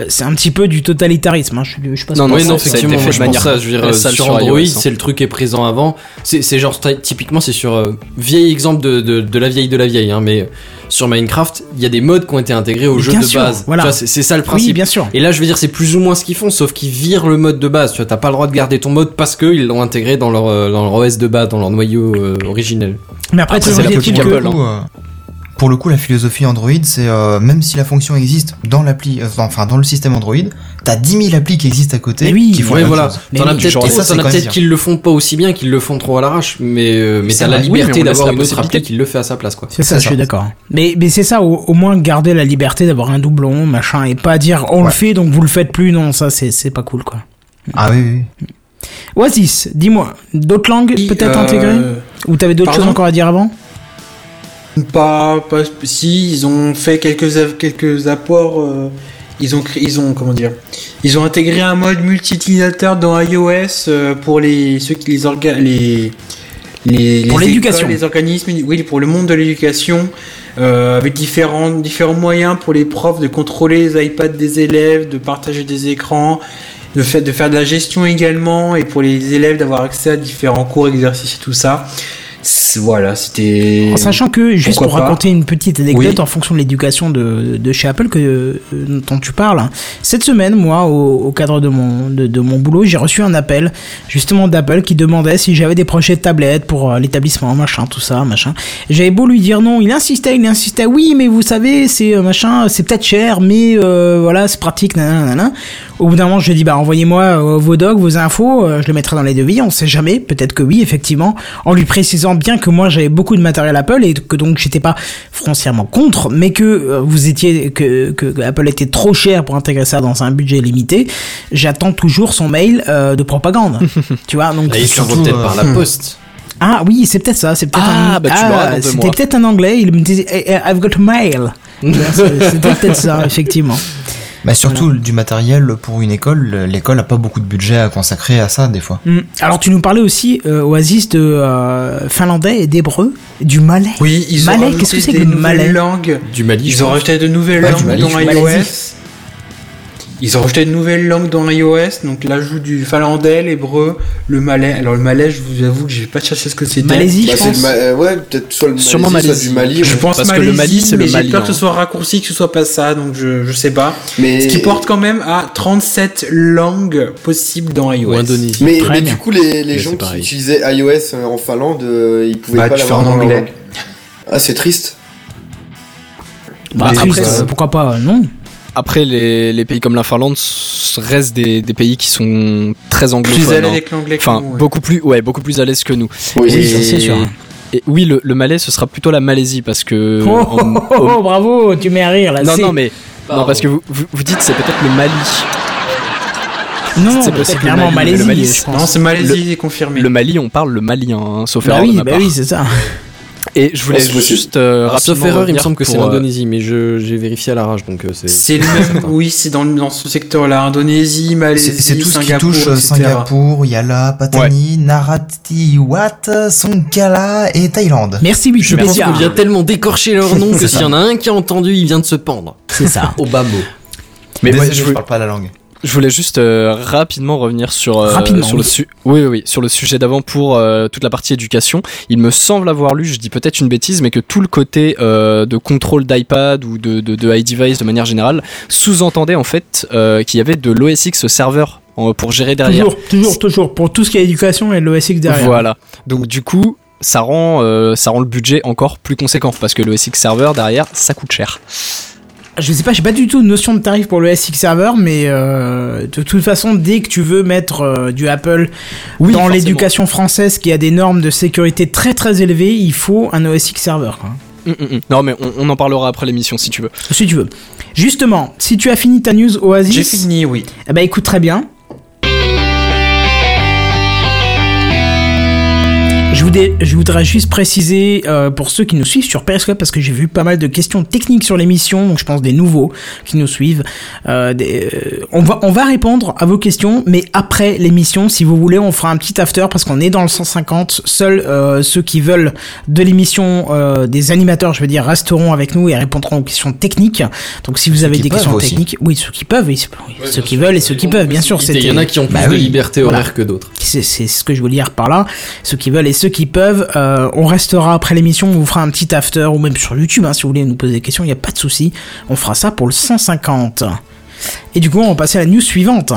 Euh, C'est un petit peu du totalitarisme. Hein. Je, je pas Non, oui, non, été effectivement, fait de je pense manière ça. Je veux dire, très sale sur sur Android, iOS, hein. c'est le truc qui est présent avant. C'est c'est genre, ty- typiquement, c'est sur euh, vieil exemple de, de, de la vieille de la vieille, hein, mais sur Minecraft, il y a des modes qui ont été intégrés au jeu de sûr, base. voilà. Tu vois, C'est c'est ça le Oui, principe. bien sûr. Et là, je veux dire, c'est plus ou moins ce qu'ils font, sauf qu'ils virent le mode de base. Tu vois, t'as pas le droit de garder ton mode parce qu'ils l'ont intégré dans leur, euh, dans leur OS de base, dans leur noyau euh, originel. Mais après, Après, c'est la Apple, pour le coup, la philosophie Android, c'est euh, même si la fonction existe dans l'appli, euh, dans- enfin dans le système Android, t'as 10 000 applis qui existent à côté Mais oui, qui font Ouais, la même voilà. T'en as oui, peut-être qu'ils le font pas aussi bien, qu'ils le font trop à l'arrache, mais, euh, mais C'est t'as la. Oui, liberté laisse d'avoir la une autre possibilité. appli qui le fait à sa place, quoi. C'est ça, je ça. suis d'accord. Mais, mais c'est ça, au, au moins garder la liberté d'avoir un doublon, machin, et pas dire on le fait donc vous le faites plus. Non, ça c'est pas cool quoi. Ah oui, oui. oui. Oasis, dis-moi, d'autres langues Oui, peut-être euh, intégrées Ou t'avais d'autres choses encore à dire avant Pas, pas, si ils ont fait quelques quelques apports. euh, ils ont ils ont comment dire Ils ont intégré un mode multi-utilisateur dans iOS euh, pour les ceux qui les orga les les Pour l'éducation. les organismes, oui, pour le monde de l'éducation, euh, avec différents différents moyens pour les profs de contrôler les iPads des élèves, de partager des écrans, de faire de faire de la gestion également, et pour les élèves d'avoir accès à différents cours, exercices et tout ça. Voilà, c'était. En sachant que, juste Pourquoi pour pas raconter une petite anecdote Oui. en fonction de l'éducation de, de chez Apple que, euh, dont tu parles, cette semaine, moi, au, au cadre de mon, de, de mon boulot, j'ai reçu un appel justement d'Apple qui demandait si j'avais des projets de tablettes pour euh, l'établissement, machin, tout ça, machin. J'avais beau lui dire non, il insistait, il insistait, oui, mais vous savez, c'est euh, machin, c'est peut-être cher, mais euh, voilà, c'est pratique, nanana. Au bout d'un moment, je lui ai dit, bah, envoyez-moi euh, vos docs, vos infos, euh, je les mettrai dans les devis, on sait jamais, peut-être que oui, effectivement, en lui précisant bien que moi j'avais beaucoup de matériel Apple et que donc j'étais pas foncièrement contre, mais que euh, vous étiez, que, Apple était trop cher pour intégrer ça dans un budget limité, j'attends toujours son mail euh, de propagande. tu vois, donc Là, il surtout, s'envoie peut-être euh, par la hmm. poste. ah oui, c'est peut-être ça, c'est peut-être Ah, un... bah, deux c'était peut-être un anglais, il me disait Eh, eh, I've got a mail. C'est- C'était peut-être ça, effectivement. Bah surtout du matériel pour une école, l'école a pas beaucoup de budget à consacrer à ça des fois. Mm. Alors tu nous parlais aussi, euh, Oasis, de euh, finlandais et d'hébreu, du malais. Oui, ils ont Malais, rajouté qu'est-ce que c'est que le malais? langues. Du Mali, Ils ont rajouté de nouvelles Ouais, langues dans iOS. Ils ont rajouté de nouvelles langues dans iOS, donc l'ajout du finlandais, l'hébreu, le malais. Alors le malais, je vous avoue que j'ai pas cherché ce que c'était. Malaisie, Bah, je c'est pense. Ma- euh, ouais, peut-être soit le Sûrement Malaisie, soit Malaisie. du Mali. Je ouais. pense Parce que le Mali, c'est le mais Mali, J'ai peur que hein. ce soit raccourci, que ce soit pas ça, donc je, je sais pas. Mais, Ce qui porte quand même à 37 langues possibles dans iOS. Ou Indonésie. mais, du coup, les, gens qui pareil. utilisaient iOS euh, en Finlande, euh, ils pouvaient Bah, pas l'avoir en anglais. langue. Ah, c'est triste. Bah, Après, euh, pourquoi pas, non Après, les, les pays comme la Finlande restent des, des pays qui sont très Plus à anglophones. l'aise hein. que Enfin, nous, ouais. beaucoup plus, ouais, beaucoup plus à l'aise que nous. Oui, c'est sûr. Et oui, le, le Malais, ce sera plutôt la Malaisie parce que. Oh, en- oh, oh, oh, bravo, tu mets à rire là. non, non, mais non, parce que vous, vous, vous dites c'est peut-être le Mali. non, non, c'est possible, clairement le Mali, Malaisie, le Mali, je pense. Non, c'est Malaisie, c'est confirmé. Le Mali, on parle le malien, hein, sauf bah oui, bah oui, c'est ça. Et je voulais Ouais, juste euh, sauf erreur, il me semble que c'est euh, l'Indonésie, mais je- j'ai vérifié à l'arrache, donc euh, c'est. C'est le même, oui, c'est dans, dans ce secteur-là. Indonésie, C'est Malaisie, c'est tout ce qui touche euh, etc. Singapour, Yala, Patani, Narati, Wat, Songkala et Thaïlande. Merci Je pense qu'on vient tellement d'écorcher leur nom que s'il y en a un qui a entendu, il vient de se pendre. C'est ça. Au bas mot. Mais Désolé, ouais, je, je parle pas la langue. Je voulais juste euh, rapidement revenir sur euh, Rapidement, sur le su- oui, oui, oui, sur le sujet d'avant pour euh, toute la partie éducation. Il me semble avoir lu, je dis peut-être une bêtise, mais que tout le côté de contrôle d'iPad ou de, de, de iDevice de manière générale sous-entendait en fait qu'il y avait de l'OSX serveur pour gérer derrière. Toujours, toujours, toujours. Pour tout ce qui est éducation et l'OSX derrière. Voilà. Donc du coup, ça rend, ça rend le budget encore plus conséquent parce que le SX serveur derrière, ça coûte cher. Je sais pas, j'ai pas du tout de notion de tarif pour le SX server, mais euh, de toute façon, dès que tu veux mettre euh, du Apple Oui, dans l'éducation française qui a des normes de sécurité très très élevées, il faut un OSX server. Quoi. Hum, hum, hum. Non mais on, on en parlera après l'émission si tu veux. Si tu veux. Justement, si tu as fini ta news Oasis, J'ai fini, oui. eh ben écoute très bien. Je voudrais, je voudrais juste préciser euh, pour ceux qui nous suivent sur Periscope parce que j'ai vu pas mal de questions techniques sur l'émission, donc je pense des nouveaux qui nous suivent. Euh, des- euh, on va on va répondre à vos questions, mais après l'émission, si vous voulez, on fera un petit after parce qu'on est dans le 150. Seuls euh, ceux qui veulent de l'émission, euh, des animateurs, je veux dire, resteront avec nous et répondront aux questions techniques. Donc si vous Ceux avez des questions aussi. techniques, oui, ceux qui peuvent, oui, ceux qui veulent et ceux qui peuvent, bien sûr. Il y en a qui ont plus Bah de oui. liberté Voilà. horaire que d'autres. C'est c'est ce que je voulais dire par là. Ceux qui veulent et ceux qui peuvent, euh, on restera après l'émission, on vous fera un petit after ou même sur YouTube hein, si vous voulez nous poser des questions, il n'y a pas de souci. On fera ça pour le 150. Et du coup, on va passer à la news suivante.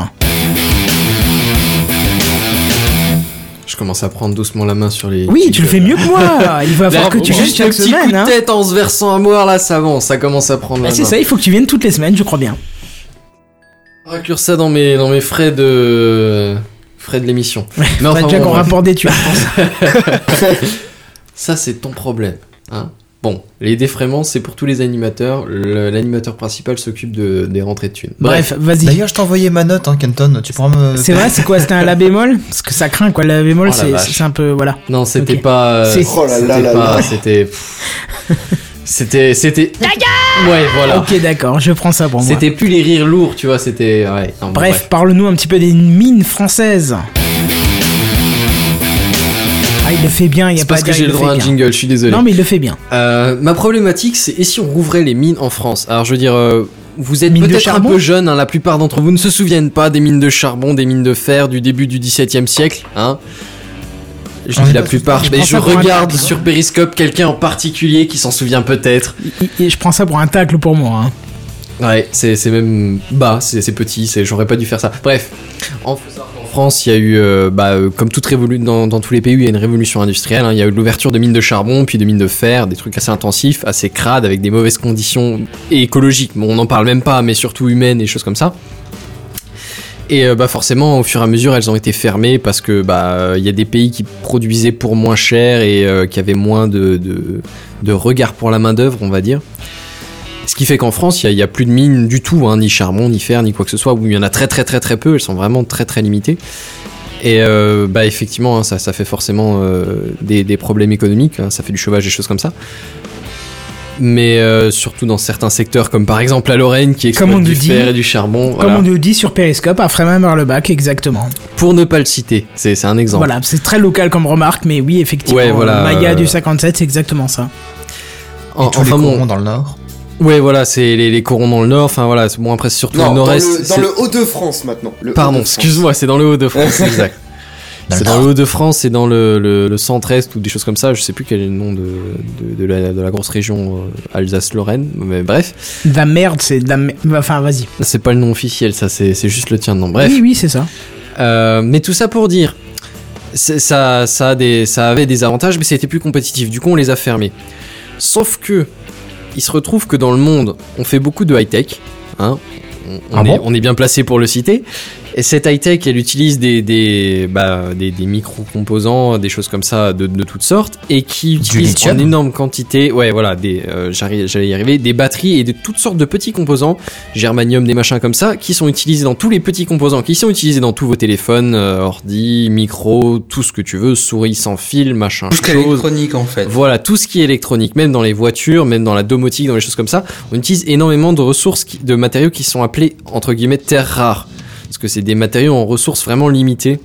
Je commence à prendre doucement la main sur les. Oui, tu le fais mieux que moi. Il va falloir que tu Juste chaque petit coup de Hein. tête en se versant à boire là, ça avance, ça commence à prendre Bah, c'est ça, il faut que tu viennes toutes les semaines, je crois bien. Ça dans mes, dans mes frais de. Frais de l'émission. Mais enfin, déjà bon, qu'on rapporte pense. Ça, c'est ton problème. Hein bon, les défraiements, c'est pour tous les animateurs. L'animateur principal s'occupe de, des rentrées de thunes. Bref, vas-y. D'ailleurs, je t'ai envoyé ma note, hein, Kenton. Tu pourras me. C'est vrai, c'est quoi C'était un La bémol? Parce que ça craint quoi, la bémol, Oh c'est un peu. Voilà. Non, c'était Ok. pas. euh, C'est- Oh là là c'était. C'était. C'était. C'était. Ouais, voilà. Ok, d'accord, je prends ça pour moi. C'était plus les rires lourds, tu vois, c'était. Ouais, non, bon, Bref, parle-nous un petit peu des mines françaises. Ah, il le fait bien, il y a pas parce à que j'ai le droit à un fait bien. jingle, je suis désolé. Non, mais il le fait bien. Euh, ma problématique, c'est et si on rouvrait les mines en France? Alors, je veux dire, euh, vous êtes Mines de peut-être un peu jeunes, hein, la plupart d'entre vous ne se souviennent pas des mines de charbon, des mines de fer du début du XVIIe siècle. Hein Je dis la pas plupart, mais je un regarde sur Periscope quelqu'un en particulier qui s'en souvient peut-être. Et je prends ça pour un tacle pour moi. hein. Ouais, c'est même bas, c'est petit, j'aurais pas dû faire ça. Bref, en, en France, il y a eu, euh, bah, euh, comme toute révolution, dans, dans tous les pays, il y a une révolution industrielle. hein. Il y a eu l'ouverture de mines de charbon, puis de mines de fer, des trucs assez intensifs, assez crades, avec des mauvaises conditions écologiques. Bon, on n'en parle même pas, mais surtout humaines et choses comme ça. Et euh, bah forcément, au fur et à mesure, elles ont été fermées parce que bah il y a des pays qui produisaient pour moins cher et euh, qui avaient moins de, de, de regard pour la main d'œuvre, on va dire. Ce qui fait qu'en France, il n'y a, plus de mines du tout, hein, ni charbon, ni fer, ni quoi que ce soit, où il y en a très très très très peu, elles sont vraiment très très limitées. Et euh, bah effectivement, hein, ça, ça fait forcément euh, des, des problèmes économiques, hein, ça fait du chauffage, des choses comme ça. Mais euh, surtout dans certains secteurs, comme par exemple la Lorraine, qui exploite du dit- fer et du charbon, Comme voilà. on nous dit sur Periscope, à Frémin-Merlebac, exactement. pour ne pas le citer, c'est un exemple. Voilà, c'est très local comme remarque, mais oui, effectivement. Ouais, voilà, Maya euh, du 57, c'est exactement ça. En- Et tous les enfin bon, corons dans le nord. ouais, voilà, c'est les, les corons dans le nord, enfin voilà, c'est bon après c'est surtout Non, le nord-est. dans le Haut-de-France maintenant. Le Pardon, excuse-moi, c'est dans le Haut-de-France, exact. C'est dans le Haut-de-France, c'est dans le, le, le centre-est ou des choses comme ça. Je sais plus quel est le nom de, de, de la, de la grosse région euh, Alsace-Lorraine, mais bref, De la merde, c'est de la merde. Enfin, vas-y. c'est pas le nom officiel, ça, c'est juste le tien de nom. Bref, Oui, oui, c'est ça. Euh, mais tout ça pour dire, ça, ça, a des, ça avait des avantages, mais c'était plus compétitif. Du coup, on les a fermés. Sauf que, il se retrouve que dans le monde, on fait beaucoup de high-tech. Hein on, on Ah est, on est bien placé pour le citer. Et cette high-tech, elle utilise des, des, bah, des, des micro-composants, des choses comme ça de, de toutes sortes, et qui utilisent en énorme quantité, ouais, voilà, des, euh, j'arrive- j'allais y arriver, des batteries et de toutes sortes de petits composants, germanium, des machins comme ça, qui sont utilisés dans tous les petits composants, qui sont utilisés dans tous vos téléphones, euh, ordi, micro, tout ce que tu veux, souris sans fil, machin, Tout ce qui est électronique en fait. Voilà, tout ce qui est électronique, même dans les voitures, même dans la domotique, dans les choses comme ça, on utilise énormément de ressources, qui- de matériaux qui sont appelés entre guillemets terres rares, parce que c'est des matériaux en ressources vraiment limitées.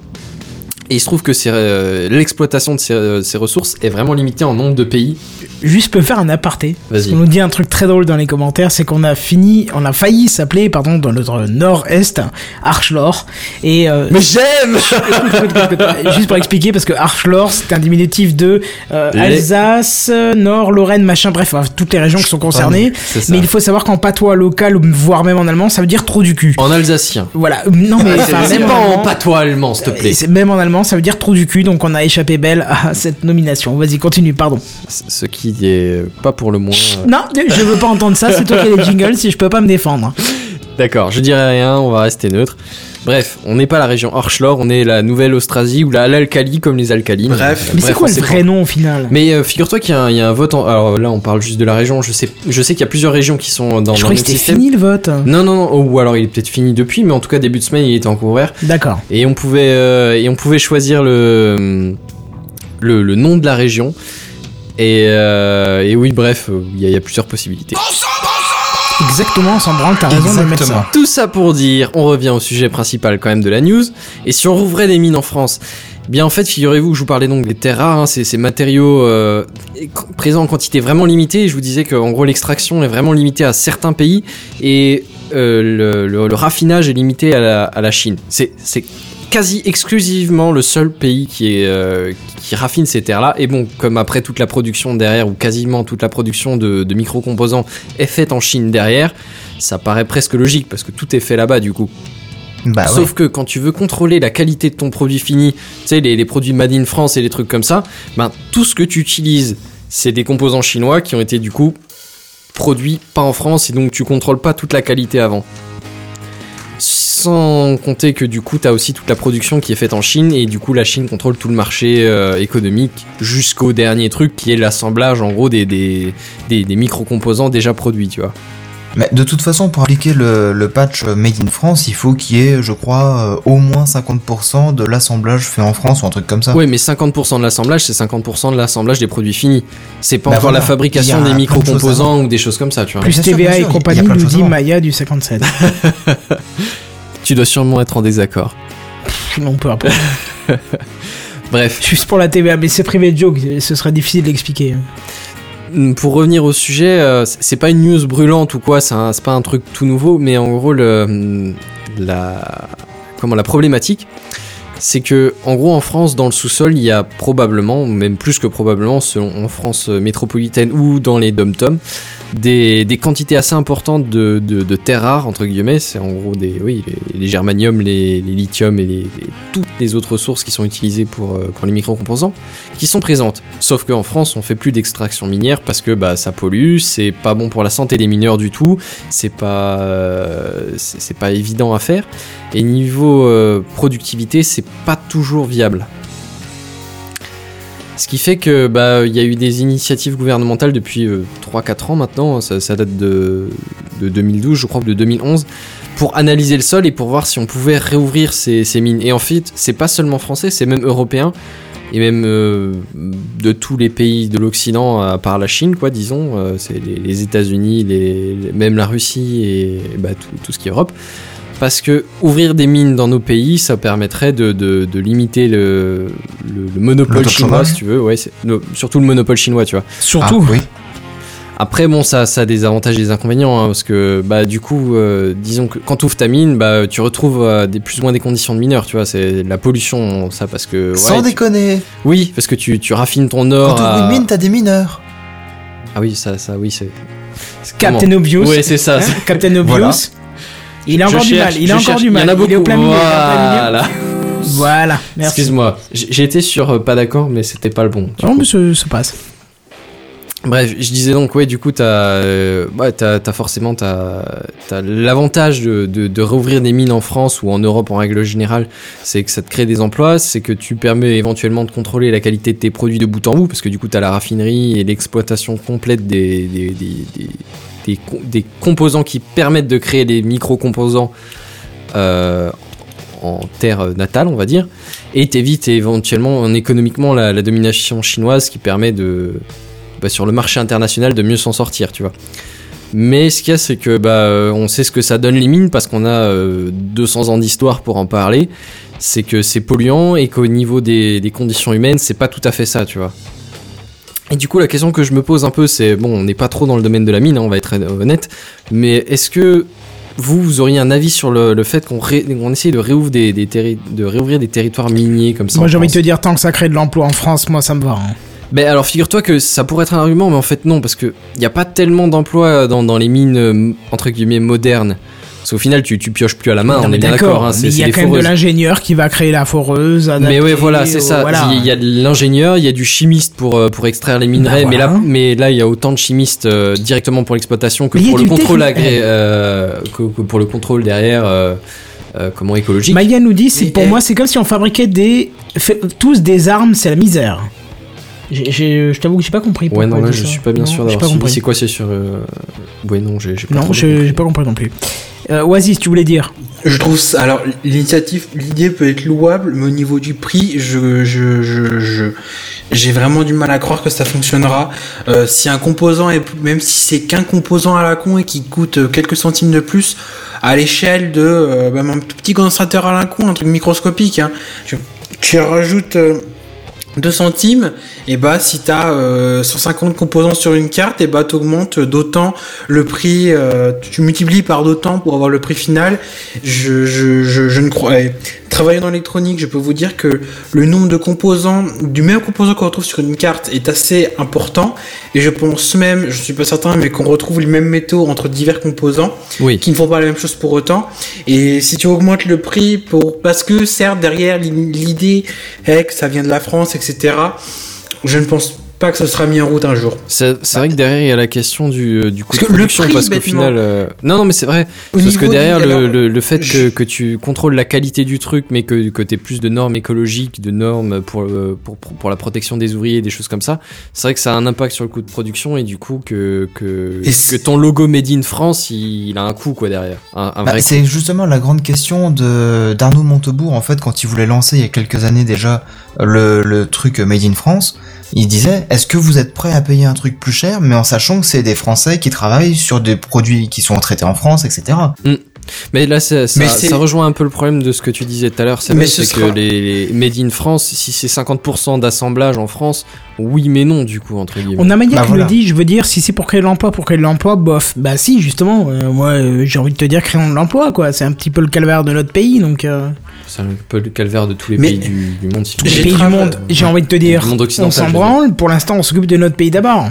Et il se trouve que euh, l'exploitation de ces, euh, ces ressources est vraiment limitée en nombre de pays. Juste, peux faire un aparté. On nous dit un truc très drôle dans les commentaires, c'est qu'on a fini, on a failli s'appeler, pardon, dans notre nord-est, Archlor. Et euh, Mais j'aime juste pour expliquer, parce que Archlor, c'est un diminutif de Alsace, Nord, Lorraine, machin, bref, enfin, toutes les régions qui sont concernées. Mais il faut savoir qu'en patois local, voire même en allemand, ça veut dire trou du cul. En alsacien. Voilà. Non, mais C'est même pas en allemand- patois allemand, s'il te plaît. C'est- Même en allemand, ça veut dire trou du cul, donc on a échappé belle à cette nomination. Vas-y, continue, pardon. Ce qui est pas pour le moins. euh, Non, je veux pas entendre ça, c'est toi qui as les jingles si je peux pas me défendre. D'accord, je dirais rien, on va rester neutre. Bref, on n'est pas la région Orchlor, on est la nouvelle Austrasie ou la l'Alcali comme les alcalines. Bref. Mais c'est quoi le vrai nom au final? Mais euh, figure-toi qu'il y, a un- il y a un vote. En... Alors là, on parle juste de la région. Je sais, je sais qu'il y a plusieurs régions qui sont dans Je le croyais même que c'était fini le vote. Non, non, non. Ou alors il est peut-être fini depuis, mais en tout cas début de semaine, il était encore ouvert. D'accord. Et on pouvait, euh, et on pouvait choisir le, le, le nom de la région. Et, euh, et oui, bref, il y, a- il y a plusieurs possibilités. Exactement, on s'en branle, t'as raison de mettre ça. Tout ça pour dire, on revient au sujet principal quand même de la news. Et si on rouvrait les mines en France Bien en fait, figurez-vous que je vous parlais donc des terres rares, hein, ces, matériaux euh, présents en quantité vraiment limitée. Je vous disais qu'en gros l'extraction est vraiment limitée à certains pays et euh, le, raffinage est limité à la, à la Chine. C'est quasi exclusivement le seul pays qui, est, euh, qui raffine ces terres-là. Et bon, comme après toute la production derrière, ou quasiment toute la production de, de micro-composants est faite en Chine derrière, ça paraît presque logique parce que tout est fait là-bas du coup. Bah ouais. Sauf que quand tu veux contrôler la qualité de ton produit fini, tu sais, les, les produits Made in France et les trucs comme ça, ben, tout ce que tu utilises, c'est des composants chinois qui ont été du coup produits pas en France et donc tu contrôles pas toute la qualité avant. Sans compter que du coup, tu as aussi toute la production qui est faite en Chine et du coup, la Chine contrôle tout le marché euh, économique jusqu'au dernier truc qui est l'assemblage en gros des, des, des, des micro-composants déjà produits, tu vois. Mais de toute façon, pour appliquer le, le patch Made in France, il faut qu'il y ait, je crois, euh, au moins 50% de l'assemblage fait en France ou un truc comme ça. Oui, mais 50% de l'assemblage, c'est 50% de l'assemblage des produits finis. C'est pas Bah encore voilà. la fabrication des de micro-composants ou des choses comme ça, tu vois. Plus TVA et compagnie, nous dit. Maya du 57. Tu dois sûrement être en désaccord. non, peu importe. Bref, Juste pour la TVA, mais c'est privé de joke, ce serait difficile d'expliquer. pour revenir au sujet, euh, c'est pas une news brûlante ou quoi, c'est pas un truc tout nouveau, mais en gros, le, la, comment, la problématique, c'est que en gros en France dans le sous-sol il y a probablement même plus que probablement selon en France euh, métropolitaine ou dans les dom-toms des, quantités assez importantes de, terres rares entre guillemets. C'est en gros des oui les, germaniums les, lithiums et toutes les autres sources qui sont utilisées pour euh, pour les micro-composants qui sont présentes. Sauf qu'en France on fait plus d'extraction minière parce que bah ça pollue c'est pas bon pour la santé des mineurs du tout c'est pas euh, évident à faire. Et niveau euh, productivité, c'est pas toujours viable. Ce qui fait que bah y a eu des initiatives gouvernementales depuis 3-4 ans maintenant, ça, ça date de, de 2012, je crois, de 2011, pour analyser le sol et pour voir si on pouvait réouvrir ces, mines. Et en fait, c'est pas seulement français, c'est même européen et même euh, de tous les pays de l'Occident, à part la Chine, quoi, disons, euh, c'est les, États-Unis, les, même la Russie et, et, bah, tout, tout ce qui est Europe. Parce que ouvrir des mines dans nos pays, ça permettrait de, de, de limiter le, le, le monopole chinois, si tu veux. Ouais, surtout le monopole chinois, tu vois. Surtout. Ah, oui. Après, bon, ça, ça a des avantages et des inconvénients, hein, parce que, bah, du coup, euh, disons que quand tu ouvres ta mine, bah, tu retrouves euh, des, plus ou moins des conditions de mineur, tu vois, c'est de la pollution, ça, parce que. ouais, Sans tu- déconner. Oui, parce que tu, tu raffines ton Quand or. tu ouvres à- une mine, t'as des mineurs. Ah oui, ça, ça, oui, c'est. c'est Captain Obvious. Ouais, c'est ça. Hein, Captain Obvious. Voilà. Il a encore du mal. Il a encore du Il y mal. en a Il est au beaucoup. il est au plein milieu. Voilà. Voilà. Merci. Excuse-moi, j'ai été sur euh, pas d'accord, mais c'était pas le bon. Non, coup. mais ça, ça passe. Bref, je disais donc, ouais, du coup, t'as euh, ouais, t'as forcément t'as t'as l'avantage de, de, de réouvrir des mines en France ou en Europe en règle générale, c'est que ça te crée des emplois, c'est que tu permets éventuellement de contrôler la qualité de tes produits de bout en bout, parce que du coup, t'as la raffinerie et l'exploitation complète des, des, des, des, des, com- des composants qui permettent de créer les micro-composants euh, en terre natale, on va dire, et t'évites éventuellement en économiquement la, domination chinoise qui permet de bah, sur le marché international de mieux s'en sortir, tu vois. Mais ce qu'il y a, c'est que bah, on sait ce que ça donne les mines parce qu'on a euh, 200 ans d'histoire pour en parler. C'est que c'est polluant et qu'au niveau des, des conditions humaines, c'est pas tout à fait ça, tu vois. Et du coup, la question que je me pose un peu, c'est bon, on n'est pas trop dans le domaine de la mine, hein, on va être honnête, mais est-ce que vous, vous auriez un avis sur le, le fait qu'on ré- on essaye de, réouvrir des, des terri- de réouvrir des territoires miniers comme ça Moi, j'ai envie de te dire, tant que ça crée de l'emploi en France, moi, ça me va. hein. Ben alors figure-toi que ça pourrait être un argument, mais en fait non, parce que il n'y a pas tellement d'emplois dans, dans les mines euh, entre guillemets modernes. Parce qu'au final, tu, tu pioches plus à la main, Non, on est bien d'accord. Hein, il y a quand même de l'ingénieur qui va créer la foreuse. Mais ouais, voilà, c'est ça. voilà. Il y a de l'ingénieur, il y a du chimiste pour, euh, pour extraire les minerais, Bah, mais, là, mais là, il y a autant de chimistes euh, directement pour l'exploitation que Mais pour le contrôle agré- euh, que, que pour le contrôle derrière, euh, euh, comment écologique. Maya nous dit, c'est pour moi, c'est comme si on fabriquait des fait- tous des armes, c'est la misère. J'ai- j'ai- Je t'avoue que j'ai pas compris. Ouais, non, là, je ça. suis pas bien Non, sûr d'avoir suivi. compris. C'est quoi, c'est sur. Euh... Ouais, non, j'ai j'ai pas Non, trop j'ai compris. j'ai pas compris non plus. Euh, Oasis, tu voulais dire Je trouve ça. Alors, l'initiative, l'idée peut être louable, mais au niveau du prix, je, je, je, j'ai vraiment du mal à croire que ça fonctionnera. Euh, si un composant est, même si c'est qu'un composant à la con et qui coûte euh, quelques centimes de plus, à l'échelle de, euh, un tout petit condensateur à la con, un truc microscopique, hein, tu, tu rajoutes. Euh, 2 centimes, et bah si t'as euh, 150 composants sur une carte, et bah t'augmentes d'autant le prix, euh, tu multiplies par d'autant pour avoir le prix final. Je, je, je, je ne crois. Travaillant dans l'électronique, je peux vous dire que le nombre de composants, du même composant qu'on retrouve sur une carte est assez important, et je pense même, je suis pas certain, mais qu'on retrouve les mêmes métaux entre divers composants Oui. qui ne font pas la même chose pour autant. Et si tu augmentes le prix pour, parce que certes derrière l'idée est que ça vient de la France, etc. Je ne pense pas que ce sera mis en route un jour. C'est vrai que derrière il y a la question du, euh, du coût de que le production prix, parce qu'au final euh, non non mais c'est vrai Au parce que derrière du- le, alors, le, le fait je- que, que tu contrôles la qualité du truc mais que, que tu plus de normes écologiques de normes pour, euh, pour, pour, pour la protection des ouvriers des choses comme ça c'est vrai que ça a un impact sur le coût de production et du coup que, que, que ton logo Made in France il, il a un coût quoi derrière un, un Bah, c'est justement la grande question de d'Arnaud Montebourg en fait quand il voulait lancer il y a quelques années déjà le, le truc Made in France. Il disait est-ce que vous êtes prêt à payer un truc plus cher mais en sachant que c'est des Français qui travaillent sur des produits qui sont traités en France etc. Mais là, ça, ça, Mais c'est- ça rejoint un peu le problème de ce que tu disais tout à l'heure, c'est ce sera- que les, les Made in France, si c'est 50% d'assemblage en France, oui mais non du coup entre guillemets. On a Maya Bah, qui voilà. le dit, je veux dire, si c'est pour créer de l'emploi, pour créer de l'emploi, bof. Bah si, justement, euh, moi euh, j'ai envie de te dire créons de l'emploi, quoi. C'est un petit peu le calvaire de notre pays, donc... euh, c'est un peu le calvaire de tous les Mais- pays du, du monde. si tu Les pays du monde, j'ai envie de te dire, monde on s'en branle, pour l'instant on s'occupe de notre pays d'abord.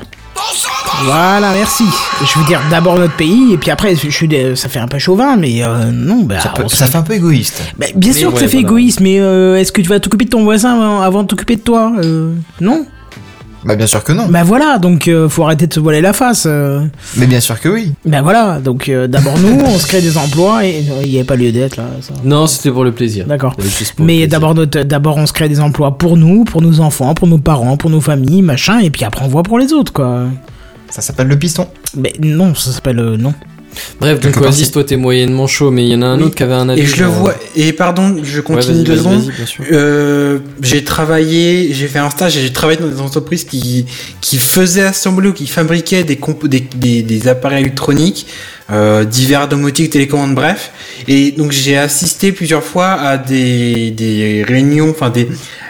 Voilà, merci. Je veux dire d'abord notre pays, et puis après, je suis, ça fait un peu chauvin, mais euh, non, bah, Ça, peut- fait un peu égoïste. Bah, bien sûr que ça fait voilà. égoïste, mais euh, est-ce que tu vas t'occuper de ton voisin avant, avant de t'occuper de toi Euh, Non? Bah bien sûr que non. Bah voilà, donc euh, faut arrêter de se voiler la face. euh. Mais bien sûr que oui. Bah voilà, donc euh, d'abord nous, on se crée des emplois, et euh, il n'y a pas lieu d'être là. ça. Non, c'était pour le plaisir. D'accord. C'était juste pour le Mais plaisir. d'abord, notre- d'abord, on se crée des emplois pour nous, pour nos enfants, pour nos parents, pour nos familles, machin, et puis après, on voit pour les autres, quoi. Ça s'appelle le piston. Mais non, ça s'appelle euh, non. Bref, donc Oasis, toi t'es moyennement chaud, mais il y en a un Oui. autre qui avait un avis. Et je le genre- vois. Et pardon, je continue deux secondes. Euh, j'ai travaillé, j'ai fait un stage et j'ai travaillé dans des entreprises qui, qui faisaient assembler ou qui fabriquaient des, des, des, des appareils électroniques, euh, divers domotiques, télécommandes, bref. Et donc j'ai assisté plusieurs fois à des, des réunions, enfin des,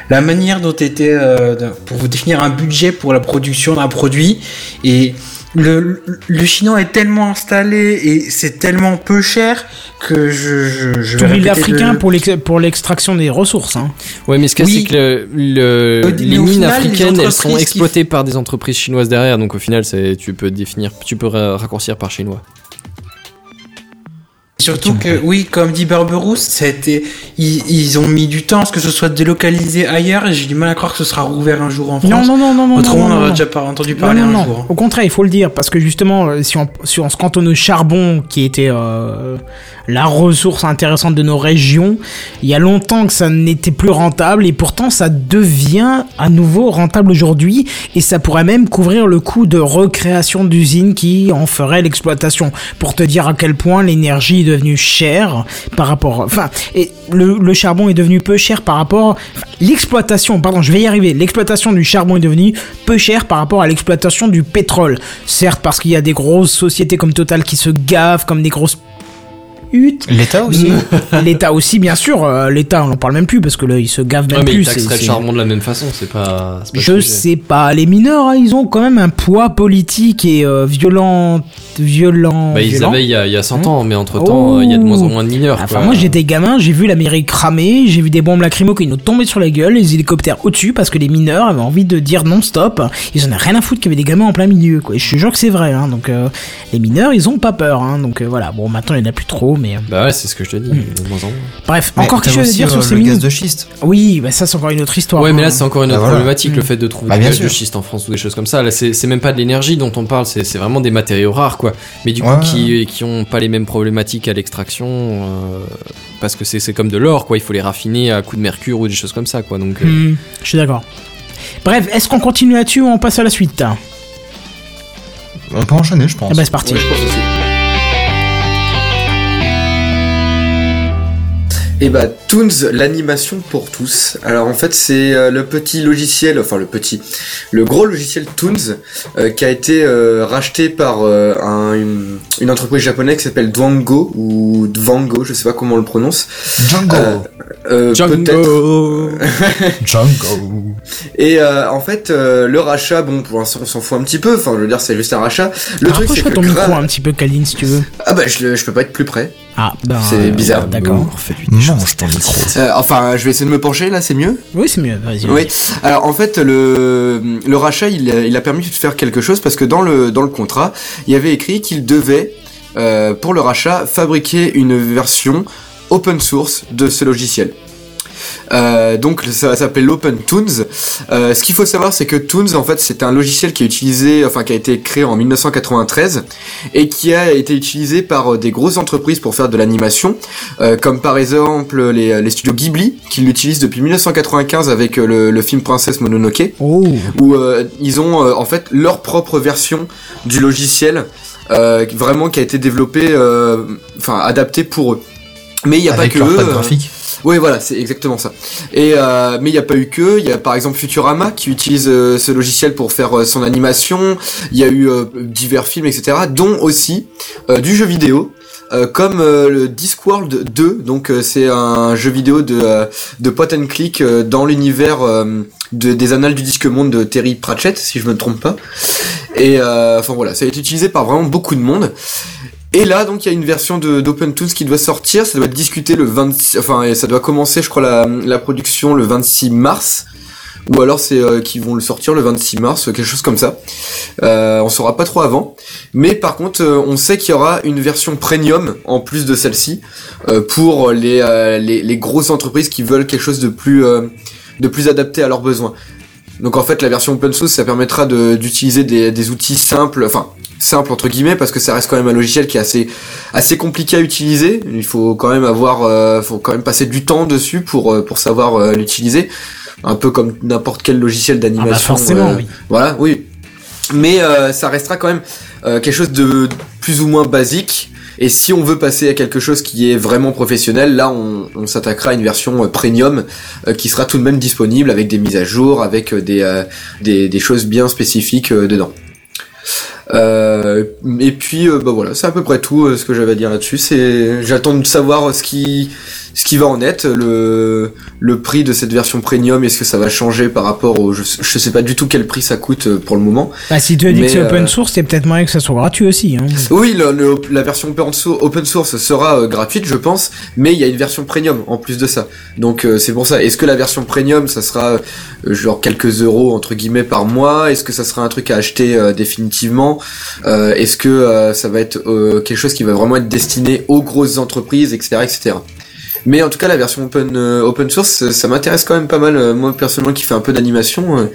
la manière dont était euh, pour vous définir un budget pour la production d'un produit et le, le- chinois est tellement installé et c'est tellement peu cher que je, je, je l'Africain le- pour l'ex- pour l'extraction des ressources. Hein. Ouais, mais ce qu'il y a, Oui. c'est que le- le- les mines final, les africaines, elles sont qui- exploitées par des entreprises chinoises derrière, donc au final, tu peux définir, tu peux ra- raccourcir par chinois. Surtout que, oui, comme dit Barberousse, ça a été, ils, ils ont mis du temps à ce que ce soit délocalisé ailleurs j'ai du mal à croire que ce sera rouvert un jour en France. Non, non, non, non, non. Autrement, non, on non, aurait non. déjà pas entendu parler non, un non. jour. Au contraire, il faut le dire, parce que justement, euh, si on, si on se cantonne au charbon, qui était euh, la ressource intéressante de nos régions, il y a longtemps que ça n'était plus rentable, et pourtant ça devient à nouveau rentable aujourd'hui, et ça pourrait même couvrir le coût de recréation d'usines qui en ferait l'exploitation, pour te dire à quel point l'énergie est chère par rapport... Enfin, et le, charbon est devenu peu cher par rapport... l'exploitation, pardon, je vais y arriver, l'exploitation du charbon est devenue peu chère par rapport à l'exploitation du pétrole. Certes, parce qu'il y a des grosses sociétés comme Total qui se gavent comme des grosses L'État aussi. L'État aussi, bien sûr. euh, L'État, on n'en parle même plus parce que là, il se gave même Ouais, mais plus. ils le charbon de la même façon, c'est pas. Je sujet. sais pas. Les mineurs, hein, ils ont quand même un poids politique et euh, violent, violent. Bah, ils violent. avaient il y a, il y a 100 ans, mais entre temps, Oh. il y a de moins en moins de mineurs. Enfin, quoi. moi j'étais gamin, j'ai vu l'Amérique cramer, j'ai vu des bombes lacrymo qui nous tombaient sur la gueule, les hélicoptères au-dessus parce que les mineurs avaient envie de dire non-stop. Ils en avaient rien à foutre qu'il y avait des gamins en plein milieu, quoi. Et je te jure que c'est vrai, hein. Donc, euh, les mineurs, ils ont pas peur, hein. Donc, euh, voilà. Bon, maintenant, il n'y en a plus trop, mais. euh, Bah ouais, c'est ce que je te dis, Hmm. de moins en moins. Bref, Mais encore quelque chose à dire euh, sur ces le mines. gaz de schiste. Oui, bah ça, c'est encore une autre histoire. Ouais, mais hein. là, c'est encore une Bah autre voilà. problématique, le fait de trouver Bah, du gaz de schiste en France ou des choses comme ça. Là, c'est c'est même pas de l'énergie dont on parle, c'est c'est vraiment des matériaux rares, quoi. Mais du coup, Ouais. qui, qui ont pas les mêmes problématiques à l'extraction, euh, parce que c'est c'est comme de l'or, quoi. Il faut les raffiner à coups de mercure ou des choses comme ça, quoi. Donc, euh, Hmm, je suis d'accord. Bref, est-ce qu'on continue là-dessus ou on passe à la suite? On peut enchaîner, je pense. Ah bah, c'est parti. ouais, je pense aussi. Et bah Toons, l'animation pour tous. Alors en fait c'est euh, le petit logiciel, enfin le petit, le gros logiciel Toons euh, qui a été euh, racheté par euh, un- une, une entreprise japonaise qui s'appelle Dwango ou Dvango, je sais pas comment on le prononce. Django. Euh, peut-être. Django Django. Et euh, en fait euh, le rachat, bon pour l'instant on s'en fout un petit peu. Enfin je veux dire c'est juste un rachat. Le truc c'est que ton micro un petit peu, Kaline, si tu veux. ah bah je, le- je peux pas être plus près. Ah, ben. C'est euh, bizarre. D'accord. Mange ton micro. Euh, enfin je vais essayer de me pencher là, c'est mieux? Oui, c'est mieux, vas-y. Oui. Alors en fait le le rachat il, a- il a permis de faire quelque chose parce que dans le dans le contrat il y avait écrit qu'il devait euh, pour le rachat fabriquer une version open source de ce logiciel. Euh, donc ça s'appelle l'Open Toons. Euh, ce qu'il faut savoir, c'est que Toons, en fait, c'est un logiciel qui est utilisé, enfin qui a été créé en 1993 et qui a été utilisé par euh, des grosses entreprises pour faire de l'animation, euh, comme par exemple les, les studios Ghibli, qui l'utilisent depuis 1995 avec le, le film Princesse Mononoke, Oh, où ils ont en fait leur propre version du logiciel, vraiment qui a été développé, enfin adapté pour eux. Mais il n'y a Avec pas que eux. euh, graphique. oui, voilà, c'est exactement ça. Et euh, mais il n'y a pas eu que. Il y a par exemple Futurama qui utilise euh, ce logiciel pour faire euh, son animation. Il y a eu divers films, etc., dont aussi euh, du jeu vidéo. euh, comme euh, le Discworld 2, donc euh, c'est un jeu vidéo de, de point and click euh, dans l'univers euh, de- des annales du disque monde de Terry Pratchett, si je me trompe pas. Et euh, enfin voilà, ça a été utilisé par vraiment beaucoup de monde. Et là, donc, il y a une version de d'OpenToons qui doit sortir. Ça doit être discuté le 26, enfin, ça doit commencer, je crois, la, production le 26 mars. Ou alors c'est euh, qu'ils vont le sortir le 26 mars, quelque chose comme ça. Euh, on saura pas trop avant. Mais par contre, euh, on sait qu'il y aura une version premium en plus de celle-ci euh, pour les, euh, les, les grosses entreprises qui veulent quelque chose de plus euh, de plus adapté à leurs besoins. Donc en fait, la version open source, ça permettra de- d'utiliser des, des outils simples, enfin simples entre guillemets, parce que ça reste quand même un logiciel qui est assez assez compliqué à utiliser. Il faut quand même avoir, euh, faut quand même passer du temps dessus pour euh, pour savoir euh, l'utiliser. Un peu comme n'importe quel logiciel d'animation. Ah bah forcément, euh, oui. Voilà, oui. Mais euh, ça restera quand même euh, quelque chose de plus ou moins basique. Et si on veut passer à quelque chose qui est vraiment professionnel, là on, s'attaquera à une version euh, premium euh, qui sera tout de même disponible avec des mises à jour, avec euh, des, des, des choses bien spécifiques dedans. Euh, et puis bah voilà, c'est à peu près tout ce que j'avais à dire là-dessus. C'est j'attends de savoir ce qui ce qui va en être, le le prix de cette version premium, est-ce que ça va changer par rapport au je, je sais pas du tout quel prix ça coûte euh, pour le moment. Bah, si tu as dit Mais, que c'est open euh, source, c'est peut-être moyen que ça soit gratuit aussi. Hein. Oui, le- le- la version open source, sera euh, gratuite, je pense, mais il y a une version premium en plus de ça. Donc euh, c'est pour ça. Est-ce que la version premium, ça sera genre quelques euros entre guillemets par mois? Est-ce que ça sera un truc à acheter euh, définitivement? Euh, Est-ce que euh, ça va être euh, quelque chose qui va vraiment être destiné aux grosses entreprises, etc., etc. Mais en tout cas, la version open euh, open source, ça, ça m'intéresse quand même pas mal. Euh, Moi personnellement, qui fais un peu d'animation, euh,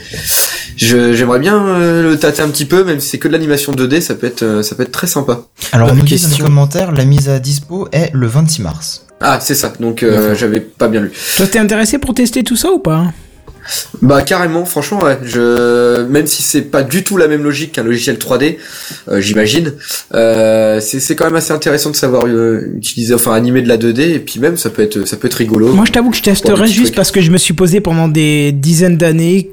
j'aimerais bien euh, le tâter un petit peu, même si c'est que de l'animation 2D, ça peut être euh, ça peut être très sympa. Alors, Euh, on nous dit dans les question. commentaires, la mise à dispo est le 26 mars. Ah, c'est ça. Donc euh, j'avais pas bien lu. Toi, t'es intéressé pour tester tout ça ou pas? Bah carrément, franchement, ouais. Je même si c'est pas du tout la même logique qu'un logiciel 3D, euh, j'imagine, euh, c'est quand même assez intéressant de savoir euh, utiliser, enfin animer de la 2D et puis même ça peut être ça peut être rigolo. Moi, je t'avoue que je Pour testerai des petits juste trucs. parce que je me suis posé pendant des dizaines d'années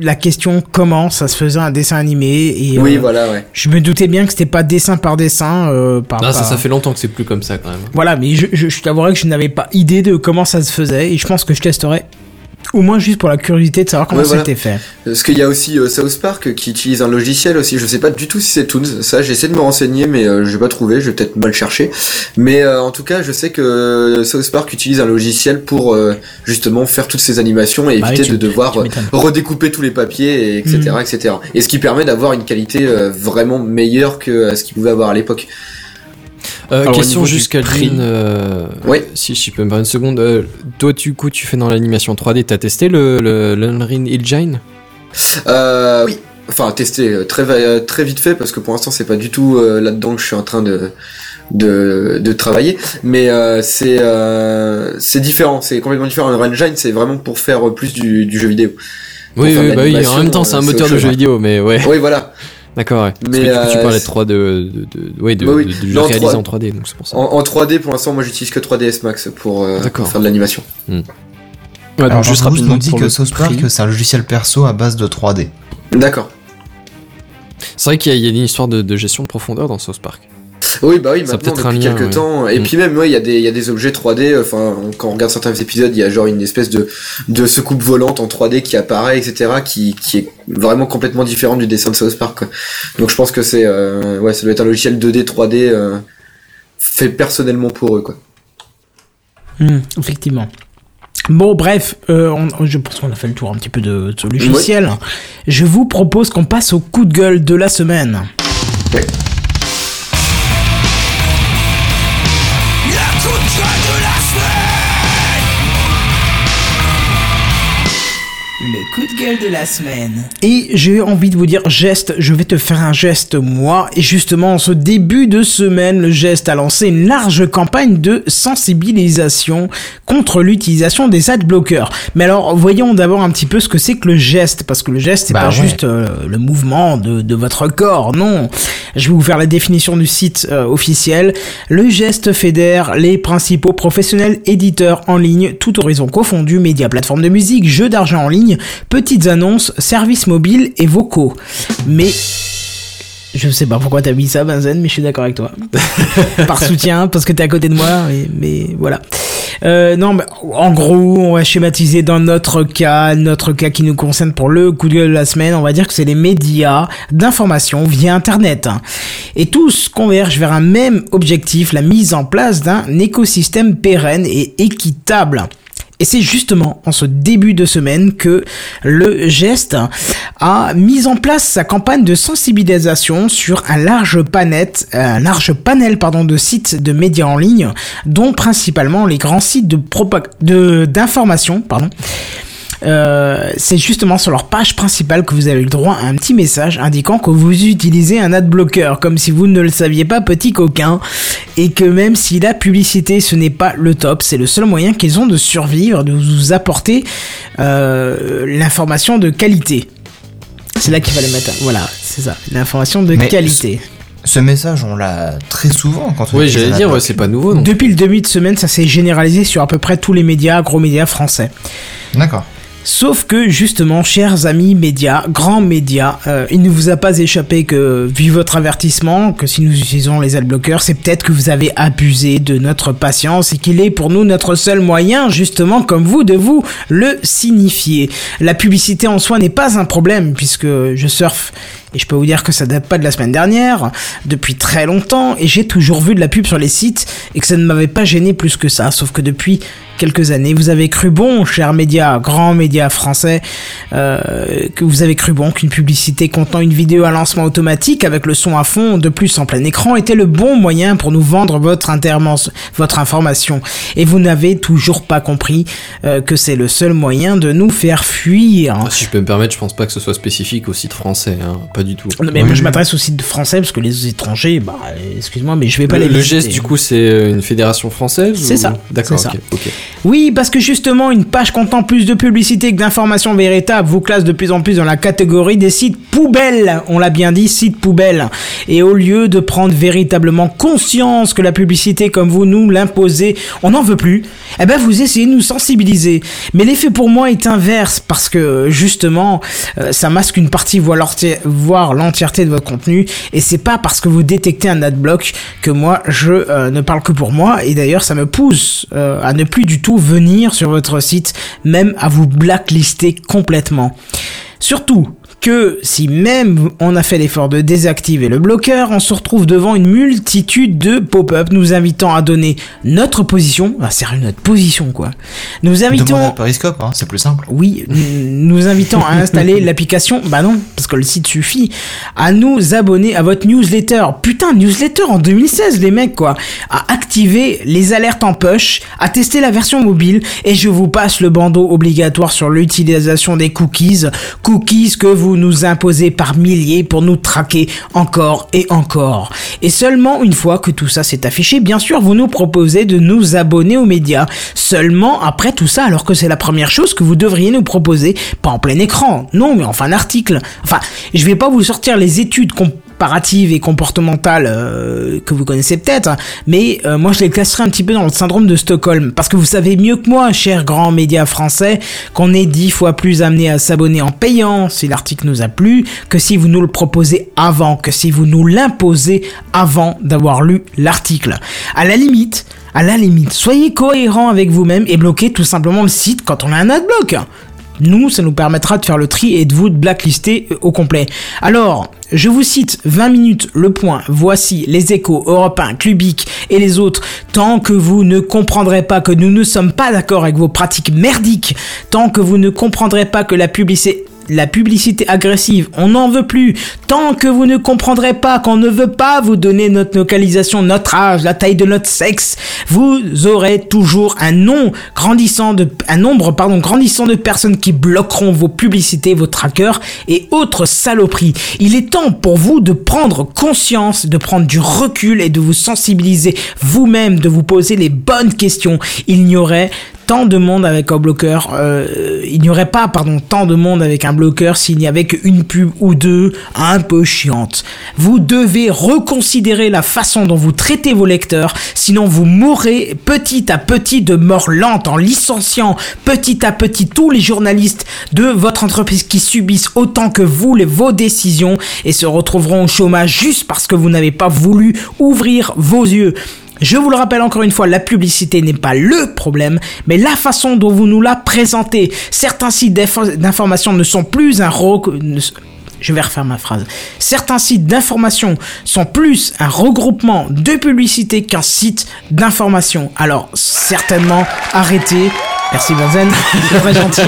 la question comment ça se faisait un dessin animé et Oui, euh, voilà, ouais. je me doutais bien que c'était pas dessin par dessin euh, par, Non, ça, fait longtemps que c'est plus comme ça quand même. voilà mais je, je, je t'avouerai que je n'avais pas idée de comment ça se faisait et je pense que je testerai au moins juste pour la curiosité de savoir comment Ouais, voilà. c'était fait Parce qu'il y a aussi euh, South Park qui utilise un logiciel aussi. Je sais pas du tout si c'est Toons. Ça, j'ai essayé de me renseigner, mais euh, j'ai pas trouvé. Je vais peut-être mal chercher. Mais euh, en tout cas, je sais que euh, South Park utilise un logiciel pour euh, justement faire toutes ces animations et Bah oui, éviter tu- de devoir euh, redécouper tous les papiers, et etc., Mm. etc. Et ce qui permet d'avoir une qualité euh, vraiment meilleure que euh, ce qu'il pouvait avoir à l'époque. Euh, Alors, question jusqu'à prix- euh, Ouais. Si je peux me faire une seconde. euh, toi, du coup, tu fais dans l'animation 3D. T'as testé le, le l'Unreal Engine? Euh, oui. Enfin, tester euh, très très vite fait parce que pour l'instant c'est pas du tout euh, là-dedans que je suis en train de de, de travailler, mais euh, c'est euh, c'est différent, c'est complètement différent. Unreal Engine c'est vraiment pour faire plus du, du jeu vidéo. Oui, oui, bah oui. En même temps, c'est un moteur de jeu vidéo, mais ouais. Oui, voilà. D'accord, ouais. Parce Mais, que du coup, tu euh, parlais de 3 de, de, de, ouais, de, Bah oui. de- Non, 3 en 3D, donc c'est pour ça. En, en 3D pour l'instant, moi j'utilise que 3ds Max pour, euh, pour faire de l'animation. Ouais, Alors, donc juste rapidement nous dit que South Park, c'est un logiciel perso à base de 3D. D'accord. C'est vrai qu'il y, a- il y a une histoire de, de gestion de profondeur dans South Park. Oui, bah oui, Ça maintenant depuis lien, quelques ouais. temps. Et Mm. puis même, ouais, il y a des, il y a des objets 3D. Enfin, quand on regarde certains épisodes, il y a genre une espèce de, de secoupe volante en 3D qui apparaît, etc., qui, qui est vraiment complètement différent du dessin de South Park. Quoi. Donc je pense que c'est, euh, ouais, ça doit être un logiciel 2D, 3D euh, fait personnellement pour eux, quoi. Hmm, effectivement Bon, bref, euh, on- je pense qu'on a fait le tour un petit peu de ce logiciel. Je vous propose qu'on passe au coup de gueule de la semaine. Coup de gueule de la semaine. Et j'ai envie de vous dire geste, je vais te faire un geste moi. Et justement, en ce début de semaine, le geste a lancé une large campagne de sensibilisation contre l'utilisation des adblockers. Mais alors, voyons d'abord un petit peu ce que c'est que le geste, parce que le geste, c'est Bah pas ouais. juste euh, le mouvement de, de votre corps, non. Je vais vous faire la définition du site euh, officiel. Le geste fédère les principaux professionnels éditeurs en ligne, tout horizon confondu, médias, plateformes de musique, jeux d'argent en ligne, petites annonces, services mobiles et vocaux. Mais Je sais pas pourquoi t'as mis ça, Benzen, mais je suis d'accord avec toi. Par soutien, parce que t'es à côté de moi, mais, mais voilà. Euh, non, mais en gros, on va schématiser dans notre cas, notre cas qui nous concerne pour le coup de gueule de la semaine, on va dire que c'est les médias d'information via Internet. Et tous convergent vers un même objectif, la mise en place d'un écosystème pérenne et équitable. Et c'est justement en ce début de semaine que le geste a mis en place sa campagne de sensibilisation sur un large panel, un large panel pardon, de sites de médias en ligne, dont principalement les grands sites de d'information, pardon. Euh, c'est justement sur leur page principale que vous avez le droit à un petit message indiquant que vous utilisez un adblocker, comme si vous ne le saviez pas, petit coquin, et que même si la publicité ce n'est pas le top, c'est le seul moyen qu'ils ont de survivre, de vous apporter euh, l'information de qualité. C'est là qu'il fallait mettre. Voilà, c'est ça, l'information de Mais qualité. Ce message, on l'a très souvent quand on Oui, j'allais dire, ouais, c'est pas nouveau, non? Depuis le début de semaine, ça s'est généralisé sur à peu près tous les médias, gros médias français. D'accord. Sauf que justement, chers amis médias, grands médias, euh, il ne vous a pas échappé que, vu votre avertissement, que si nous utilisons les adblockers, c'est peut-être que vous avez abusé de notre patience et qu'il est pour nous notre seul moyen, justement, comme vous, de vous le signifier. La publicité en soi n'est pas un problème, puisque je surfe et je peux vous dire que ça date pas de la semaine dernière, depuis très longtemps, et j'ai toujours vu de la pub sur les sites, et que ça ne m'avait pas gêné plus que ça, sauf que depuis quelques années, vous avez cru bon, chers médias, grands médias français, euh, que vous avez cru bon qu'une publicité contenant une vidéo à lancement automatique avec le son à fond, de plus en plein écran, était le bon moyen pour nous vendre votre, votre information. Et vous n'avez toujours pas compris euh, que c'est le seul moyen de nous faire fuir. Ah, Si je peux me permettre, je pense pas que ce soit spécifique au site français, hein, pas du tout. Non, mais moi je m'adresse au site français parce que les étrangers, bah excuse-moi, mais je vais pas Le, les le geste, du coup, c'est euh, une fédération française C'est ou- ça, D'accord, c'est ça. ok. Oui, parce que justement, une page comptant plus de publicité que d'informations véritables vous classe de plus en plus dans la catégorie des sites poubelles. On l'a bien dit, sites poubelles. Et au lieu de prendre véritablement conscience que la publicité, comme vous nous l'imposez, on n'en veut plus, eh ben vous essayez de nous sensibiliser. Mais l'effet pour moi est inverse parce que justement, euh, ça masque une partie voire l'entier- l'entièreté de votre contenu. Et c'est pas parce que vous détectez un adblock que moi je euh, ne parle que pour moi. Et d'ailleurs, ça me pousse euh, à ne plus du tout venir sur votre site, même à vous blacklister complètement. Surtout que si même on a fait l'effort de désactiver le bloqueur, on se retrouve devant une multitude de pop-up nous invitant à donner notre position, ah, sérieux notre position quoi. Nous Demande à invitons Periscope, hein, c'est plus simple. oui, nous invitons à installer l'application, bah non, parce que le site suffit, à nous abonner à votre newsletter. Putain, newsletter en 2016, les mecs, quoi. À activer les alertes en push, à tester la version mobile, et je vous passe le bandeau obligatoire sur l'utilisation des cookies. Cookies que vous nous imposez par milliers pour nous traquer encore et encore. Et seulement une fois que tout ça s'est affiché, bien sûr, vous nous proposez de nous abonner aux médias. Seulement après tout ça, alors que c'est la première chose que vous devriez nous proposer, pas en plein écran, non, mais en fin d'article. Enfin, je vais pas vous sortir les études comparatives et comportementales euh, que vous connaissez peut-être, mais euh, moi je les classerai un petit peu dans le syndrome de Stockholm, parce que vous savez mieux que moi, chers grands médias français, qu'on est dix fois plus amené à s'abonner en payant si l'article nous a plu, que si vous nous le proposez avant, que si vous nous l'imposez avant d'avoir lu l'article. À la limite, à la limite, soyez cohérents avec vous-même et bloquez tout simplement le site quand on a un adblock. Nous, ça nous permettra de faire le tri et de vous blacklister euh, au complet. Alors, je vous cite 20 minutes, le point, voici les échos, Europe 1, Clubic et les autres. Tant que vous ne comprendrez pas que nous ne sommes pas d'accord avec vos pratiques merdiques, tant que vous ne comprendrez pas que la publicité la publicité agressive, on n'en veut plus. Tant que vous ne comprendrez pas qu'on ne veut pas vous donner notre localisation, notre âge, la taille de notre sexe, vous aurez toujours un nombre, grandissant de personnes qui bloqueront vos publicités, vos trackers et autres saloperies. Il est temps pour vous de prendre conscience, de prendre du recul et de vous sensibiliser vous-même, de vous poser les bonnes questions. Il n'y aurait tant de monde avec un bloqueur. euh, il n'y aurait pas, pardon, tant de monde avec un bloqueur s'il n'y avait qu'une pub ou deux un peu chiante. Vous devez reconsidérer la façon dont vous traitez vos lecteurs, sinon vous mourrez petit à petit de mort lente en licenciant petit à petit tous les journalistes de votre entreprise qui subissent autant que vous les, vos décisions et se retrouveront au chômage juste parce que vous n'avez pas voulu ouvrir vos yeux. Je vous le rappelle encore une fois, la publicité n'est pas le problème, mais la façon dont vous nous la présentez. Certains sites d'info- d'information ne sont plus un Je vais refaire ma phrase. Certains sites d'information sont plus un regroupement de publicité qu'un site d'information. Alors, certainement, arrêtez. Merci Benzen, c'est très gentil.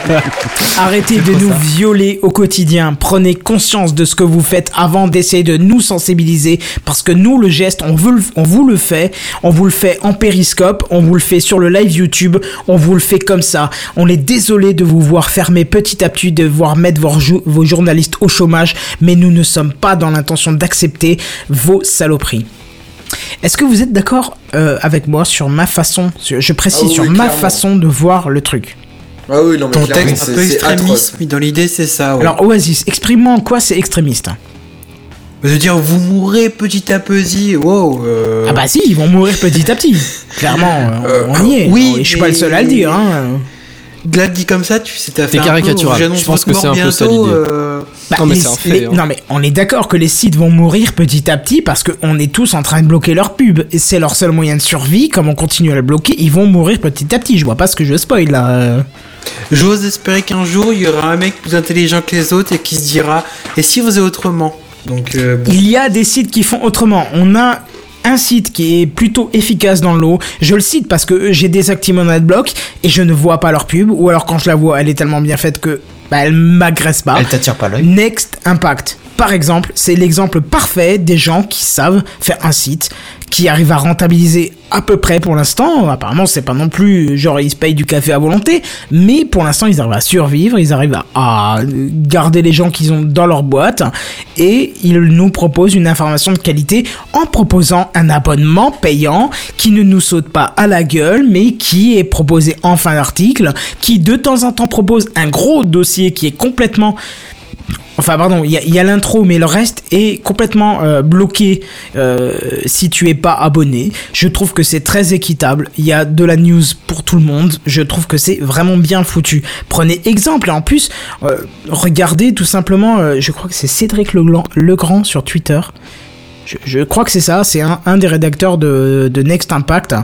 Arrêtez de nous violer au quotidien. Prenez conscience de ce que vous faites avant d'essayer de nous sensibiliser. Parce que nous, le geste, on, veut le- on vous le fait. On vous le fait en périscope. On vous le fait sur le live YouTube. On vous le fait comme ça. On est désolé de vous voir fermer petit à petit, de voir mettre vos journalistes au chômage. Mais nous ne sommes pas dans l'intention d'accepter vos saloperies. Est-ce que vous êtes d'accord euh, avec moi sur ma façon, sur- je précise, Ah oui, sur oui, ma clairement. façon de voir le truc? Ah oui, non, mais Ton texte un peu extrémiste, mais dans l'idée, c'est ça. ouais. Alors Oasis, exprime-moi en quoi c'est extrémiste. Je veux dire, vous mourrez petit à petit. Wow. euh, Ah bah si, ils vont mourir petit à petit. Clairement, euh, on y est. oui, Et je suis pas le seul à le dire. Hein. Là, dit comme ça, tu sais, t'as fait T'es un peu, caricatural. j'annonce Je pense que c'est un peu ça, l'idée. euh, Bah, Non, mais les- c'est un fait, les- hein. Non mais on est d'accord que les sites vont mourir petit à petit parce qu'on est tous en train de bloquer leur pub. Et c'est leur seul moyen de survie. Comme on continue à le bloquer, ils vont mourir petit à petit. Je vois pas ce que je spoil là. J'ose espérer qu'un jour, il y aura un mec plus intelligent que les autres et qui se dira Et si on faisait autrement? Donc, euh, bon. Il y a des sites qui font autrement. On a un site qui est plutôt efficace dans l'eau. Je le cite parce que j'ai désactivé mon adblock et je ne vois pas leur pub. Ou alors quand je la vois, elle est tellement bien faite que bah, elle m'agresse pas. Elle t'attire pas l'œil. Next Impact. Par exemple, c'est l'exemple parfait des gens qui savent faire un site, qui arrivent à rentabiliser à peu près pour l'instant. Apparemment, c'est pas non plus genre ils se payent du café à volonté, mais pour l'instant, ils arrivent à survivre, ils arrivent à, à garder les gens qu'ils ont dans leur boîte et ils nous proposent une information de qualité en proposant un abonnement payant qui ne nous saute pas à la gueule, mais qui est proposé en fin d'article, qui de temps en temps propose un gros dossier qui est complètement Enfin, pardon, il y a, l'intro, mais le reste est complètement euh, bloqué euh, si tu es pas abonné. Je trouve que c'est très équitable. Il y a de la news pour tout le monde. Je trouve que c'est vraiment bien foutu. Prenez exemple et en plus, euh, regardez tout simplement. je crois que c'est Cédric Legrand sur Twitter. Je, je crois que c'est ça, c'est un, un des rédacteurs de, de Next Impact.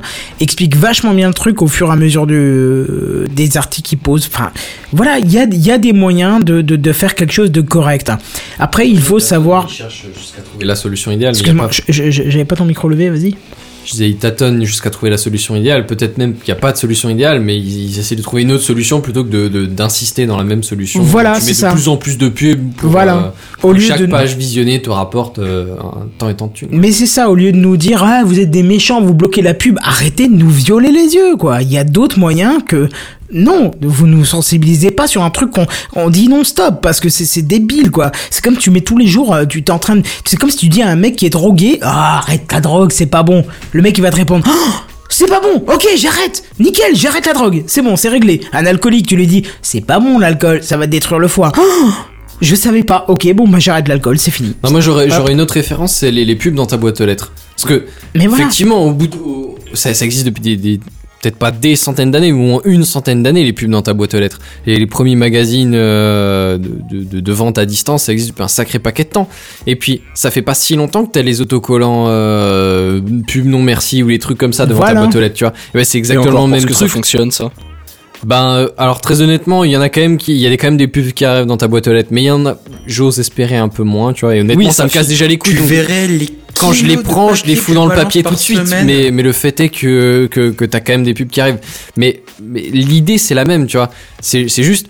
Explique vachement bien le truc au fur et à mesure de, des articles qu'il pose. Enfin, voilà, il y a, il y a des moyens de, de, de faire quelque chose de correct. Après, il faut savoir. trouver la solution idéale. Excuse-moi, pas- j'avais pas ton micro levé, vas-y. Je disais, ils tâtonnent jusqu'à trouver la solution idéale. Peut-être même qu'il n'y a pas de solution idéale, mais ils, ils essaient de trouver une autre solution plutôt que de- de- d'insister dans la même solution. Voilà, c'est ça. de plus en plus de pubs pour Voilà. euh, Au que lieu chaque de- page visionnée te rapporte euh, un temps et tant de thunes. Mais c'est ça, au lieu de nous dire, ah, vous êtes des méchants, vous bloquez la pub, arrêtez de nous violer les yeux, quoi. Il y a d'autres moyens que, non, vous nous sensibilisez pas sur un truc qu'on on dit non-stop, parce que c'est débile, quoi. C'est comme tu mets tous les jours, euh, tu t'es en train de, c'est comme si tu dis à un mec qui est drogué, ah, arrête ta drogue, c'est pas bon. Le mec, il va te répondre, Oh, c'est pas bon, ok, j'arrête, nickel, j'arrête la drogue, c'est bon, c'est réglé. Un alcoolique, tu lui dis, c'est pas bon l'alcool, ça va te détruire le foie. Oh, je savais pas, ok, bon, bah j'arrête l'alcool, c'est fini. Non, moi j'aurais une autre référence, c'est les, les pubs dans ta boîte aux lettres. Parce que, Mais voilà. effectivement, au bout de- ça, ça existe depuis des, des- peut-être pas des centaines d'années, mais au moins une centaine d'années, les pubs dans ta boîte aux lettres. Et les premiers magazines euh, de, de- de- de vente à distance, ça existe depuis un sacré paquet de temps. Et puis, ça fait pas si longtemps que t'as les autocollants euh, pub non merci ou les trucs comme ça devant Voilà. ta boîte aux lettres, tu vois. Et ben, c'est Et exactement encore, le même que ça truc. fonctionne, ça. Ben, euh, alors très honnêtement, il y en a quand même qui, il y a quand même des pubs qui arrivent dans ta boîte aux lettres, mais il y en a, j'ose espérer un peu moins, tu vois. Et honnêtement, Oui, ça me casse déjà les couilles. tu donc- verrais les. quand je les prends, je les fous dans le papier tout de suite. semaine. Mais, mais le fait est que, que, que t'as quand même des pubs qui arrivent. Mais, mais l'idée, c'est la même, tu vois. C'est c'est juste,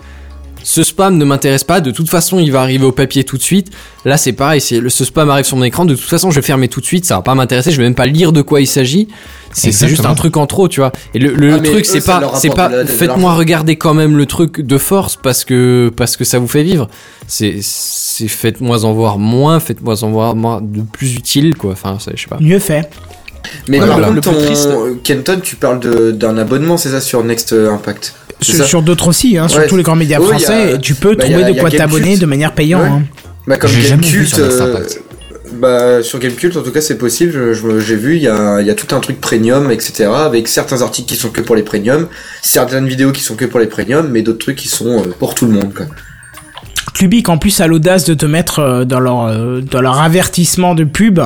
ce spam ne m'intéresse pas. De toute façon, il va arriver au papier tout de suite. Là, c'est pareil. C'est le, ce spam arrive sur mon écran. De toute façon, je vais fermer tout de suite. Ça va pas m'intéresser. Je vais même pas lire de quoi il s'agit. C'est c'est juste un truc en trop, tu vois. Et le, le Ah, truc, eux, c'est pas, c'est pas, de la- de faites-moi regarder quand même le truc de force parce que, parce que ça vous fait vivre. C'est, c'est faites-moi en voir moins, faites-moi en voir moins de plus utile, quoi. Enfin, je sais pas. Mieux fait. Mais Ouais, par le- contre, ton- Kenton, tu parles de- d'un abonnement, c'est ça, sur Next Impact? Sur, d'autres aussi, hein, sur Ouais. tous les grands médias Oui, a- français, tu peux bah, a- trouver de quoi t'abonner de manière payante. Ouais. hein. Bah, comme Gamecult, euh, bah, sur Gamecult, en tout cas, c'est possible. je- je me- J'ai vu, il y a, il y a tout un truc premium, etc. Avec certains articles qui sont que pour les premiums, certaines vidéos qui sont que pour les premiums, mais d'autres trucs qui sont euh, pour tout le monde, quoi. Clubic en plus a l'audace de te mettre euh, dans leur euh, dans leur avertissement de pub,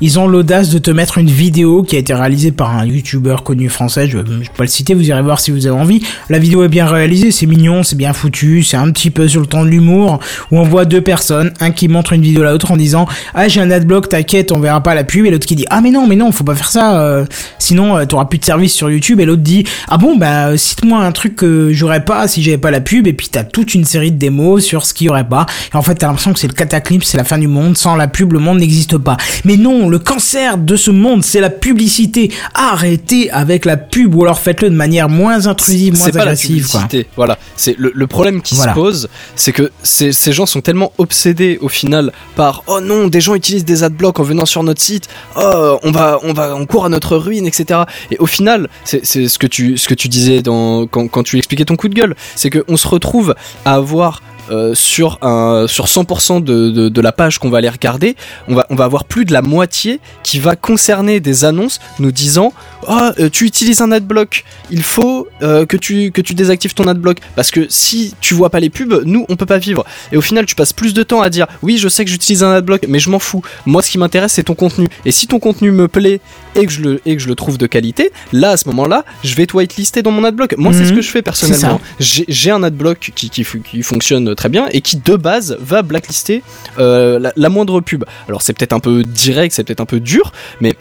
ils ont l'audace de te mettre une vidéo qui a été réalisée par un youtubeur connu français, je, je vais pas le citer, vous irez voir si vous avez envie. La vidéo est bien réalisée, c'est mignon, c'est bien foutu, c'est un petit peu sur le ton de l'humour où on voit deux personnes, un qui montre une vidéo à l'autre en disant "Ah, j'ai un adblock, t'inquiète, on verra pas la pub" et l'autre qui dit "Ah mais non, mais non, faut pas faire ça euh, sinon euh, t'auras plus de service sur YouTube" et l'autre dit "Ah bon, bah cite-moi un truc que j'aurais pas si j'avais pas la pub" et puis t'as toute une série de démos sur ce qu'il y aurait pas. Et en fait, t'as l'impression que c'est le cataclysme, c'est la fin du monde. Sans la pub, le monde n'existe pas. Mais non, le cancer de ce monde, c'est la publicité. Arrêtez avec la pub ou alors faites-le de manière moins intrusive, moins pas la agressive, quoi. Voilà, c'est le, le problème qui Voilà. se pose, c'est que ces, ces gens sont tellement obsédés au final par oh non, des gens utilisent des adblocks en venant sur notre site, oh on va on va on court à notre ruine, etc. Et au final, c'est ce que tu ce que tu disais dans quand, quand tu expliquais ton coup de gueule, c'est que on se retrouve à avoir euh, sur un sur 100% de, de, de la page qu'on va aller regarder, on va on va avoir plus de la moitié qui va concerner des annonces nous disant oh tu utilises un adblock, il faut euh, que tu que tu désactives ton adblock parce que si tu vois pas les pubs, nous on peut pas vivre. Et au final, tu passes plus de temps à dire oui, je sais que j'utilise un adblock, mais je m'en fous. Moi, ce qui m'intéresse, c'est ton contenu. Et si ton contenu me plaît et que je le et que je le trouve de qualité, là à ce moment-là, je vais te whitelister dans mon adblock. Moi, c'est Mhm. ce que je fais personnellement. J'ai un adblock qui, qui, qui fonctionne très bien et qui de base va blacklister euh, la, moindre pub. Alors c'est peut-être un peu direct, c'est peut-être un peu dur, mais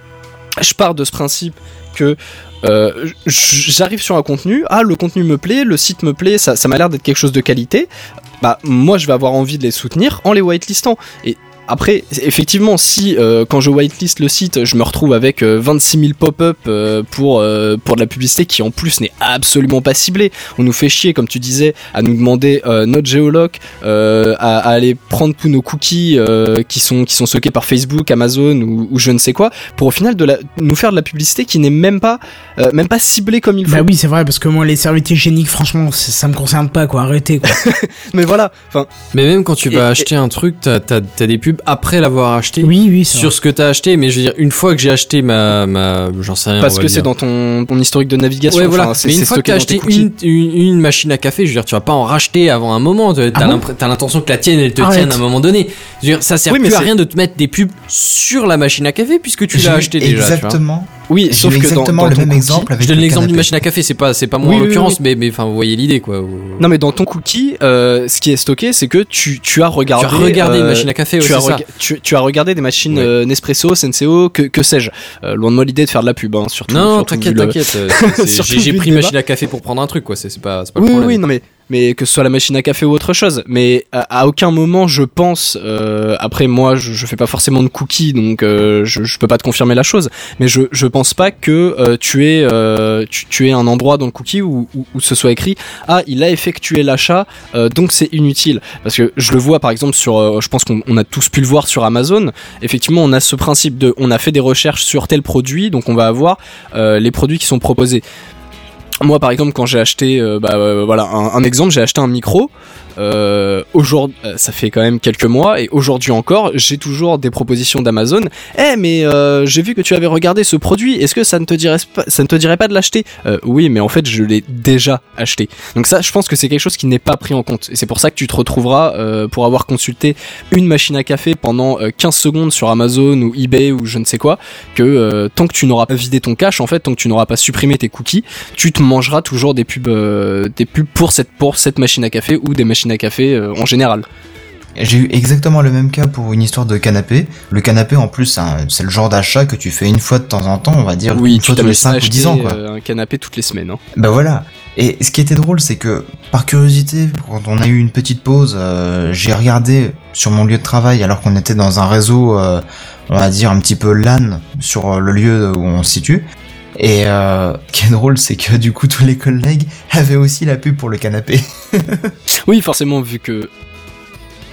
je pars de ce principe que euh, j'arrive sur un contenu, ah le contenu me plaît, le site me plaît, ça, ça m'a l'air d'être quelque chose de qualité, bah moi je vais avoir envie de les soutenir en les whitelistant. Et après, effectivement, si euh, quand je whitelist le site, je me retrouve avec euh, 26 000 pop-up euh, pour, euh, pour de la publicité qui en plus n'est absolument pas ciblée, on nous fait chier, comme tu disais, à nous demander euh, notre géoloc, euh, à, à aller prendre tous nos cookies euh, qui sont qui sont stockés par Facebook, Amazon ou, ou je ne sais quoi, pour au final de la, nous faire de la publicité qui n'est même pas euh, même pas ciblée comme il faut. Bah oui, c'est vrai, parce que moi, les serviettes hygiéniques, franchement, ça me concerne pas, quoi. Arrêtez, quoi. Mais voilà, enfin, Mais même quand tu vas et- acheter un truc, t'as as, des pubs après l'avoir acheté. oui, oui, c'est Sur ce que t'as acheté, mais je veux dire, une fois que j'ai acheté ma, ma, j'en sais rien. parce que c'est dans ton, ton historique de navigation. Ouais, voilà. enfin, c'est mais une fois que dans tes acheté une, une, une machine à café, je veux dire, tu vas pas en racheter avant un moment. T'as Ah l'intention que la tienne, elle te Arrête. tienne à un moment donné. Je veux dire, ça sert Oui, plus à c'est- rien de te mettre des pubs sur la machine à café puisque tu l'as acheté déjà. tu vois. Oui, sauf que dans, exactement dans le ton même cookie- exemple avec Je donne le l'exemple d'une machine à café, c'est pas, c'est pas moi Oui, en oui, l'occurrence, oui. mais, mais enfin, vous voyez l'idée quoi. Non, mais dans ton cookie, euh, ce qui est stocké, c'est que tu, tu as regardé. tu as regardé une euh, machine à café, ouais, tu, as c'est ça. tu, tu as regardé des machines Ouais. euh, Nespresso, Senseo, que, que sais-je. Euh, loin de moi l'idée de faire de la pub, hein, surtout. Non, t'inquiète, le- t'inquiète. euh, J'ai le pris une machine à café pour prendre un truc, quoi. C'est pas, c'est pas Oui, le problème. oui, non, mais, mais que ce soit la machine à café ou autre chose. Mais à, aucun moment, je pense. euh, après, moi, je, je fais pas forcément de cookies, donc euh, je, je peux pas te confirmer la chose. Mais je, je pense pas que euh, tu aies euh, tu, tu aies un endroit dans le cookie où, où, où ce soit écrit ah il a effectué l'achat, euh, donc c'est inutile. Parce que je le vois par exemple sur, euh, je pense qu'on on a tous pu le voir sur Amazon. Effectivement, on a ce principe de, on a fait des recherches sur tel produit, donc on va avoir les produits qui sont proposés. Moi, par exemple, quand j'ai acheté, euh, bah, euh, voilà, un, exemple, j'ai acheté un micro. Euh, aujourd'hui, euh, ça fait quand même quelques mois et aujourd'hui encore, j'ai toujours des propositions d'Amazon. Eh, mais euh, j'ai vu que tu avais regardé ce produit. Est-ce que ça ne te dirait pas, ça ne te dirait pas de l'acheter? Oui, mais en fait, je l'ai déjà acheté. Donc ça, je pense que c'est quelque chose qui n'est pas pris en compte. Et c'est pour ça que tu te retrouveras pour avoir consulté une machine à café pendant euh, 15 secondes sur Amazon ou eBay ou je ne sais quoi, que tant que tu n'auras pas vidé ton cache, en fait, tant que tu n'auras pas supprimé tes cookies, tu te mangeras toujours des pubs, euh, des pubs pour cette pour cette machine à café ou des machines à café euh, en général. J'ai eu exactement le même cas pour une histoire de canapé. Le canapé, en plus, c'est le genre d'achat que tu fais une fois de temps en temps, on va dire Oui, une tu fois tous les t'amuses à 5 ou 10 ans, acheter quoi. euh, un canapé toutes les semaines. Hein. Bah voilà. Et ce qui était drôle, c'est que par curiosité, quand on a eu une petite pause, euh, j'ai regardé sur mon lieu de travail alors qu'on était dans un réseau, euh, on va dire un petit peu LAN sur euh, le lieu où on se situe. Et euh, drôle, c'est que du coup tous les collègues avaient aussi la pub pour le canapé. Oui, forcément, vu que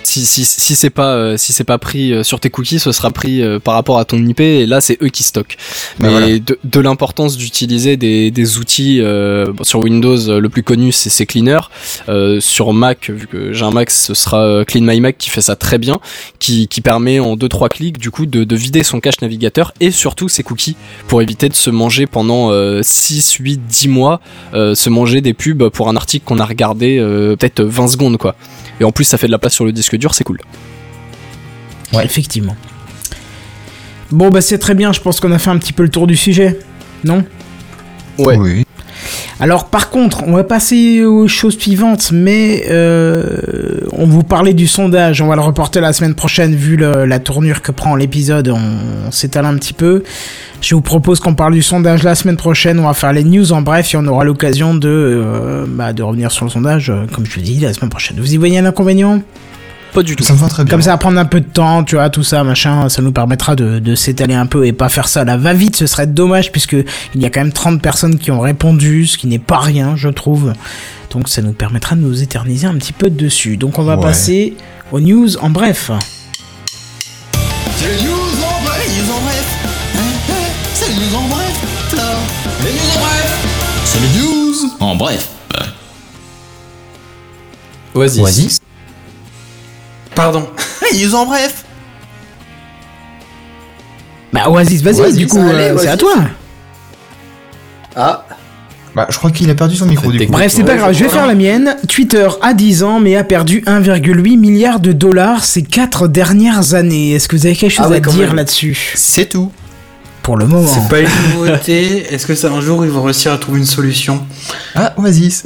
si si si c'est pas euh, si c'est pas pris euh, sur tes cookies, ce sera pris euh, par rapport à ton IP et là c'est eux qui stockent. Bah Mais voilà. de, de l'importance d'utiliser des, des outils sur Windows, le plus connu c'est Cleaner. Sur Mac, vu que j'ai un Mac, ce sera Clean My Mac qui fait ça très bien, qui qui permet en deux trois clics du coup de, de vider son cache navigateur et surtout ses cookies pour éviter de se manger pendant euh, 6, 8, 10 mois, se manger des pubs pour un article qu'on a regardé peut-être 20 secondes quoi. Et en plus ça fait de la place sur le disque dur, c'est cool. Ouais, effectivement. Bon, bah c'est très bien, je pense qu'on a fait un petit peu le tour du sujet. Non? Ouais. Oui. Alors par contre, on va passer aux choses suivantes, mais euh, on vous parlait du sondage, on va le reporter la semaine prochaine vu le- la tournure que prend l'épisode, on, on s'étale un petit peu. Je vous propose qu'on parle du sondage la semaine prochaine, on va faire les news en bref et on aura l'occasion de, euh, bah, de revenir sur le sondage, euh, comme je vous dis, la semaine prochaine. Vous y voyez un inconvénient? Pas du tout. Ça me va très bien. Comme ça va prendre un peu de temps, tu vois, tout ça, machin, ça nous permettra de, de s'étaler un peu et pas faire ça à la va-vite, ce serait dommage puisque il y a quand même 30 personnes qui ont répondu, ce qui n'est pas rien, je trouve. Donc ça nous permettra de nous éterniser un petit peu dessus. Donc on va Ouais. passer aux news en bref. C'est les news en bref, les news en bref. C'est les news en bref. Les news en bref. C'est les news en bref. Oasis. Oasis. Pardon. Les news en bref. Bah Oasis, vas-y, Oasis, du coup, allez, euh, c'est à toi. Ah, Bah, je crois qu'il a perdu son micro du coup. Bref, c'est pas grave, je vais faire la mienne. Twitter a 10 ans mais a perdu 1,8 milliard de dollars ces 4 dernières années. Est-ce que vous avez quelque chose Ah ouais, à dire même. là-dessus? C'est tout. Pour le moment. C'est pas une nouveauté. Est-ce que ça un jour ils vont réussir à trouver une solution? Ah, Oasis.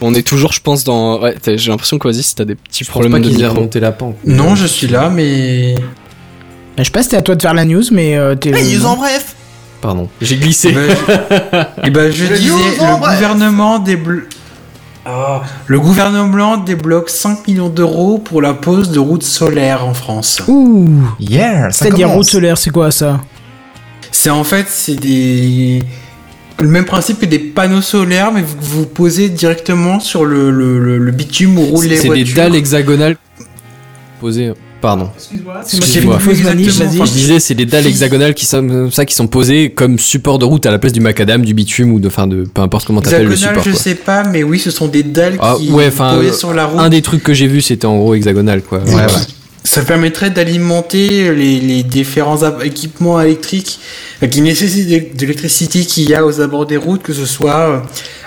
On est toujours, je pense, dans. Ouais, t'as- j'ai l'impression qu'Oasis, t'as des petits Je pense problèmes pas de remonté la pente. Non, je suis là, mais Je sais pas si c'était à toi de faire la news, mais euh, t'es. Les news en bref. Pardon. J'ai glissé. Eh ben, je- eh ben, je disais, en le bref. gouvernement débloque. le gouvernement débloque 5 millions d'euros pour la pose de routes solaires en France. Ouh Yeah, C'est-à-dire commence. route solaire, c'est quoi ça? C'est en fait, c'est des. Le même principe que des panneaux solaires, mais vous, vous posez directement sur le, le, le- le bitume où roulent les C'est voitures. des dalles hexagonales posées. Pardon. C'est moi qui Excuse-moi. Exactement. vas-y. Je disais, c'est des dalles hexagonales qui sont ça, qui sont posées comme support de route à la place du macadam, du bitume ou de, enfin de, peu importe comment t'appelles le Hexagonal, support. je quoi. sais pas, mais oui, ce sont des dalles Ah, qui ouais, enfin, posées euh, sur la route. Un des trucs que j'ai vu, c'était en gros hexagonal, quoi. Ouais, ouais. Ça permettrait d'alimenter les, les différents équipements électriques euh, qui nécessitent de, de l'électricité qu'il y a aux abords des routes, que ce soit euh,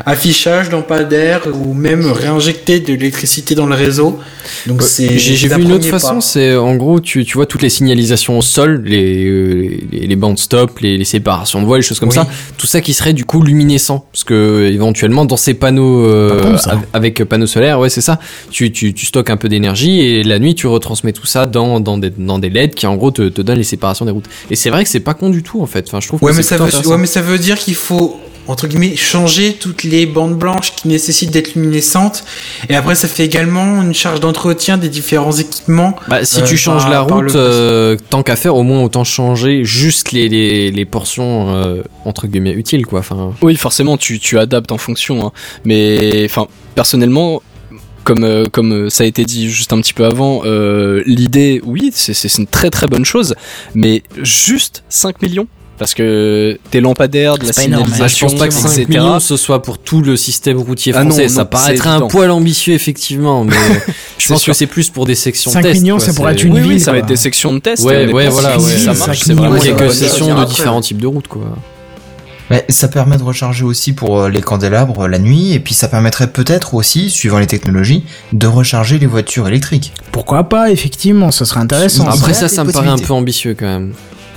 affichage, lampadaire ou même réinjecter de l'électricité dans le réseau. Donc Ouais, c'est J'ai vu une autre façon, c'est en gros, tu, tu vois toutes les signalisations au sol, les, les, les bandes stop, les, les séparations de voies, les choses comme Oui. ça, tout ça qui serait du coup luminescent. Parce que éventuellement, dans ces panneaux euh, avec panneaux solaires, ouais, c'est ça, tu, tu, tu stockes un peu d'énergie et la nuit, tu retransmets tout ça dans, dans, des, dans des LED qui en gros te, te donnent les séparations des routes. Et c'est vrai que c'est pas con du tout en fait. Enfin, je trouve Ouais que mais, ça veut, intéressant. ouais, mais ça veut dire qu'il faut, entre guillemets, changer toutes les bandes blanches qui nécessitent d'être luminescentes. Et après, ça fait également une charge d'entretien des différents équipements. Bah, si Euh, tu changes par- la route, le- euh, tant qu'à faire, au moins autant changer juste les, les, les portions euh, entre guillemets utiles, quoi. Enfin, Oui, forcément, tu, tu adaptes en fonction. hein. Mais enfin, personnellement, comme, euh, comme euh, ça a été dit juste un petit peu avant, euh, l'idée, oui, c'est une très très bonne chose, mais juste 5 millions parce que des lampadaires, de la pas énorme, hein. Ah, je signalisation, pense pas que 5 etc. millions ce soit pour tout le système routier Ah non, français. non, ça paraîtrait un poil ambitieux, effectivement, mais je pense sûr. que c'est plus pour des sections 5 test. millions, quoi, ça pourrait c'est- être une oui, oui, ville, ça va être des sections de test. Ouais, ouais, voilà, ouais. ça Cinq marche, c'est vraiment Il y a Ouais, que ouais, sessions de différents types de routes, quoi. Mais ça permet de recharger aussi pour euh, les candélabres la nuit, et puis ça permettrait peut-être aussi, suivant les technologies, de recharger les voitures électriques. Pourquoi pas, effectivement, ça serait intéressant. Après ça, ça me paraît un peu ambitieux quand même.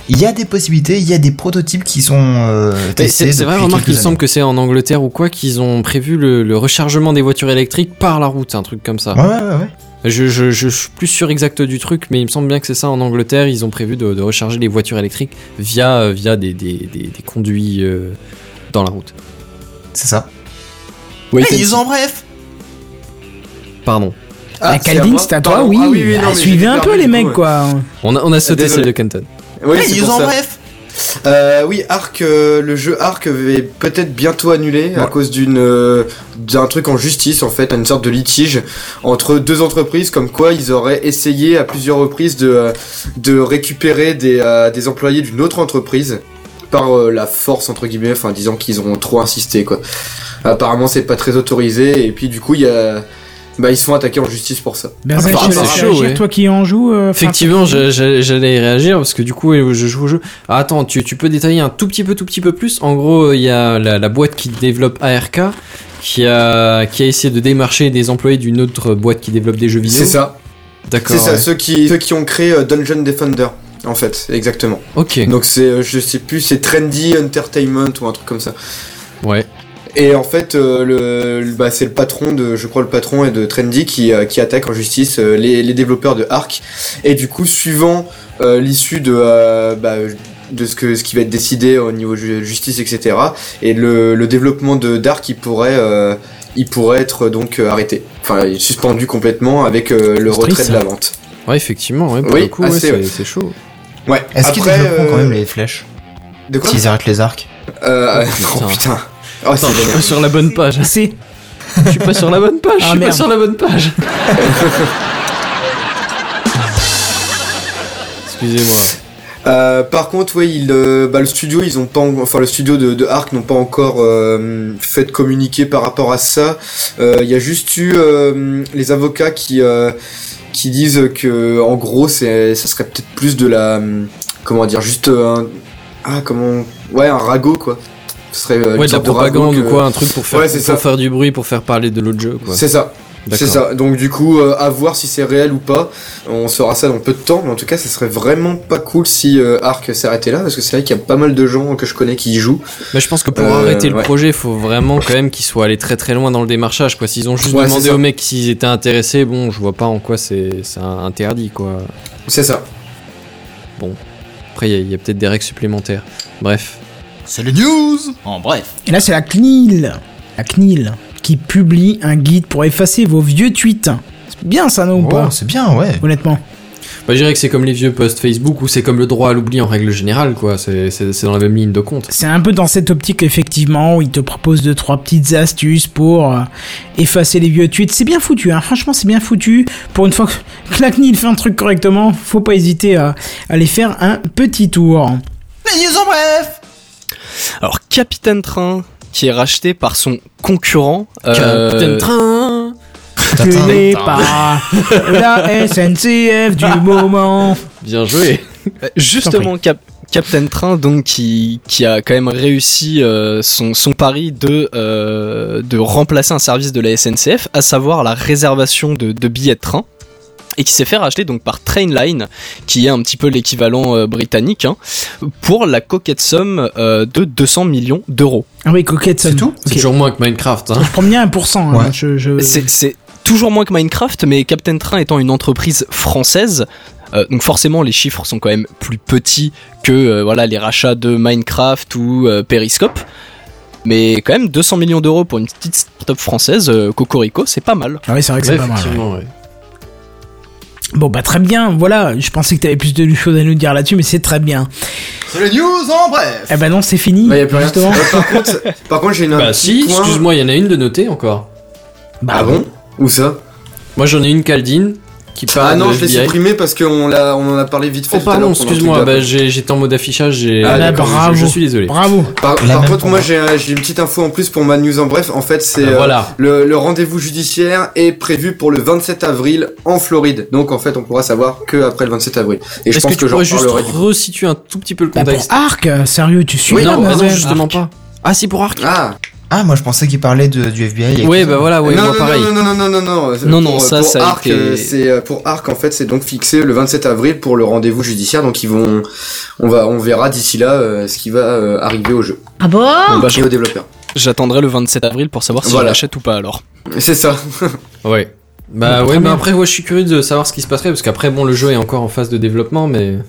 Il y a des possibilités, il y a des prototypes qui sont euh, testés. C'est c'est vrai, remarque, il semble que c'est en Angleterre ou quoi qu'ils ont prévu le, le rechargement des voitures électriques par la route, un truc comme ça. Ouais, ouais, ouais. Ouais. Je, je, je suis plus sûr exact du truc, mais il me semble bien que c'est ça en Angleterre. Ils ont prévu de, de recharger les voitures électriques via, euh, via des, des, des, des conduits euh, dans la route. C'est ça. News see. en bref. Pardon. Ah, Caldine, moi c'est à toi, oui. Ah oui, oui, non, Bah, mais suivez un peu les mecs, quoi. On a, on a sauté celle de Canton. Oui, en ça. bref. Euh, oui, Arc, euh, le jeu Arc est peut-être bientôt annulé à cause d'une euh, d'un truc en justice en fait, une sorte de litige entre deux entreprises, comme quoi ils auraient essayé à plusieurs reprises de de récupérer des des employés d'une autre entreprise par la force entre guillemets, enfin disant qu'ils ont trop insisté quoi. Apparemment c'est pas très autorisé et puis du coup il y a bah ils se font attaquer en justice pour ça. Benzen, Ah, te c'est chaud, réagir, ouais. toi qui en joues. euh, Effectivement, j'allais y réagir parce que du coup, euh, je joue au jeu. Ah, attends, tu, tu peux détailler un tout petit peu, tout petit peu plus? En gros, il y a la, la boîte qui développe ARK qui a, qui a essayé de démarcher des employés d'une autre boîte qui développe des jeux vidéo. C'est ça. D'accord. C'est ça, ouais. ceux qui ceux qui ont créé euh, Dungeon Defender en fait, exactement. Ok. Donc c'est euh, je sais plus, c'est Trendy Entertainment ou un truc comme ça. Ouais. Et en fait, euh, le, le- bah, c'est le patron de, je crois le patron est de Trendy qui, euh, qui attaque en justice euh, les, les développeurs de Arc. Et du coup, suivant euh, l'issue de, euh, bah, de ce que ce qui va être décidé au niveau ju- justice, etc. Et le, le développement de Dark, il pourrait, euh, il pourrait être donc euh, arrêté, enfin il est suspendu complètement avec euh, le retrait triste, de la ça. vente. Ouais, effectivement, ouais, pour Oui, le coup, ouais, c'est ouais. c'est chaud. Ouais. Est-ce qu'ils développeront quand même les flèches De quoi S'ils arrêtent les arcs euh, Oh, non, putain. Oh, c'est Attends, je suis pas sur la bonne page. C'est. Je suis pas sur la bonne page. Ah, je suis pas sur la bonne page. Excusez-moi. Euh, par contre, oui, il, euh, bah, le studio, ils ont pas, en- enfin le studio de, de Arc n'ont pas encore euh, fait de communiquer par rapport à ça. Euh, Il y a juste eu euh, les avocats qui euh, qui disent que, en gros, c'est, ça serait peut-être plus de la, hum, comment dire, juste un, ah comment, ouais, un ragot quoi. Ce serait euh, une Ouais, de la propagande ou quoi, un truc pour faire, Ouais, pour faire du bruit, pour faire parler de l'autre jeu, quoi. C'est ça. C'est ça. Donc du coup, euh, à voir si c'est réel ou pas. On saura ça dans peu de temps, mais en tout cas, ça serait vraiment pas cool si euh, Arc s'arrêtait là, parce que c'est vrai qu'il y a pas mal de gens que je connais qui y jouent. Mais je pense que pour Euh, arrêter le projet, il faut vraiment quand même qu'ils soient allés très très loin dans le démarchage, quoi. S'ils ont juste Ouais, demandé aux mecs s'ils étaient intéressés, bon, je vois pas en quoi c'est interdit, quoi. C'est ça. Après, il y a, il y a peut-être des règles supplémentaires. Bref. C'est les news En bref. Et là, c'est la CNIL. La CNIL qui publie un guide pour effacer vos vieux tweets. C'est bien ça, non ou Oh, pas c'est bien, ouais. Honnêtement. Bah, je dirais que c'est comme les vieux posts Facebook ou c'est comme le droit à l'oubli en règle générale, quoi. C'est dans la même ligne de compte. C'est un peu dans cette optique, effectivement, où il te propose deux, trois petites astuces pour euh, effacer les vieux tweets. C'est bien foutu, hein. Franchement, c'est bien foutu. Pour une fois que la CNIL fait un truc correctement, faut pas hésiter à à aller faire un petit tour. Les news en bref Alors, Capitaine Train, qui est racheté par son concurrent. euh, Captain Train Tu n'es pas la SNCF du moment. Bien joué Euh, Justement, Cap- Captain Train, donc, qui, qui a quand même réussi euh, son, son pari de, euh, de remplacer un service de la SNCF, à savoir la réservation de, de billets de train. Et qui s'est fait racheter donc par Trainline, qui est un petit peu l'équivalent euh, britannique, hein, pour la coquette somme euh, de 200 millions d'euros. Ah oui, coquette, C'est tout C'est toujours moins que Minecraft, hein. Je prends bien 1%. hein. Ouais. Je, je- C'est- C'est toujours moins que Minecraft, mais Captain Train étant une entreprise française, euh, donc forcément les chiffres sont quand même plus petits que euh, voilà les rachats de Minecraft ou euh, Periscope. Mais quand même 200 millions d'euros pour une petite startup française, euh, Cocorico, c'est pas mal. Ah oui, c'est vrai que Ouais, c'est pas mal. ouais. effectivement, ouais. Bon, bah très bien, voilà. Je pensais que t'avais plus de choses à nous dire là-dessus, mais c'est très bien. C'est les news en bref Eh ben non, c'est fini. Bah, y a plus rien. justement. Euh, par contre, par contre, j'ai une un Bah si, excuse-moi, il y en a une de notée encore. Bah, Ah bon Où ça? Moi j'en ai une Caldine qui parle Ah non, de je l'ai supprimé parce qu'on l'a, on en a parlé vite fait. Oh pardon, excuse-moi, bah, j'étais en mode affichage, j'ai... Ah, d'accord, bravo. je, je suis désolé. Bravo. Par, contre, moi j'ai, j'ai une petite info en plus pour ma news en bref. En fait, c'est Bah, euh, voilà. le, le rendez-vous judiciaire est prévu pour le 27 avril en Floride. Donc en fait, on pourra savoir que après le 27 avril. Et je Est-ce pense que que, tu j'en pourrais juste resituer un tout petit peu le Bah, pour contexte Arc, euh, sérieux, tu suis Oui, là, non, bah non, justement pas. Ah si, pour Arc Ah Ah, moi je pensais qu'il parlait de, du FBI. tout bah voilà, ouais, non, moi non, pareil. non, non, non, non, non, non, Non, non, pour, ça, pour ça a Arc, été- euh, c'est euh, pour Arc en fait, c'est donc fixé le 27 avril pour le rendez-vous judiciaire. Donc ils vont, on va, on verra d'ici là euh, ce qui va euh, arriver au jeu Ah bon? Bah, et aux développeurs. J'attendrai le 27 avril pour savoir si Voilà. je l'achète ou pas alors. C'est ça. Ouais. Bah ouais, mais bien. après, ouais, je suis curieux de savoir ce qui se passerait, parce qu'après, bon, le jeu est encore en phase de développement, mais...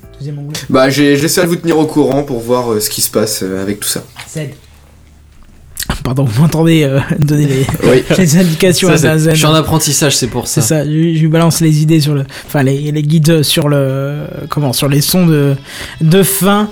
Bah, j'essaie de vous tenir au courant pour voir euh, ce qui se passe euh, avec tout ça. Z. Pardon, vous m'entendez euh, donner les, Oui. les indications Ça, à Zazen. je suis en apprentissage, c'est pour ça. C'est ça, je, je lui balance les idées sur le, enfin les, les guides sur le, comment, sur les sons de, de fin.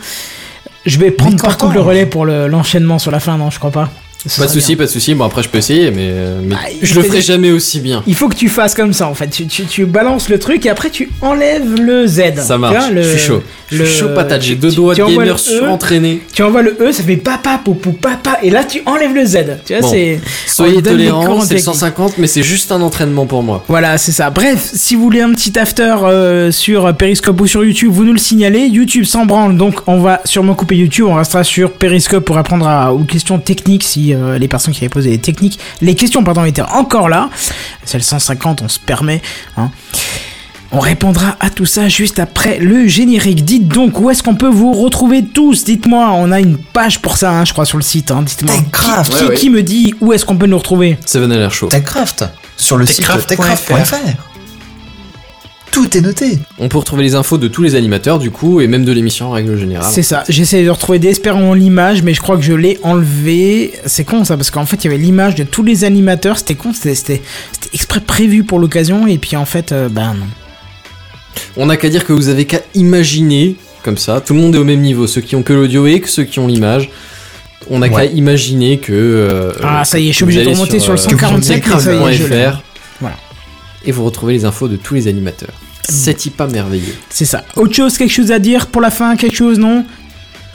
Je vais prendre par contre le relais pour le- l'enchaînement sur la fin, non, je crois pas. Pas de souci, pas de souci. Bon après je peux essayer, mais, euh, mais Bah, je le ferai jamais aussi bien. Il faut que tu fasses comme ça en fait. Tu, tu, tu balances le truc et après tu enlèves le Z. Ça marche. vois, le- Je suis chaud. Je le- suis chaud patate. J'ai deux doigts tu de gamer E, surentraîné. Tu envoies le E, ça fait papa, poupou, papa, et là tu enlèves le Z. Tu vois, Bon. c'est. Soyez tolérants, c'est le techniques. 150, mais c'est juste un entraînement pour moi. Voilà, c'est ça. Bref, si vous voulez un petit after euh, sur Periscope ou sur YouTube, vous nous le signalez. YouTube s'en branle, donc on va sûrement couper YouTube. On restera sur Periscope pour répondre à, aux questions techniques si euh, les personnes qui avaient posé les techniques, les questions pardon étaient encore là. C'est le 150, on se permet. Hein. On répondra à tout ça juste après le générique. Dites donc où est-ce qu'on peut vous retrouver tous? Dites-moi, on a une page pour ça, hein, je crois, sur le site. Hein. Dites-moi. Techcraft. Qui, Ouais, ouais. qui me dit où est-ce qu'on peut nous retrouver? Seven chaud. Techcraft. Sur le Techcraft.fr. site techcraft.fr. Tout est noté. On peut retrouver les infos de tous les animateurs du coup et même de l'émission en règle générale. C'est ça, j'essaie de retrouver désespérément l'image, mais je crois que je l'ai enlevé. C'est con ça, parce qu'en fait, il y avait l'image de tous les animateurs, c'était con, c'était exprès prévu pour l'occasion, et puis en fait, euh, ben non. On n'a qu'à dire que vous avez qu'à imaginer comme ça. Tout le monde est au même niveau, ceux qui ont que l'audio et que ceux qui ont l'image. On n'a Ouais. qu'à imaginer que. euh, Ah, ça y est, je suis obligé de remonter sur le euh, 147, Et vous retrouvez les infos de tous les animateurs. C'est pas merveilleux. C'est ça. Autre chose, quelque chose à dire pour la fin, quelque chose, non?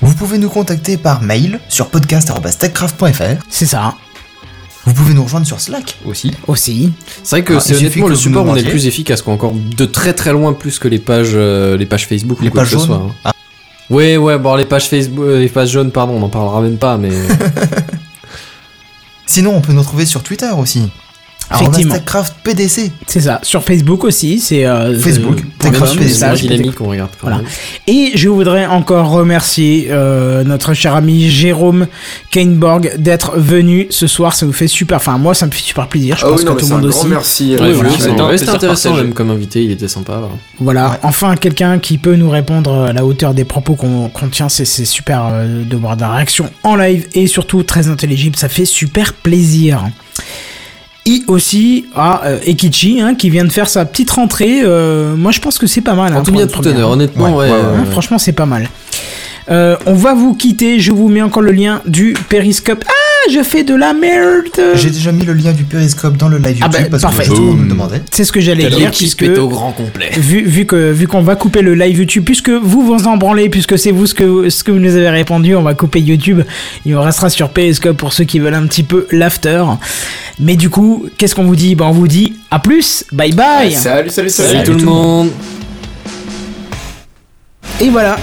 Vous pouvez nous contacter par mail sur podcast.techcraft.fr. C'est ça, Vous pouvez nous rejoindre sur Slack. Aussi. aussi. C'est vrai que Ah, c'est honnêtement que le support on est le plus efficace, quoi. Encore de très très loin plus que les pages, euh, les pages Facebook Les ou quoi pages que ce soit. jaunes. hein. Ouais, ouais, bon, les pages Facebook, euh, les pages jaunes, pardon, on en parlera même pas, mais. Sinon, on peut nous retrouver sur Twitter aussi. Effectivement. Techcraft PDC. C'est ça. Sur Facebook aussi, c'est. euh, Facebook, euh, c'est slash dynamique, on regarde quand Voilà. même. Et je voudrais encore remercier euh, notre cher ami Jérôme Kainborg d'être venu ce soir. Ça nous fait super. Enfin, moi, ça me fait super plaisir. Je Ah pense oui, non, que tout c'est le un monde grand aussi. merci. Ouais, euh, voilà. C'était un Ouais, c'était plaisir intéressant même comme invité, il était sympa. voilà. Voilà. Ouais. Enfin, quelqu'un qui peut nous répondre à la hauteur des propos qu'on qu'on tient. C'est super euh, de voir des réactions en live et surtout très intelligible. Ça fait super plaisir. Et aussi à euh, Ekichi hein, qui vient de faire sa petite rentrée. Euh, moi, je pense que c'est pas mal. hein, En tout pour bien tout honneur, honnêtement, Ouais, ouais. ouais, ouais. Hein, euh, franchement, c'est pas mal. Euh, on va vous quitter. Je vous mets encore le lien du Periscope. Ah, je fais de la merde. J'ai déjà mis le lien du Périscope dans le live Ah YouTube bah, parce parfait. que tout le monde nous demandait. C'est ce que j'allais dire, puisque est au grand complet. vu, vu que vu qu'on va couper le live YouTube, puisque vous vous en branlez, puisque c'est vous ce que ce que vous nous avez répondu, on va couper YouTube. Il restera sur Periscope pour ceux qui veulent un petit peu l'after. Mais du coup, qu'est-ce qu'on vous dit? Ben on vous dit à plus, bye bye. Salut, salut, salut. Salut tout le monde. Et voilà,